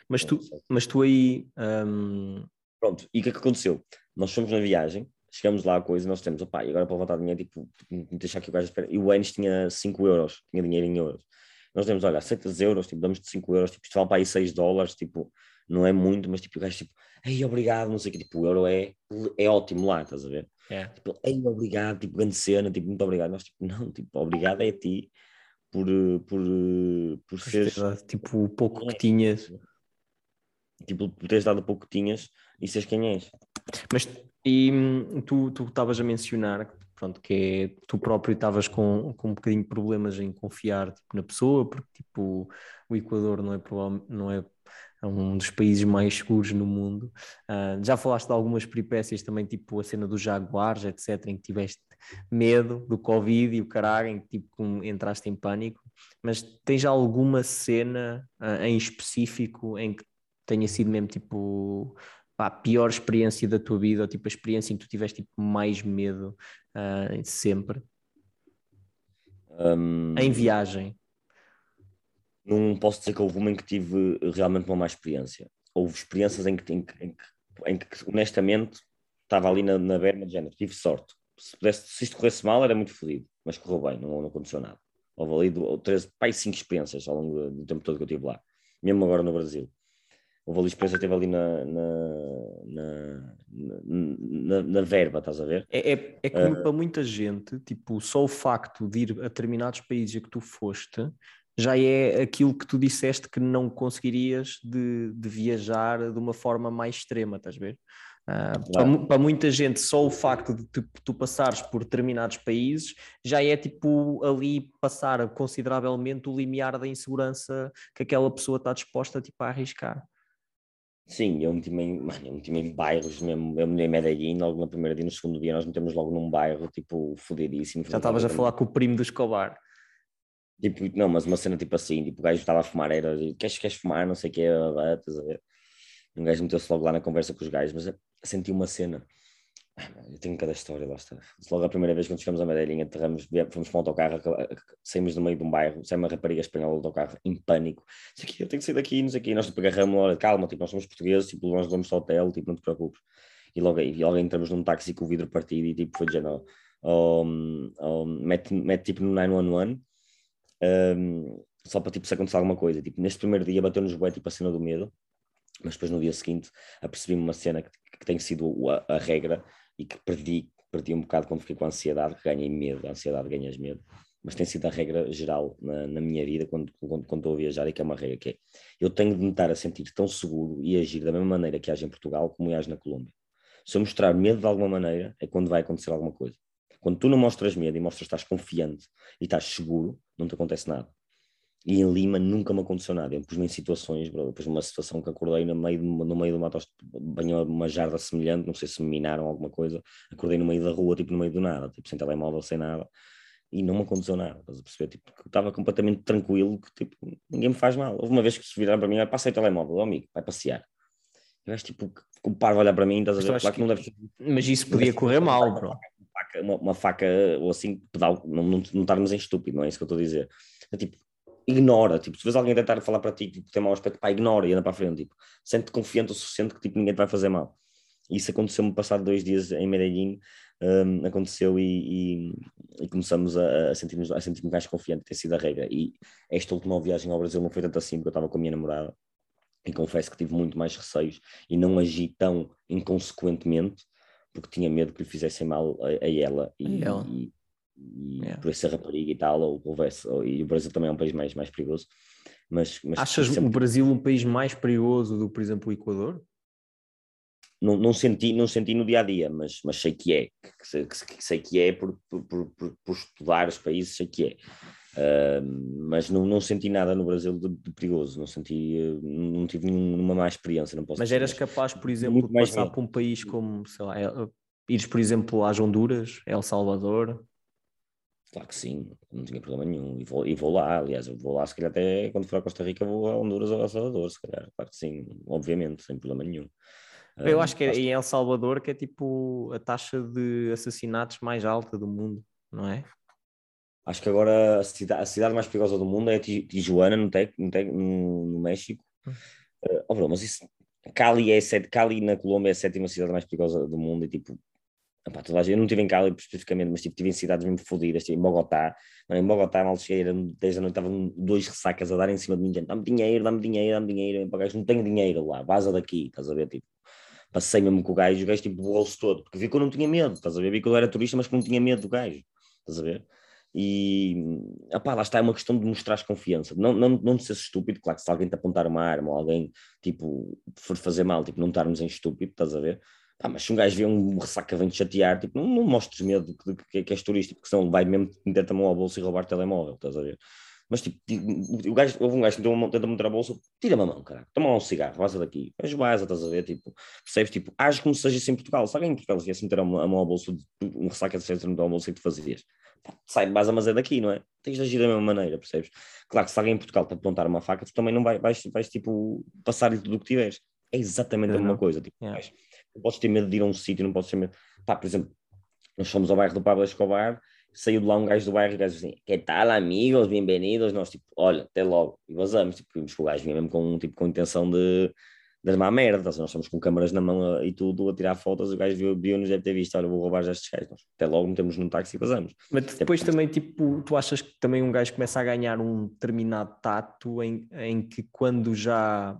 mas, tu, mas tu aí. Um... Pronto, e o que é que aconteceu? Nós fomos na viagem chegamos lá a coisa, nós temos, opá, e agora para levantar dinheiro, tipo, deixar que o gajo espera. E o Enes tinha 5 euros, tinha dinheiro em euros. nós demos, olha, aceitas euros, tipo, damos-te 5 euros, tipo, isto vale para aí 6 dólares, tipo, não é muito, mas tipo, o gajo tipo, ei, obrigado, não sei o que, tipo, o euro é, é ótimo lá, estás a ver? É. Tipo, ei, obrigado, tipo, grande cena, tipo, muito obrigado. Nós, tipo, não, tipo, obrigado é a ti por, por, por seres... Tipo, o pouco que tinhas. Tipo, teres dado o pouco que tinhas e seres quem és. Mas, e hum, tu estavas a mencionar pronto, que é, tu próprio estavas com, com um bocadinho de problemas em confiar tipo, na pessoa, porque tipo, o Equador não é, não é um dos países mais seguros no mundo. Uh, já falaste de algumas peripécias também, tipo a cena dos jaguares, etc., em que tiveste medo do Covid e o caralho, em que tipo, entraste em pânico, mas tens alguma cena uh, em específico em que tenha sido mesmo tipo pá, a pior experiência da tua vida, ou tipo a experiência em que tu tiveste tipo, mais medo uh, sempre? Um, em viagem. Não posso dizer que houve uma em que tive realmente uma má experiência. Houve experiências em que, em que, em que, em que honestamente, estava ali na, na berma de género, tive sorte. Se, pudesse, se isto corresse mal, era muito fodido, mas correu bem, não, não aconteceu nada. Houve ali do, três, pai, cinco experiências ao longo do tempo todo que eu estive lá, mesmo agora no Brasil houve ali experiência, teve ali na, na, na, na, na verba, estás a ver? É, é, é como uh, para muita gente, tipo, só o facto de ir a determinados países a que tu foste já é aquilo que tu disseste que não conseguirias de, de viajar de uma forma mais extrema, estás a ver? Uh, claro. para, para, muita gente, só o facto de tu, tu, passares por determinados países já é tipo ali passar consideravelmente o limiar da insegurança que aquela pessoa está disposta tipo, a arriscar. Sim, eu meti-me em, mano, eu meti em bairros mesmo. Eu me em Medellín, logo no primeiro dia, no segundo dia, nós metemos logo num bairro, tipo, fodidíssimo. Já estavas a falar com o primo do Escobar. Tipo, não, mas uma cena tipo assim, tipo, o gajo estava a fumar, era, queres, queres fumar, não sei o que, estás a ver? Um gajo meteu-se logo lá na conversa com os gajos, mas senti uma cena eu tenho cada história, lá está. Logo a primeira vez quando chegamos a Medellín, aterramos, fomos para um autocarro, saímos do meio de um bairro, sai uma rapariga espanhola do autocarro, em pânico. Isso aqui, eu tenho que sair daqui, não sei o quê. Nós tipo, agarramos, olha, calma, tipo, nós somos portugueses, tipo, nós vamos ao hotel, tipo, não te preocupes. E logo e logo entramos num táxi com o vidro partido e tipo, foi de oh, oh, oh, mete, mete tipo no 911, um, só para tipo se acontecer alguma coisa. Tipo, neste primeiro dia bateu-nos bué, tipo, a cena do medo, mas depois no dia seguinte apercebi-me uma cena que, que tem sido a, a regra e que perdi, perdi um bocado quando fiquei com ansiedade, que ganhei medo, a ansiedade ganhas medo, mas tem sido a regra geral na, na minha vida quando, quando, quando, estou a viajar e que é uma regra que é, eu tenho de me estar a sentir tão seguro e agir da mesma maneira que age em Portugal como age na Colômbia. Se eu mostrar medo de alguma maneira, é quando vai acontecer alguma coisa. Quando tu não mostras medo e mostras que estás confiante e estás seguro, não te acontece nada. E em Lima nunca me aconteceu nada. Eu pus-me em situações, bro, depois numa situação que acordei no meio de, no meio de uma, banho uma jarda semelhante, não sei se me minaram alguma coisa, acordei no meio da rua, tipo no meio do nada, tipo sem telemóvel, sem nada, e não me aconteceu nada, estás a perceber? Tipo, estava completamente tranquilo, que tipo, ninguém me faz mal. Houve uma vez que se viraram para mim, passei o telemóvel, oh, amigo, vai passear. Eu acho tipo, o par vai olhar para mim, estás a ver? Claro que não deve... Mas isso podia correr mal, bro. Uma faca, uma, uma faca ou assim, pedal, não, não, não estarmos em estúpido, não é isso que eu estou a dizer. É tipo, ignora, tipo, se vês alguém tentar falar para ti, tipo, tem mau aspecto, pá, ignora e anda para a frente, tipo, sente-te confiante o suficiente que, tipo, ninguém te vai fazer mal. Isso aconteceu-me passado dois dias em Medellín, um, aconteceu e, e, e começamos a, a sentir-nos a sentir mais confiante, ter sido a regra. E esta última viagem ao Brasil não foi tanto assim, porque eu estava com a minha namorada e confesso que tive muito mais receios e não agi tão inconsequentemente porque tinha medo que lhe fizessem mal a, a ela. E, a ela. E, yeah. por ser rapariga e tal, ou ou, e o Brasil também é um país mais, mais perigoso. Mas, mas Achas sempre... o Brasil um país mais perigoso do que, por exemplo, o Equador? Não, não, senti, não senti no dia a dia, mas, mas sei que é, que sei que é por, por, por, por, estudar os países, sei que é. Uh, mas não, não senti nada no Brasil de, de, perigoso, não senti, não tive nenhuma má experiência. Não posso mas eras capaz, por exemplo, de passar por um país como, sei lá, é, ires, por exemplo, às Honduras, El Salvador, Claro que sim, não tinha problema nenhum. E vou, e vou lá, aliás, eu vou lá, se calhar até quando for a Costa Rica, vou a Honduras ou a Salvador, se calhar. Claro que sim, obviamente, sem problema nenhum. Eu um, acho que é em El Salvador que é tipo a taxa de assassinatos mais alta do mundo, não é? Acho que agora a cidade, a cidade mais perigosa do mundo é Tijuana, no, Tec, no, Tec, no, no México. Uh, oh, bro, mas isso, Cali, é set, Cali na Colômbia é a sétima cidade mais perigosa do mundo e tipo, Toda a gente, eu não estive em Cali especificamente, mas tipo, tive em cidades mesmo fodidas, estive em Bogotá. Em Bogotá, mal cheguei, 10 da noite, estavam dois ressacas a dar em cima de mim, dá-me dinheiro, dá-me dinheiro, dá-me dinheiro. Para gajo, não tenho dinheiro lá, vaza daqui, estás a ver? Tipo, passei mesmo com o gajo, o gajo tipo borrou-se todo, porque vi que eu não tinha medo, estás a ver? Vi que eu era turista, mas que não tinha medo do gajo, estás a ver? E opá, lá está, é uma questão de mostrar confiança, não, não, não de ser estúpido, claro que se alguém te apontar uma arma ou alguém tipo for fazer mal, tipo, não estarmos em estúpido, estás a ver? Ah, mas se um gajo vê um ressaca vem te chatear, tipo, não, não mostres medo de, de, que, és turista, porque senão vai mesmo meter-te a mão ao bolso e roubar o telemóvel, estás a ver? Mas tipo, o gajo, houve um gajo que tenta meter a bolsa, tira-me a mão, cara, toma lá um cigarro, vaza daqui, mas vaza, estás a ver? Tipo, percebes? Tipo, age como se seja em Portugal. Se alguém em Portugal viesse meter a mão ao bolso, um ressaca de meter ao bolso, e tu fazias? sai base mas é daqui, não é? Tens de agir da mesma maneira, percebes? Claro que se alguém em Portugal te apontar uma faca, tu também não vai, vais, vais tipo, passar-lhe tudo o que tiveres. É exatamente a mesma coisa. Tipo, yeah. Não podes ter medo de ir a um sítio, não podes ter medo. Pá, por exemplo, nós fomos ao bairro do Pablo Escobar, saiu de lá um gajo do bairro e o gajo assim, que tal, amigos, bem-vindos? Nós, tipo, olha, até logo. E vazamos, tipo, vimos que o gajo vinha mesmo com, tipo, com intenção de das má merda, nós estamos com câmaras na mão e tudo a tirar fotos, o gajo viu-nos, deve ter visto, olha, vou roubar já estes gajos, até logo metemos num táxi e vazamos. Mas depois até também, tipo, tu achas que também um gajo começa a ganhar um determinado tato em, em que quando já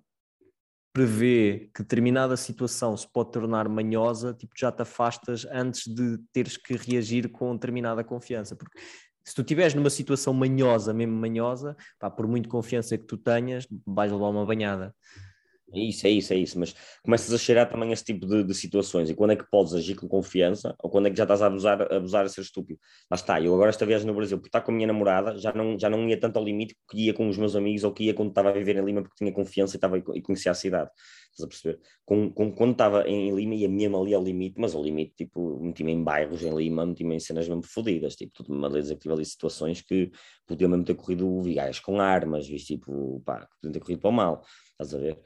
prevê que determinada situação se pode tornar manhosa, tipo, já te afastas antes de teres que reagir com determinada confiança, porque se tu estiveres numa situação manhosa, mesmo manhosa, pá, por muito confiança que tu tenhas, vais levar uma banhada. É isso, é isso, é isso, mas começas a cheirar também esse tipo de, de, situações e quando é que podes agir com confiança ou quando é que já estás a abusar, a abusar a ser estúpido. Lá está, eu agora esta viagem no Brasil, por estar com a minha namorada, já não, já não ia tanto ao limite que ia com os meus amigos ou que ia quando estava a viver em Lima porque tinha confiança e, estava, e conhecia a cidade. Estás a perceber? Com, com, quando estava em Lima ia mesmo ali ao limite, mas ao limite, tipo, meti-me em bairros em Lima, meti-me em cenas mesmo fodidas, tipo, tudo-me a dizer que ali situações que podiam mesmo ter corrido vigais com armas, visto, tipo, pá, podiam ter corrido para o mal, estás a ver?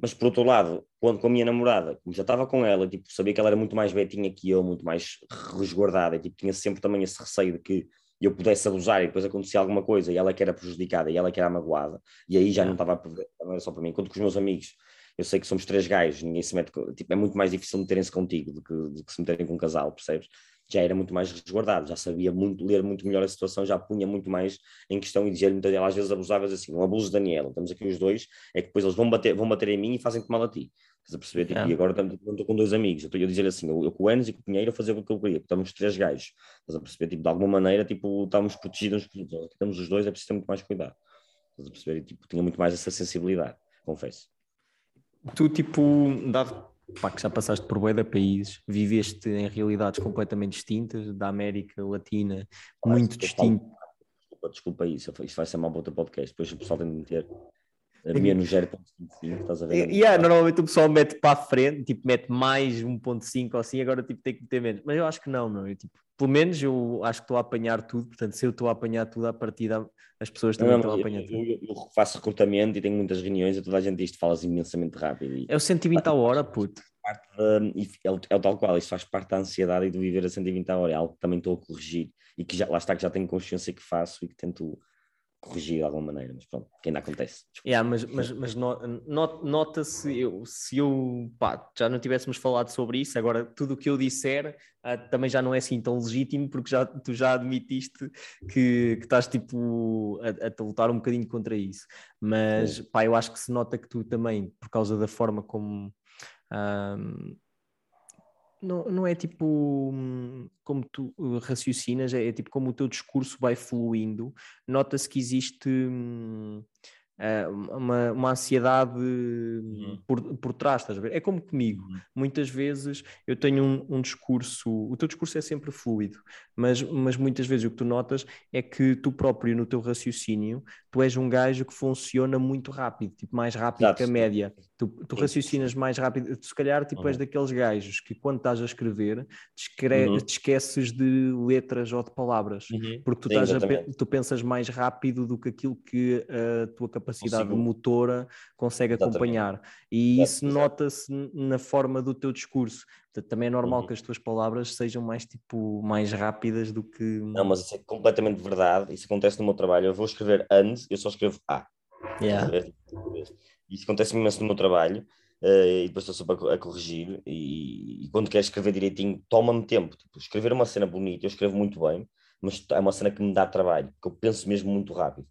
Mas por outro lado, quando com a minha namorada, como já estava com ela, tipo, sabia que ela era muito mais betinha que eu, muito mais resguardada, e tipo, tinha sempre também esse receio de que eu pudesse abusar e depois acontecia alguma coisa e ela que era prejudicada e ela que era magoada, e aí já não estava a perder, não era só para mim. Enquanto com os meus amigos, eu sei que somos três gajos, ninguém se mete, tipo, é muito mais difícil meterem-se contigo do que, do que se meterem com um casal, percebes? Já era muito mais resguardado, já sabia muito, ler muito melhor a situação, já punha muito mais em questão e dizia-lhe muitas vezes, às vezes abusavas assim, um abuso de Daniela, estamos aqui os dois, é que depois eles vão bater, vão bater em mim e fazem-te mal a ti. Estás a perceber? Tipo, é. E agora estou com dois amigos, eu estou a dizer assim, eu, eu com o Enes e com o Pinheiro a fazer o que eu queria, estamos três gajos, estás a perceber? Tipo, de alguma maneira, tipo, estamos protegidos uns outros, estamos os dois, é preciso ter muito mais cuidado. Estás a perceber? E, tipo, tinha muito mais essa sensibilidade, confesso. Tu, tipo, dado pá, que já passaste por bué de países, viveste em realidades completamente distintas, da América Latina, ah, muito distinto. Desculpa, desculpa isso, isso vai ser para outro podcast, depois o pessoal tem de meter menos 0.5, estás a ver? Yeah, normalmente o pessoal mete para a frente, tipo, mete mais 1.5 ou assim, agora tipo, tem que meter menos. Mas eu acho que não, não. Eu, tipo, pelo menos eu acho que estou a apanhar tudo, portanto, se eu estou a apanhar tudo, a partir da as pessoas também não, estão a apanhar eu, tudo. Eu, eu, faço recrutamento e tenho muitas reuniões e toda a gente diz que falas imensamente rápido. E... É o 120 a hora, puto. é, o, é o tal qual, isso faz parte da ansiedade e do viver a 120 a hora, é algo que também estou a corrigir e que já, lá está que já tenho consciência que faço e que tento corrigir de alguma maneira, mas pronto, que ainda acontece. Yeah, mas mas, mas nota-se, eu, se eu pá, já não tivéssemos falado sobre isso, agora tudo o que eu disser uh, também já não é assim tão legítimo, porque já, tu já admitiste que, que estás tipo a, a lutar um bocadinho contra isso. Mas pá, eu acho que se nota que tu também, por causa da forma como. Um, não, não é tipo hum, como tu uh, raciocinas, é, é, tipo como o teu discurso vai fluindo, nota-se que existe hum, uma, uma ansiedade uhum. por, por trás, estás a ver? É como comigo, uhum. muitas vezes eu tenho um, um, discurso, o teu discurso é sempre fluido, mas, mas muitas vezes o que tu notas é que tu próprio no teu raciocínio, tu és um gajo que funciona muito rápido, tipo mais rápido Exato. que a média. Tu, tu raciocinas mais rápido, tu, se calhar tipo uhum. és daqueles gajos que quando estás a escrever te, escre uhum. te esqueces de letras ou de palavras, uhum. porque tu, estás a, tu pensas mais rápido do que aquilo que a tua capacidade capacidade Consigo. motora consegue acompanhar. E isso nota-se na forma do teu discurso. Portanto, também é normal uhum. que as tuas palavras sejam mais tipo mais rápidas do que. Não, mas isso é completamente verdade. Isso acontece no meu trabalho. Eu vou escrever antes, eu só escrevo A. Yeah. Isso acontece imenso no meu trabalho. uh, e depois estou sempre a, corrigir. E, e, quando quero escrever direitinho, toma-me tempo. Tipo, escrever uma cena bonita, eu escrevo muito bem, mas é uma cena que me dá trabalho, porque eu penso mesmo muito rápido.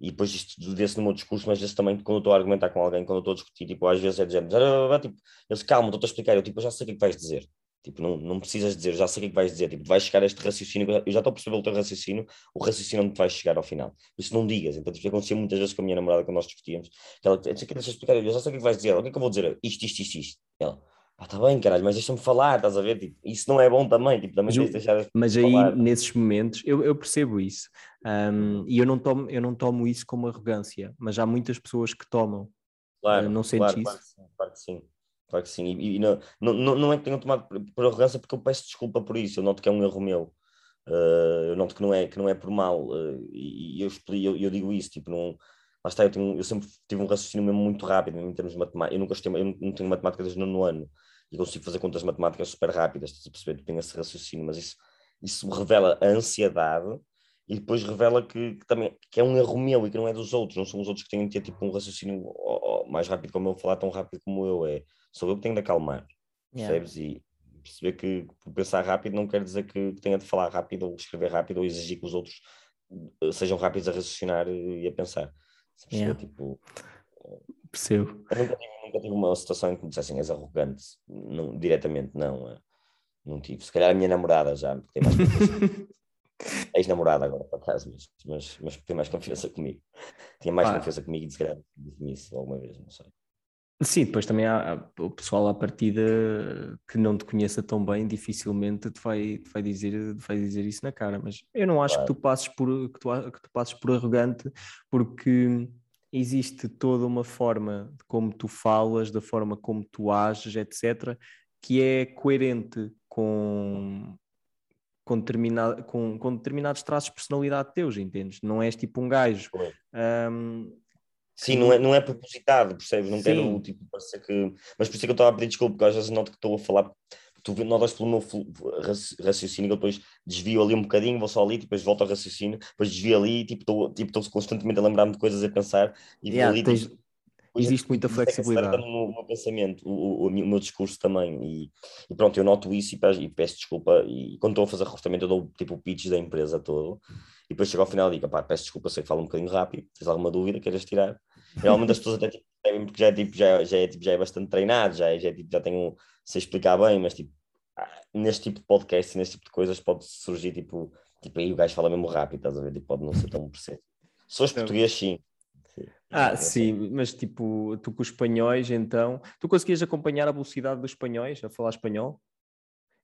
E depois isto desse no meu discurso, mas vezes também quando eu estou a argumentar com alguém, quando eu estou a discutir, tipo, às vezes é género, tipo, eles, calma, estou-te a explicar, eu tipo, eu já sei o que é que vais dizer. Tipo, não, não precisas dizer, já sei o que é vais dizer. Tipo, vais chegar a este raciocínio, eu já estou a perceber o teu raciocínio, o raciocínio não te vai chegar ao final. Isso não digas. Então, tipo, acontecia muitas vezes com a minha namorada quando nós discutíamos, que ela eu já sei o que é que vais dizer, o que é que eu vou dizer? Isto, isto, isto, isto. Ela, ah, tá bem, caralho, mas deixa-me falar, estás a ver? Tipo, isso não é bom também, tipo, também mas, deixar mas aí, falar. nesses momentos, eu, eu percebo isso. Um, e eu não, tomo, eu não tomo isso como arrogância, mas há muitas pessoas que tomam. Claro, não sentes claro, isso? Claro que sim, claro que sim. E, e não, não, não é que tenham tomado por, por, arrogância, porque eu peço desculpa por isso, eu noto que é um erro meu. Uh, eu noto que não é, que não é por mal, uh, e, eu, eu, eu, digo isso, tipo, não, lá está, eu, tenho, eu sempre tive um raciocínio mesmo muito rápido em termos de matemática, eu nunca estive, eu não tenho matemática desde o nono ano, e consigo fazer contas matemáticas super rápidas, estás a perceber? Tenho esse raciocínio, mas isso, isso revela a ansiedade e depois revela que, que, também que é um erro meu e que não é dos outros, não são os outros que têm de ter tipo um raciocínio oh, oh, mais rápido como eu, falar tão rápido como eu, é sou eu que tenho de acalmar, yeah. percebes? E perceber que pensar rápido não quer dizer que tenha de falar rápido ou escrever rápido ou exigir que os outros eh, sejam rápidos a raciocinar e a pensar. Yeah. Tipo, Percebo. Eu nunca tive, nunca tive uma situação em que me dissessem és arrogante, não, diretamente, não. É. Não tive. Se calhar a minha namorada já, porque tem mais confiança. Ex-namorada agora, por acaso, mas, mas, mas tem mais confiança comigo. Tinha mais ah. confiança comigo e se calhar disse-me isso alguma vez, não sei. Sim, depois também há, o pessoal à partida que não te conheça tão bem, dificilmente te vai, te vai, dizer, te vai dizer isso na cara, mas eu não acho claro. que tu passes por que tu, que tu passes por arrogante, porque existe toda uma forma de como tu falas, da forma como tu ages, etc., que é coerente com, com, determinado, com, com determinados traços de personalidade teus, entendes? Não és tipo um gajo. Um, Sim, não é, não é propositado, percebes? Não Sim. quero tipo, parecer que. Mas por isso é que eu estava a pedir desculpa, porque às vezes noto que estou a falar tu notas pelo meu raciocínio que eu depois desvio ali um bocadinho, vou só ali, depois volto ao raciocínio, depois desvio ali, tipo, estou tipo, constantemente a lembrar-me de coisas a pensar e yeah, ali, tens... tipo, existe muita é flexibilidade. É no meu pensamento, o, o, o, meu discurso também, e, e, pronto, eu noto isso e peço, e peço desculpa, e quando estou a fazer recrutamento eu dou tipo o pitch da empresa todo, e depois chego ao final e digo, pá, peço desculpa, sei que falo um bocadinho rápido, tens alguma dúvida, queres tirar? Realmente as pessoas até tipo, porque já é, tipo, já, já, é, tipo, já é bastante treinado, já, é, já, é, tipo, já tenho, sei explicar bem, mas tipo, neste tipo de podcast, neste tipo de coisas, pode surgir tipo, tipo aí o gajo fala mesmo rápido, estás a ver? Tipo, pode não ser tão percebo. Se és português, sim. sim. Ah, sim, mas tipo, tu com os espanhóis, então, tu conseguias acompanhar a velocidade dos espanhóis a falar espanhol?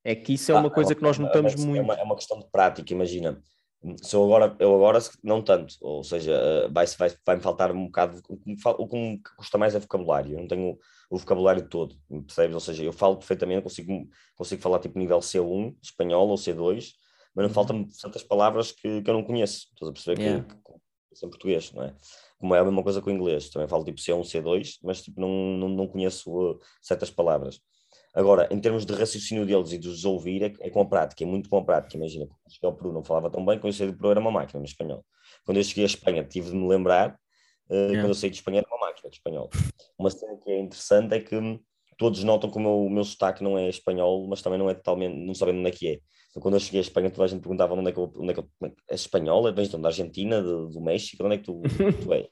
É que isso é uma ah, coisa é uma, que nós notamos é muito. É uma, é uma questão de prática, imagina. Se eu agora, eu agora não tanto, ou seja, eh, vai, vai, vai-me faltar um bocado, o que me custa mais é vocabulário, eu não tenho o vocabulário todo, percebes? Ou seja, eu falo perfeitamente, consigo, consigo falar tipo nível C1, espanhol ou C2, mas não uhum. faltam certas palavras que, que eu não conheço, estás a perceber yeah. que, que, em português, não é? Como é a mesma coisa com o inglês, também falo tipo C1, C2, mas tipo não, não, não conheço uh, certas palavras. Agora, em termos de raciocínio deles e de os ouvir, é, é com a prática, é muito com a prática. Imagina, quando cheguei ao Peru não falava tão bem, quando eu saí do Peru era uma máquina no espanhol. Quando eu cheguei à Espanha tive de me lembrar, uh, yeah. quando eu saí de Espanha era uma máquina de espanhol. Uma cena que é interessante é que todos notam que o meu, o meu sotaque não é espanhol, mas também não é totalmente, não sabem onde é que é. Então, quando eu cheguei à Espanha, toda a gente perguntava onde é que eu, onde é que eu, é, é espanhol, é vens da Argentina, de, do México, onde é que tu, tu és?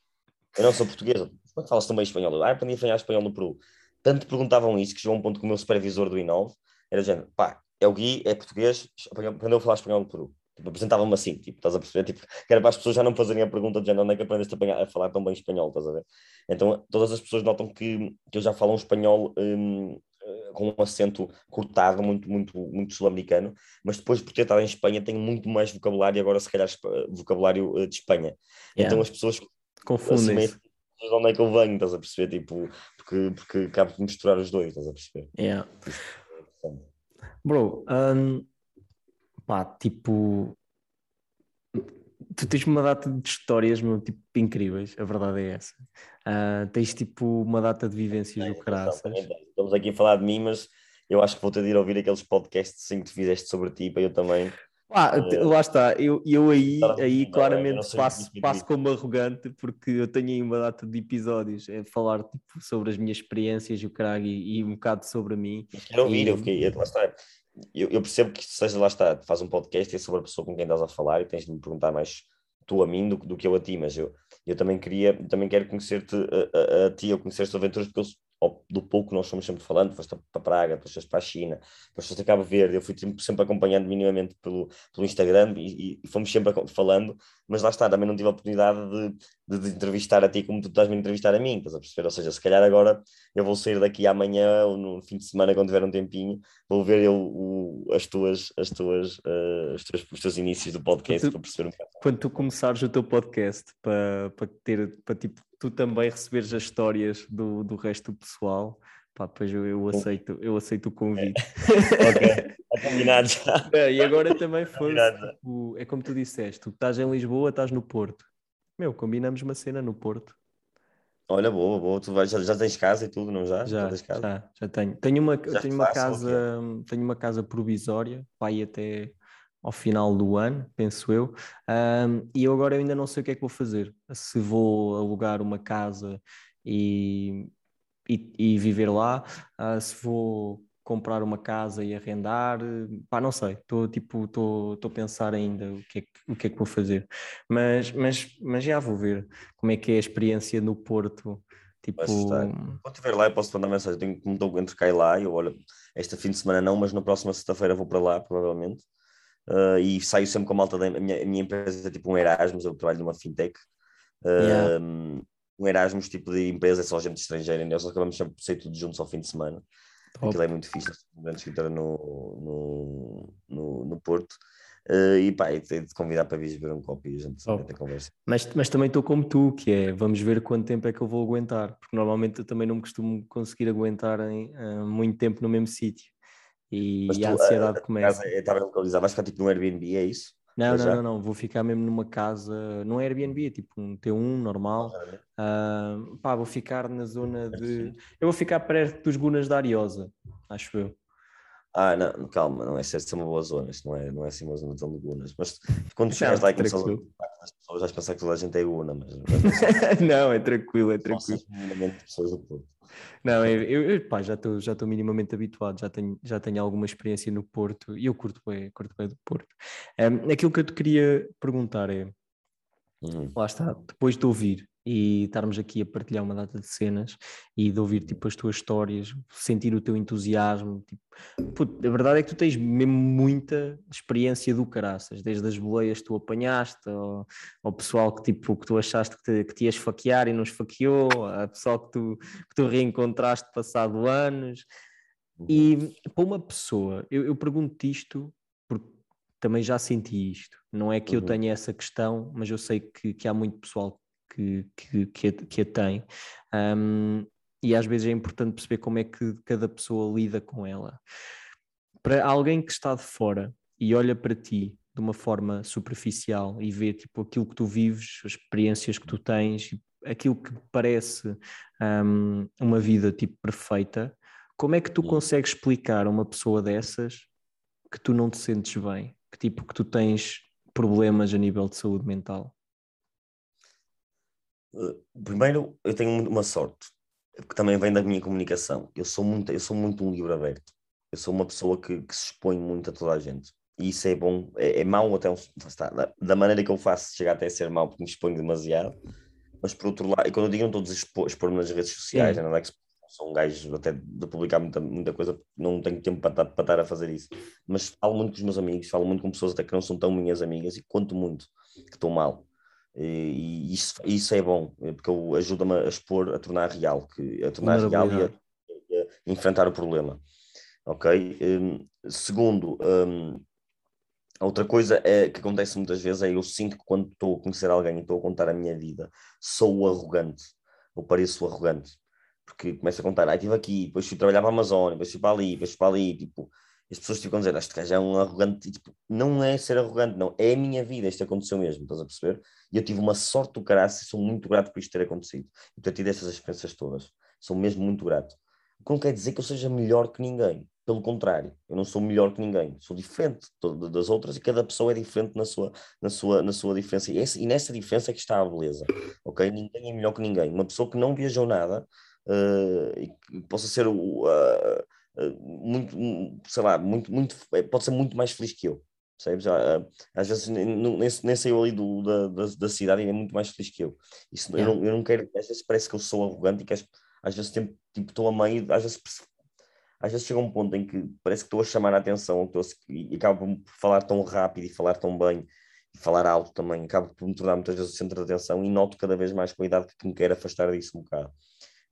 Eu não sou portuguesa, como é que falas também espanhol? Ah, aprendi a falar espanhol no Peru tanto perguntavam isso que chegou a um ponto que o meu supervisor do Inove era dizendo, pá, é o Gui, é português, aprendeu a falar espanhol no Peru. Tipo, apresentavam-me assim, tipo, estás a perceber? Tipo, que era para as pessoas já não fazerem a pergunta de onde é que aprendeste a, a, falar tão bem espanhol, estás a ver? Então, todas as pessoas notam que, que eu já falo um espanhol um, eh, com um acento cortado, muito, muito, muito sul-americano, mas depois por ter estado em Espanha tenho muito mais vocabulário, agora se calhar vocabulário eh, de Espanha. Yeah. Então as pessoas confundem de onde é que eu venho, estás a perceber? Tipo, porque, porque acabo de misturar os dois, estás a perceber? Yeah. É Bro, um, pá, tipo, tu tens uma data de histórias, meu, tipo, incríveis, a verdade é essa. Uh, tens, tipo, uma data de vivências é, do caraças. Estamos aqui a falar de mim, mas eu acho que vou ter de ir ouvir aqueles podcasts assim que tu fizeste sobre ti, para eu também Ah, uh, lá está, eu, eu aí, aí claramente passo, passo como arrogante porque eu tenho aí uma data de episódios a falar tipo, sobre as minhas experiências e o caralho e, e um bocado sobre mim. quero ouvir, e... eu fiquei, lá está. Eu, eu, percebo que seja lá está, faz um podcast e é sobre a pessoa com quem estás a falar e tens de me perguntar mais tu a mim do, do que eu a ti, mas eu, eu também queria, também quero conhecer-te a, a, a, ti, ou conhecer as aventuras, porque eu do pouco que nós fomos sempre falando, foste para Praga, depois foste para a China, depois foste a Cabo Verde, eu fui sempre acompanhando minimamente pelo, pelo Instagram e, e fomos sempre falando, mas lá está, também não tive a oportunidade de, de, de entrevistar a ti como tu estás-me a entrevistar a mim, estás a perceber? Ou seja, se calhar agora eu vou sair daqui amanhã ou no fim de semana, quando tiver um tempinho, vou ver eu, o, as tuas, as tuas, uh, os, teus, os teus inícios do podcast para perceber um bocado. Quando tu começares o teu podcast para, para ter, para tipo, tu também receberes as histórias do, do resto do pessoal, pá, pois eu, eu aceito, eu aceito o convite. É. ok, está combinado já. É, e agora também foi, tipo, é como tu disseste, tu estás em Lisboa, estás no Porto. Meu, combinamos uma cena no Porto. Olha, boa, boa. Tu vais, já, já tens casa e tudo, não já? Já, já, já, já tenho. Tenho uma, já tenho uma casa, tenho uma casa provisória, vai até ao final do ano, penso eu. Um, e eu agora ainda não sei o que é que vou fazer. Se vou alugar uma casa e, e, e viver lá, uh, se vou comprar uma casa e arrendar, pá, não sei, estou tipo, estou a pensar ainda o que, é que, o que é que vou fazer, mas, mas, mas já vou ver como é que é a experiência no Porto, tipo... Quando estiver lá eu posso mandar mensagem, tenho como estou entre cá e lá, eu olho, este fim de semana não, mas na próxima sexta-feira vou para lá, provavelmente, uh, e saio sempre com a malta da minha, a minha empresa, é tipo um Erasmus, eu trabalho numa fintech, uh, yeah. um Erasmus tipo de empresa, é só gente estrangeira, e nós acabamos sempre por sair tudo juntos ao fim de semana, Top. Aquilo é muito fixe, um grande escritora no, no, no, no Porto. Uh, e pá, tenho de convidar para vir beber um copo e a gente oh. conversa. Mas, mas também estou como tu, que é vamos ver quanto tempo é que eu vou aguentar, porque normalmente eu também não me costumo conseguir aguentar em, uh, muito tempo no mesmo sítio e, e a ansiedade a, a começa. Estava localizado, vais ficar tipo no Airbnb, é isso? Não, não, não, não, vou ficar mesmo numa casa, não é Airbnb, é tipo um T1 normal. Uh, pá, vou ficar na zona de. Eu vou ficar perto dos Gunas da Ariosa, acho eu. Ah, não, calma, não é certo ser uma boa zona, isto não é, não é assim uma zona tão de Gunas. Mas quando chegas lá e começas as pessoas vais pensar que toda a gente é Guna, mas. não, é tranquilo, é tranquilo. pessoas do Porto. Não, eu, eu pá, já estou já minimamente habituado, já tenho, já tenho alguma experiência no Porto e eu curto bem, curto bem do Porto. Um, aquilo que eu te queria perguntar é, uhum. lá está, depois de ouvir e estarmos aqui a partilhar uma data de cenas e de ouvir tipo as tuas histórias, sentir o teu entusiasmo. Tipo, puto, a verdade é que tu tens mesmo muita experiência do caraças, desde as boleias que tu apanhaste, ao, ao pessoal que, tipo, que tu achaste que te, que te ia esfaquear e não esfaqueou, a pessoal que tu, que tu reencontraste passado anos. E uhum. para uma pessoa, eu, eu pergunto-te isto também já senti isto. Não é que eu uhum. tenha essa questão, mas eu sei que, que há muito pessoal que, que, que, a, que a tem. Um, e às vezes é importante perceber como é que cada pessoa lida com ela. Para alguém que está de fora e olha para ti de uma forma superficial e vê tipo aquilo que tu vives, as experiências que tu tens, aquilo que parece um, uma vida tipo perfeita, como é que tu consegues explicar a uma pessoa dessas que tu não te sentes bem, que tipo que tu tens problemas a nível de saúde mental? Eh, primeiro, eu tenho uma sorte, que também vem da minha comunicação. Eu sou muito, eu sou muito um livro aberto. Eu sou uma pessoa que, que se expõe muito a toda a gente. E isso é bom, é, é mau até um, está, da, maneira que eu faço, chega até a ser mau porque me exponho demasiado. Mas por outro lado, e quando eu digo não estou a expor, expor nas redes sociais, não é que sou um gajo até de publicar muita, muita coisa, não tenho tempo para, para estar a fazer isso. Mas falo muito com os meus amigos, falo muito com pessoas até que não são tão minhas amigas e conto muito que estou mal e isso, isso é bom, eh, porque ajuda-me a expor, a tornar real, que, a tornar real e a, a, enfrentar o problema. Ok? Um, segundo, um, a outra coisa é, que acontece muitas vezes é eu sinto que quando estou a conhecer alguém e estou a contar a minha vida, sou arrogante, ou pareço arrogante, porque começo a contar, ah, estive aqui, depois fui trabalhar para a Amazônia, depois fui para ali, depois fui para ali, tipo, as pessoas ficam a dizer, este gajo é um arrogante, e, tipo, não é ser arrogante, não, é a minha vida, isto aconteceu mesmo, estás a perceber? E eu tive uma sorte do caralho, sou muito grato por isto ter acontecido, e ter tido essas experiências todas, sou mesmo muito grato. O que não quer dizer que eu seja melhor que ninguém. Pelo contrário, eu não sou melhor que ninguém, sou diferente das outras e cada pessoa é diferente na sua, na sua, na sua diferença. E, essa, e nessa diferença é que está a beleza, ok? Ninguém é melhor que ninguém. Uma pessoa que não viajou nada e que possa ser uh, uh, muito, sei lá, muito, muito, pode ser muito mais feliz que eu. Percebes? Às vezes nem, nem saiu ali do, da, da, da, cidade e é muito mais feliz que eu. Isso, yeah. eu, não, eu não quero, às vezes parece que eu sou arrogante e que às, às vezes tipo, estou a meio, às vezes às vezes chega um ponto em que parece que estou a chamar a atenção estou a, e acabo por falar tão rápido e falar tão bem e falar alto também, acabo por me tornar muitas vezes o centro de atenção e noto cada vez mais com a idade que me quero afastar disso um bocado.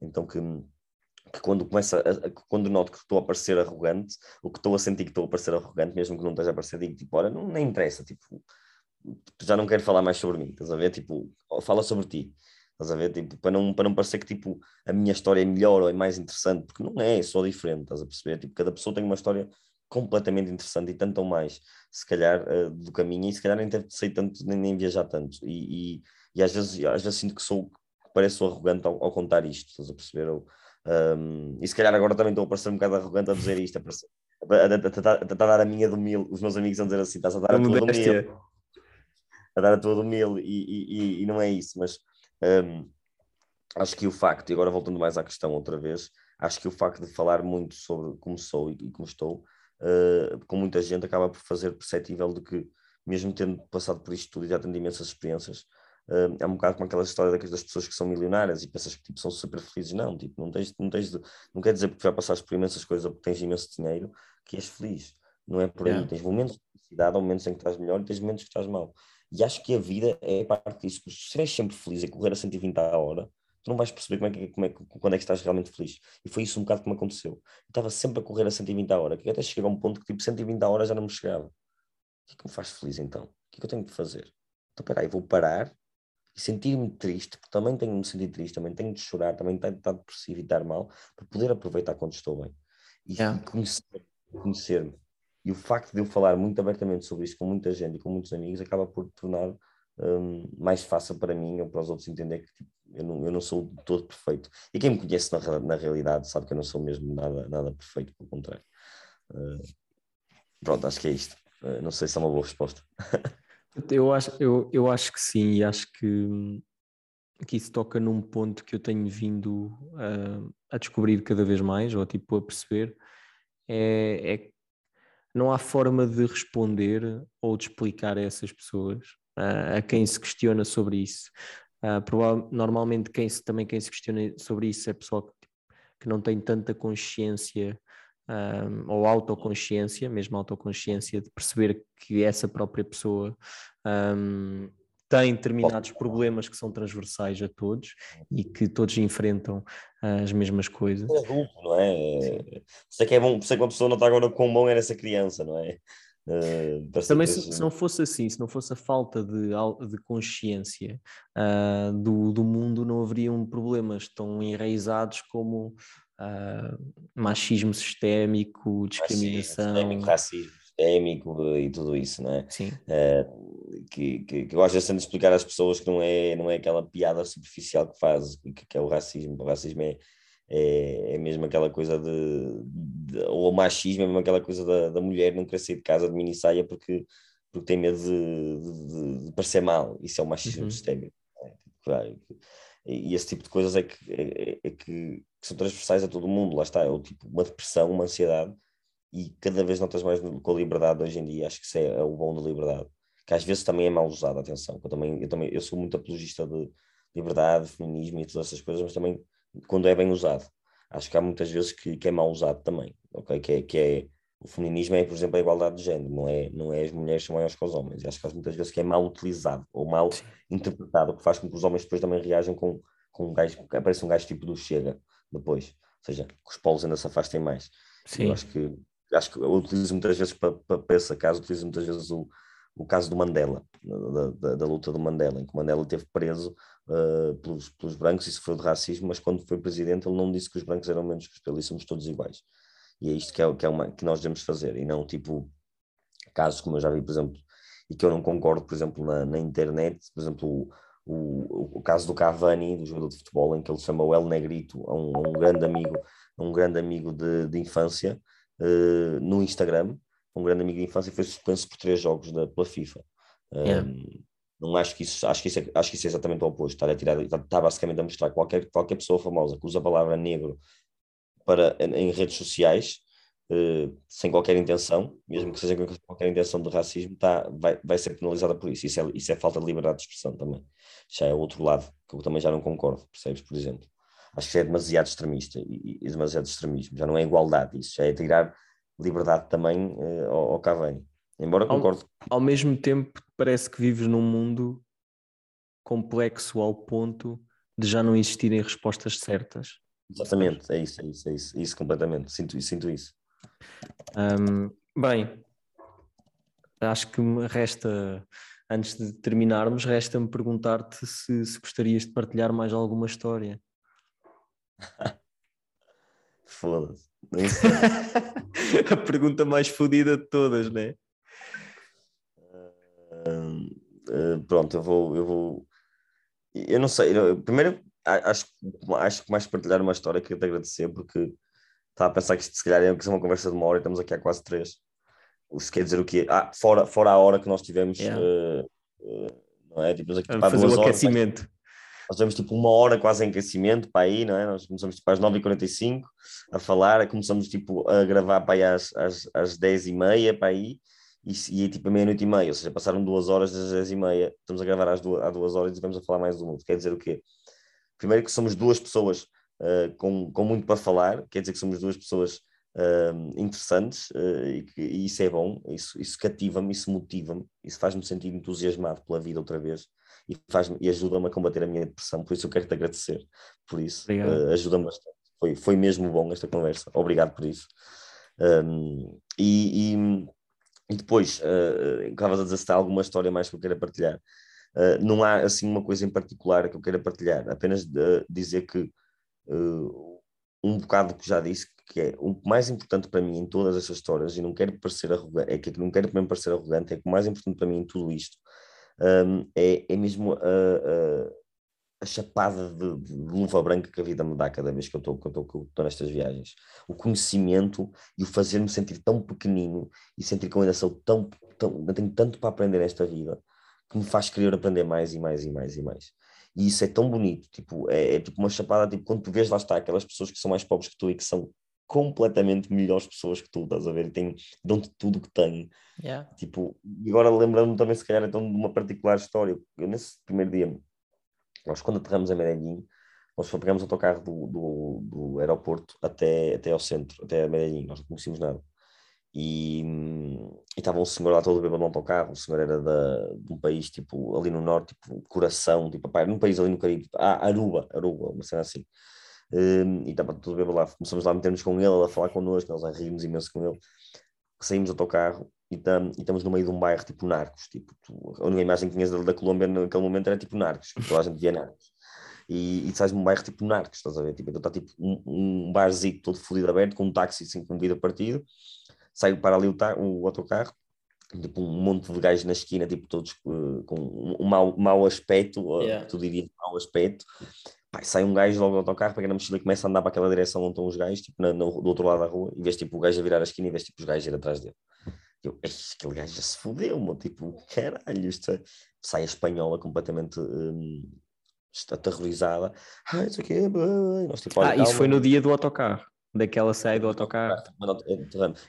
Então que, que quando começa a, quando noto que estou a parecer arrogante, o que estou a sentir que estou a parecer arrogante, mesmo que não esteja a parecer, digo tipo, olha, não nem interessa, tipo, já não quero falar mais sobre mim, estás a ver? Tipo, fala sobre ti. Estás a ver? Tipo, para, não, para não parecer que tipo, a minha história é melhor ou é mais interessante, porque não é, é só diferente, estás a perceber? Tipo, cada pessoa tem uma história completamente interessante e tanto ou mais, se calhar, uh, do caminho, e se calhar nem ter sei tanto, nem, nem viajar tanto. E, e, e, às, vezes, às vezes sinto que sou, pareço arrogante ao, ao contar isto, estás a perceber? Ou, um, e se calhar agora também estou a parecer um bocado arrogante a dizer isto, a, parecer, a, a, a, a, dar a minha do mil, os meus amigos vão dizer assim, estás a dar a tua do mil, a dar a tua do mil, e, e, e não é isso, mas um, acho que o facto, e agora voltando mais à questão outra vez, acho que o facto de falar muito sobre como sou e, e como estou, uh, com muita gente, acaba por fazer perceptível de que, mesmo tendo passado por isto tudo e já tendo imensas experiências, uh, é um bocado como aquela história das pessoas que são milionárias e pensas que tipo, são super felizes. Não, tipo, não, tens, não, tens de, não quer dizer porque já passaste por imensas coisas ou porque tens imenso dinheiro que és feliz. Não é por aí. Yeah. Tens momentos de felicidade, ou momentos em que estás melhor e tens momentos que estás mal. E acho que a vida é parte disso. Se estiveres sempre feliz a correr a 120 a hora, tu não vais perceber como é que, como é, quando é que estás realmente feliz. E foi isso um bocado que me aconteceu. Eu estava sempre a correr a 120 a hora, que até chegou a um ponto que tipo 120 a hora já não me chegava. O que é que me faz feliz então? O que é que eu tenho de fazer? Então, peraí, vou parar e sentir-me triste, porque também tenho de me sentir triste, também tenho de chorar, também tenho de estar depressivo e estar mal, para poder aproveitar quando estou bem. E, yeah. conhecer-me. Conhecer e o facto de eu falar muito abertamente sobre isto com muita gente e com muitos amigos acaba por tornar um, mais fácil para mim ou para os outros entender que tipo, eu, não, eu não sou todo perfeito. E quem me conhece na, na realidade sabe que eu não sou mesmo nada, nada perfeito, pelo contrário. Uh, pronto, acho que é isto. Uh, não sei se é uma boa resposta. eu, acho, eu, eu acho que sim, e acho que, que isso toca num ponto que eu tenho vindo uh, a descobrir cada vez mais, ou tipo a perceber, é, é não há forma de responder ou de explicar a essas pessoas, uh, a quem se questiona sobre isso. Normalmente quem se, também quem se questiona sobre isso é pessoal que, que não tem tanta consciência um, ou autoconsciência, mesmo autoconsciência, de perceber que essa própria pessoa um, tem determinados problemas que são transversais a todos e que todos enfrentam as mesmas coisas. É adulto, não é? Sei que é bom, sei que uma pessoa não está agora com bom era essa criança, não é? Uh, Também se, se, não fosse assim, se não fosse a falta de, de consciência uh, do, do mundo, não haveriam problemas tão enraizados como uh, machismo sistémico, discriminação. Sistémico, racismo sistémico e tudo isso, não é? Sim. Uh, que, que, que eu às vezes tento explicar às pessoas que não é, não é aquela piada superficial que faz, que, que é o racismo. O racismo é, é, é mesmo aquela coisa de, de, ou o machismo é mesmo aquela coisa da, da mulher não querer sair de casa de mini saia porque, porque tem medo de, de, de parecer mal. Isso é o machismo uhum. sistémico. É? E esse tipo de coisas é que, é, é que, que, são transversais a todo o mundo. Lá está, é o tipo uma depressão, uma ansiedade e cada vez notas mais com a liberdade hoje em dia, acho que isso é, é, o bom da liberdade, que às vezes também é mal usado, atenção, eu também, eu também eu sou muito apologista de liberdade, feminismo e todas essas coisas, mas também quando é bem usado, acho que há muitas vezes que, que é mal usado também, ok, que é, que é o feminismo é, por exemplo, a igualdade de género, não é, não é as mulheres são maiores que os homens, e acho que muitas vezes que é mal utilizado, ou mal interpretado, o que faz com que os homens depois também reajam com, com um gajo, aparece um gajo tipo do Chega, depois, ou seja, que os polos ainda se afastem mais. Sim. Eu acho que acho que eu utilizo muitas vezes para, para, para esse caso, utilizo muitas vezes o, o caso do Mandela, da, da, da, luta do Mandela, em que o Mandela esteve preso uh, pelos, pelos brancos e sofreu de racismo, mas quando foi presidente ele não disse que os brancos eram menos que os pretos, somos todos iguais. E é isto que, é, que, é uma, que nós devemos fazer, e não tipo casos como eu já vi, por exemplo, e que eu não concordo, por exemplo, na, na internet, por exemplo, o, o, o caso do Cavani, do jogador de futebol, em que ele chama o El Negrito, a um, a um grande amigo um grande amigo de, de infância uh, no Instagram, um grande amigo de infância, e foi suspenso por três jogos da, pela FIFA. Yeah. Um, não acho que isso, acho que isso, é, acho que isso é exatamente o oposto. Está, a tirar, está, está basicamente a mostrar qualquer, qualquer pessoa famosa que usa a palavra negro para, em redes sociais, uh, sem qualquer intenção, mesmo que seja com qualquer intenção de racismo, está, vai, vai ser penalizada por isso. Isso é, isso é falta de liberdade de expressão também. Já é outro lado, que eu também já não concordo, percebes, por exemplo. Acho que é demasiado extremista e, e demasiado extremismo. Já não é igualdade, isso já é tirar liberdade também uh, ao, ao Cavani. Embora concordo. Ao, ao mesmo tempo, parece que vives num mundo complexo ao ponto de já não existirem respostas certas. Exatamente, é isso, é isso, é isso, isso completamente, sinto, sinto isso. Um, bem, acho que me resta, antes de terminarmos, resta-me perguntar-te se, se gostarias de partilhar mais alguma história. Foda-se. A pergunta mais fodida de todas, né? Uh, uh, pronto, eu vou, eu vou. Eu não sei, eu, primeiro acho, acho que mais partilhar uma história que eu te agradecer, porque estava a pensar que isto se calhar ser uma conversa de uma hora e estamos aqui há quase três. Isso quer dizer o quê? Ah, fora, fora a hora que nós tivemos, yeah. uh, não é? Tipo, aqui, tipo, fazer o aquecimento. Horas, nós tivemos tipo uma hora quase em aquecimento para aí, não é? Nós começamos tipo às 9h45 a falar, começamos tipo a gravar para aí às, às, às 10h30 para aí e, e tipo a meia-noite e meia, ou seja, passaram duas horas das 10h30, estamos a gravar às duas, às duas horas e vamos a falar mais do mundo. Quer dizer o quê? Primeiro que somos duas pessoas uh, com, com muito para falar, quer dizer que somos duas pessoas uh, interessantes uh, e, que, e, isso é bom, isso, isso cativa-me, isso motiva-me, isso faz-me sentir entusiasmado pela vida outra vez e, faz e ajuda-me a combater a minha depressão, por isso eu quero te agradecer por isso, ajuda-me bastante. Foi, foi mesmo bom esta conversa, obrigado por isso. Um, e, e, e, depois, uh, estavas a dizer se há alguma história mais que eu queira partilhar. Uh, não há assim uma coisa em particular que eu queira partilhar, apenas uh, dizer que uh, um bocado que já disse que é o mais importante para mim em todas essas histórias, e não quero parecer arrogante, é que não quero mesmo parecer arrogante, é que o mais importante para mim em tudo isto um, é, é mesmo a, a, a chapada de, de, luva branca que a vida me dá cada vez que eu estou nestas viagens. O conhecimento e o fazer-me sentir tão pequenino e sentir que eu ainda sou tão, tão ainda tenho tanto para aprender nesta vida que me faz querer aprender mais e mais e mais e mais. E isso é tão bonito, tipo, é, é tipo uma chapada, tipo, quando tu vês lá está aquelas pessoas que são mais pobres que tu e que são completamente melhores pessoas que tu, estás a ver? E têm, dão-te tudo que têm. Yeah. Tipo, e agora lembrando-me também, se calhar, então, de uma particular história. Eu, nesse primeiro dia, nós quando aterramos a Medellín, nós pegamos o autocarro do, do, do, aeroporto até, até ao centro, até a Medellín, nós não conhecíamos nada. E, estava um senhor lá todo bêbado no autocarro, o senhor era da, de um país, tipo, ali no norte, tipo, coração, tipo, pá, num país ali no Caribe, tipo, ah, Aruba, Aruba, uma cena assim. Um, e estava tudo bem lá. Começamos lá a meter-nos com ele, a falar connosco, nós a rirmos imenso com ele. Saímos do autocarro e, tam, e estamos no meio de um bairro tipo Narcos. Tipo, tu, a única imagem que tinhas da, da Colômbia naquele momento era tipo Narcos, toda a gente via Narcos. E, e sais num bairro tipo Narcos, estás a ver? Tipo, então está tipo um, um barzinho todo fodido aberto, com um táxi assim, com vida partido. Sai para ali o, o autocarro, tipo um monte de gajos na esquina, tipo todos uh, com um, mau, mau aspecto, yeah. tu dirias mau aspecto, Pai, sai um gajo logo do autocarro, pega na mochila e começa a andar para aquela direção onde estão os gajos, tipo, na, no, do outro lado da rua, e vês tipo o gajo a virar a esquina e vês tipo os gajos ir atrás dele. Eu, aquele gajo já se fodeu, meu, tipo, caralho, isto é... sai a espanhola completamente hum, aterrorizada. Ah, isso aqui é bem. Nós, tipo, ah, isso foi no dia do autocarro, daquela saída do autocarro.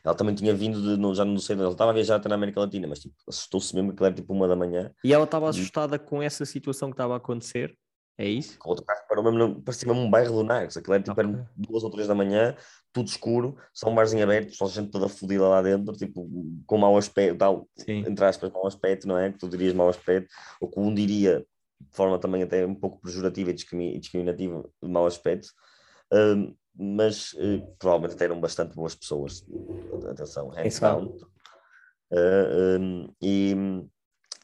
Ela também tinha vindo de, já não sei, ela estava a viajar até na América Latina, mas tipo, assustou-se mesmo que era tipo uma da manhã. E ela estava assustada com essa situação que estava a acontecer? É isso? O outro carro parou mesmo, parecia mesmo um bairro do Narcos. Aquilo era tipo okay. duas ou três da manhã, tudo escuro, só um barzinho aberto, só gente toda fodida lá dentro, tipo, com mau aspecto, tal, Sim. entre aspas, mau aspecto, não é? Que tu dirias mau aspecto, ou que um diria de forma também até um pouco pejorativa e discriminativa de mau aspecto. Uh, mas uh, provavelmente eram bastante boas pessoas. Atenção, hands down. Uh, um, e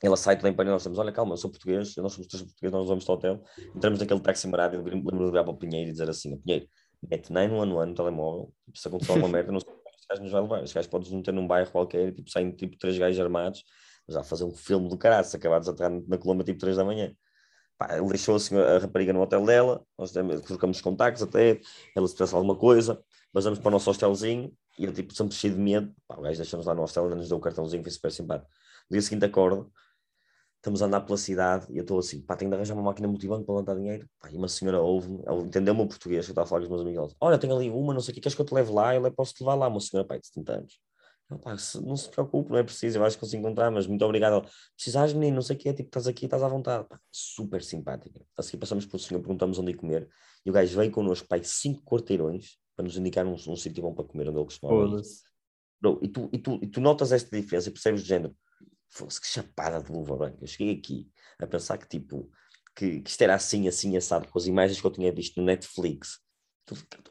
ela sai toda em pânico, nós estamos, olha, calma, eu sou português, nós somos três portugueses, nós vamos para o hotel, entramos naquele táxi marado, eu lembro de ligar para o Pinheiro e dizer assim, Pinheiro, mete 911 no telemóvel, tipo, se acontecer alguma merda, não sei este gajo nos vai levar, este gajo pode nos meter num bairro qualquer, tipo, saem tipo três gajos armados, já fazer um filme do caralho, se acabados a entrar na Colômbia tipo 3 da manhã. Pá, ele deixou assim, a rapariga no hotel dela, nós trocamos os contactos até, ela se pensa alguma coisa, vamos para o nosso hostelzinho, e ele tipo sempre cheio de medo, pá, o gajo deixamos lá no hostel, ainda nos deu o cartãozinho, foi super simpático. No dia seguinte acordo, estamos a andar pela cidade e eu estou assim, pá, tenho de arranjar uma máquina multibanco para levantar dinheiro. Pá, e uma senhora ouve-me, ela entendeu o português, eu estava a falar com os meus amigos. Olha, tenho ali uma, não sei o que, queres que eu te leve lá? Eu posso te levar lá, uma senhora, pai, de 70 anos. Não se preocupe, não é preciso, eu acho que consigo encontrar, mas muito obrigado. Precisares, menino, não sei o que, tipo, estás aqui, estás à vontade. Pá, super simpática. Assim passamos pelo senhor, perguntamos onde ir comer, e o gajo veio connosco, pai, cinco quarteirões, para nos indicar um, um sítio bom para comer, onde ele costumava Bro, e, tu, e, tu, e tu notas esta diferença e percebes do género, fosse que chapada de luva branca. Eu cheguei aqui a pensar que tipo, que, que isto era assim, assim, assado, com as imagens que eu tinha visto no Netflix.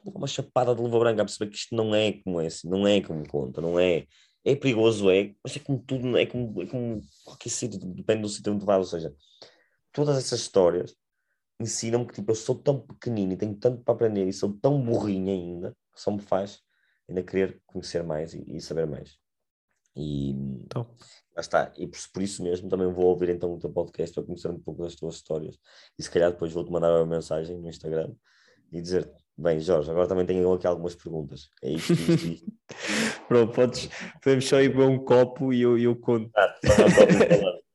Uma chapada de luva branca a perceber que isto não é como é assim, não é como conta, não é. É perigoso, é, mas é como tudo, é como, é como qualquer sítio, depende do sítio onde vais, ou seja, todas essas histórias ensinam-me que tipo, eu sou tão pequenino e tenho tanto para aprender e sou tão burrinho ainda, que só me faz ainda querer conhecer mais e, e saber mais. E então. lá está. E por, por, isso mesmo também vou ouvir então o teu podcast para conhecer um pouco das tuas histórias. E se calhar depois vou-te mandar uma mensagem no Instagram e dizer bem, Jorge, agora também tenho aqui algumas perguntas. É isto, isto, isto. Pronto, podes, podemos só ir beber um copo e eu, eu conto. Ah,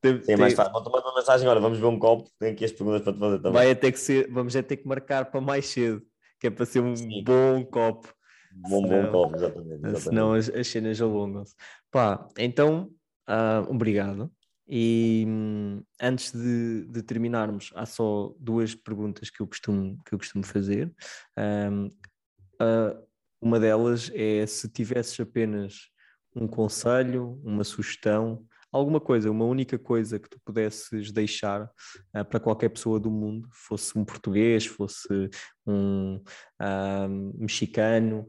tem, Sim, é mais fácil. Vou-te mandar uma mensagem agora, vamos beber um copo, tenho aqui as perguntas para te fazer também. Vai ter que ser, vamos ter que marcar para mais cedo, que é para ser um Sim. bom copo. Bom, bom copo, exatamente. exatamente. Senão as, as cenas alongam-se. Pá, então, uh, obrigado. E hum, antes de, de, terminarmos, há só duas perguntas que eu costumo, que eu costumo fazer. Um, uh, uma delas é se tivesses apenas um conselho, uma sugestão, alguma coisa, uma única coisa que tu pudesses deixar uh, para qualquer pessoa do mundo, fosse um português, fosse um uh, mexicano,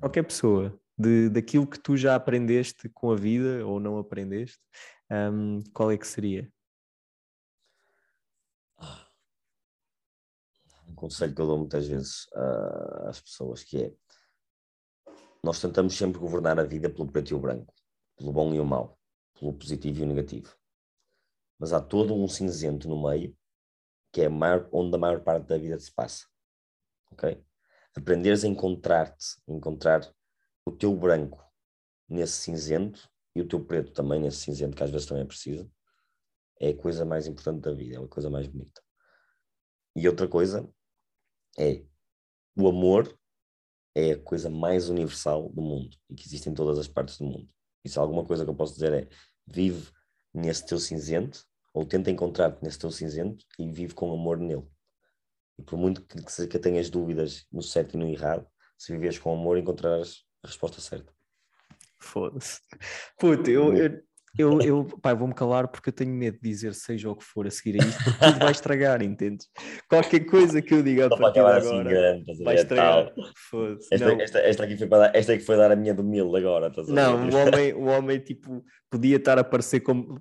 qualquer pessoa, de, daquilo que tu já aprendeste com a vida ou não aprendeste, um, qual é que seria? Um conselho que eu dou muitas vezes uh, às pessoas que é nós tentamos sempre governar a vida pelo preto e o branco, pelo bom e o mau pelo positivo e o negativo. Mas há todo um cinzento no meio, que é maior, onde a maior parte da vida se passa. Ok? Aprenderes a encontrar-te, encontrar o teu branco nesse cinzento e o teu preto também nesse cinzento, que às vezes também é preciso, é a coisa mais importante da vida, é a coisa mais bonita. E outra coisa é o amor é a coisa mais universal do mundo e que existe em todas as partes do mundo. Isso alguma coisa que eu posso dizer é vive nesse teu cinzento ou tenta encontrar-te nesse teu cinzento e vive com amor nele. E por muito que, que tenhas dúvidas no certo e no errado, se viveres com amor encontrarás a resposta certa. Foda-se. Puta, eu, eu, eu, eu pá, vou-me calar porque eu tenho medo de dizer seja o que for a seguir a isto, porque tudo vai estragar, entendes? Qualquer coisa que eu diga a partir de assim agora assim grande, vai estragar. Esta, esta, esta, aqui foi para dar, esta aqui foi dar a minha do mil agora. não, o homem, o homem tipo, podia estar a parecer como,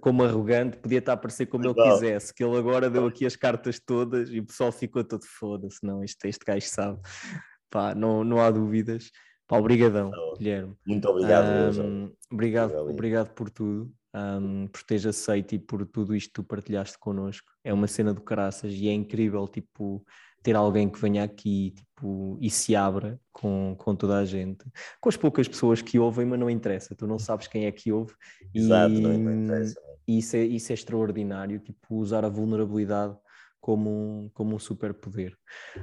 como arrogante, podia estar a parecer como ele quisesse, que ele agora deu aqui as cartas todas e o pessoal ficou todo foda-se, não, este, este gajo sabe. Pá, não, não há dúvidas. Pá, obrigadão, Guilherme. Muito obrigado. Um, obrigado, obrigado por tudo, um, por teres aceito e por tudo isto que tu partilhaste connosco. É uma cena do caraças e é incrível, tipo, ter alguém que venha aqui tipo, e se abra com, com toda a gente. Com as poucas pessoas que ouvem, mas não interessa, tu não sabes quem é que ouve. Exato, e, não interessa. E isso é, isso é extraordinário, tipo, usar a vulnerabilidade como um, como um superpoder.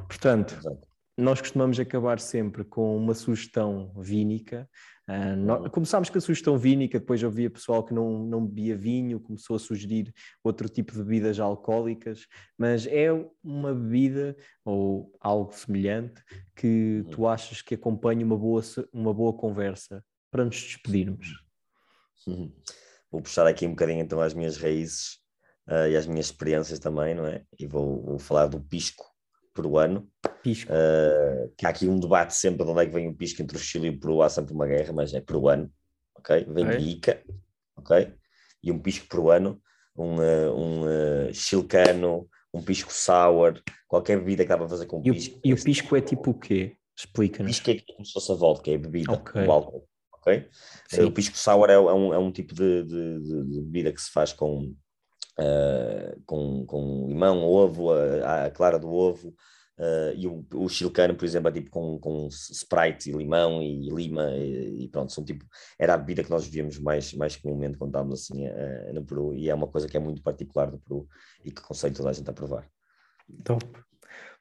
Portanto, Exato nós costumamos acabar sempre com uma sugestão vínica. Uh, nós, começámos com a sugestão vínica, depois havia pessoal que não, não bebia vinho, começou a sugerir outro tipo de bebidas alcoólicas, mas é uma bebida ou algo semelhante que tu achas que acompanha uma boa, uma boa conversa para nos despedirmos. Vou puxar aqui um bocadinho então as minhas raízes uh, e as minhas experiências também, não é? E vou, vou falar do pisco peruano. Pisco. Uh, que há aqui um debate sempre de onde é que vem o pisco entre o Chile e o Peru, há sempre uma guerra, mas é peruano, ok? Vem de Ica, ok? E um pisco peruano, um, uh, um uh, chilcano, um pisco sour, qualquer bebida que dá para fazer com e pisco. O, e o pisco é tipo o quê? Explica-nos. Pisco é como se fosse a vodka, é bebida, okay. o álcool, ok? Sim. O pisco sour é, é, um, é um tipo de, de, de, bebida que se faz com uh, com, com limão, ovo, a, a clara do ovo, uh, e o, o chilicano, por exemplo, é tipo com, com Sprite e limão e lima, e, e, pronto, são tipo, era a bebida que nós vivíamos mais, mais comumente quando estávamos assim uh, no Peru, e é uma coisa que é muito particular do Peru e que aconselho toda a gente a provar. Top.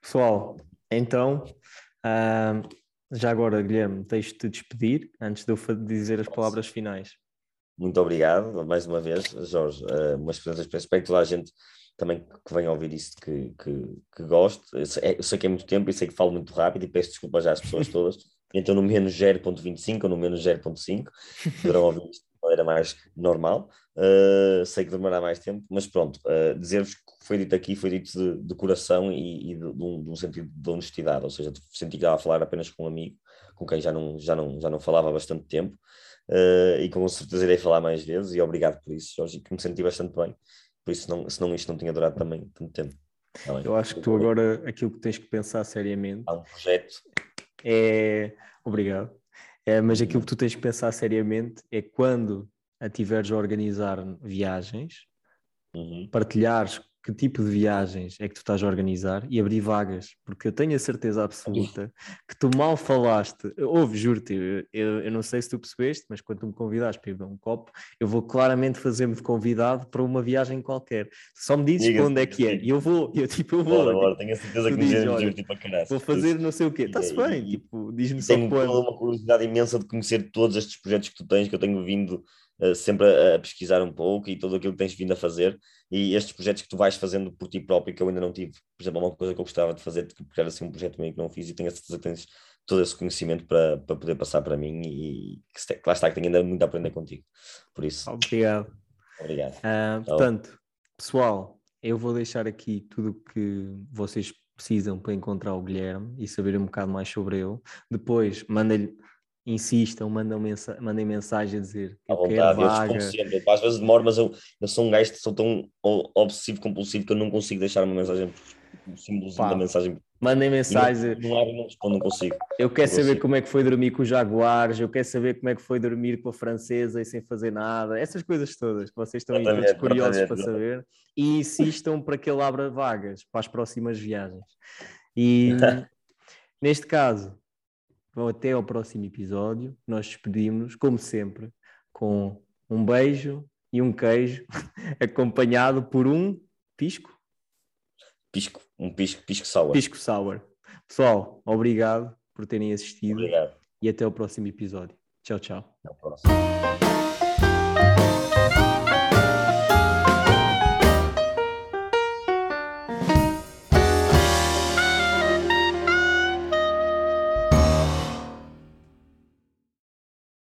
Pessoal, então, uh, já agora, Guilherme, deixo-te despedir antes de eu dizer as palavras finais. Muito obrigado, mais uma vez, Jorge. Uh, uma experiência, espero que toda a gente também que venha ouvir isso que, que, que goste. Eu sei, eu sei, que é muito tempo e sei que falo muito rápido e peço desculpa já às pessoas todas. Então, no menos 0.25 ou no menos 0.5, poderão ouvir isto de maneira mais normal. Uh, sei que demorará mais tempo, mas pronto, uh, dizer-vos que foi dito aqui foi dito de, de coração e, e de, de, um, de, um, sentido de honestidade, ou seja, senti que estava a falar apenas com um amigo com quem já não, já não, já não falava há bastante tempo. Uh, e com certeza irei falar mais vezes e obrigado por isso, Jorge, que me senti bastante bem. Por isso, não, senão isto não tinha durado também tanto tempo. Tá Eu acho que tu agora aquilo que tens que pensar seriamente. Há um projeto. É. Obrigado. É, mas aquilo que tu tens que pensar seriamente é quando a tiveres a organizar viagens, uhum. partilhares que tipo de viagens é que tu estás a organizar e abrir vagas, porque eu tenho a certeza absoluta que tu mal falaste. Ouve, juro-te, eu, eu, não sei se tu percebeste, mas quando tu me convidaste para ir beber um copo, eu vou claramente fazer-me de convidado para uma viagem qualquer. Só me dizes para onde é que é, e eu vou, eu tipo, eu vou. Bora, bora, tenho a certeza que me divertir para caralho. Vou fazer não sei o quê, está-se bem, tipo, diz-me só quando. Tenho uma curiosidade imensa de conhecer todos estes projetos que tu tens, que eu tenho vindo sempre a, a, pesquisar um pouco e todo aquilo que tens vindo a fazer e estes projetos que tu vais fazendo por ti próprio que eu ainda não tive. Por exemplo, uma coisa que eu gostava de fazer, porque era assim um projeto meio que não fiz e tenho a certeza que tens todo esse conhecimento para, para poder passar para mim e que, lá está, que tenho ainda muito a aprender contigo. Por isso. Obrigado. Obrigado. Uh, portanto, pessoal, eu vou deixar aqui tudo o que vocês precisam para encontrar o Guilherme e saber um bocado mais sobre ele. Depois, manda-lhe insistam, mandam mensa mandem mensagem a dizer à vontade, eu. Às vezes demoro, mas eu, eu sou um gajo que sou tão obsessivo compulsivo que eu não consigo deixar uma mensagem símbolos da mensagem. Mandem mensagem. Não, não, não respondo, não consigo. Eu quero saber consigo. como é que foi dormir com os Jaguares, eu quero saber como é que foi dormir com a francesa e sem fazer nada, essas coisas todas que vocês estão todos curiosos para saber e insistam para que ele abra vagas para as próximas viagens. E neste caso, até ao próximo episódio. Nós despedimos, como sempre, com um beijo e um queijo, acompanhado por um pisco. Pisco, um pisco, pisco sour. Pisco sour. Pessoal, obrigado por terem assistido obrigado. e até ao próximo episódio. Tchau, tchau. Até ao próximo.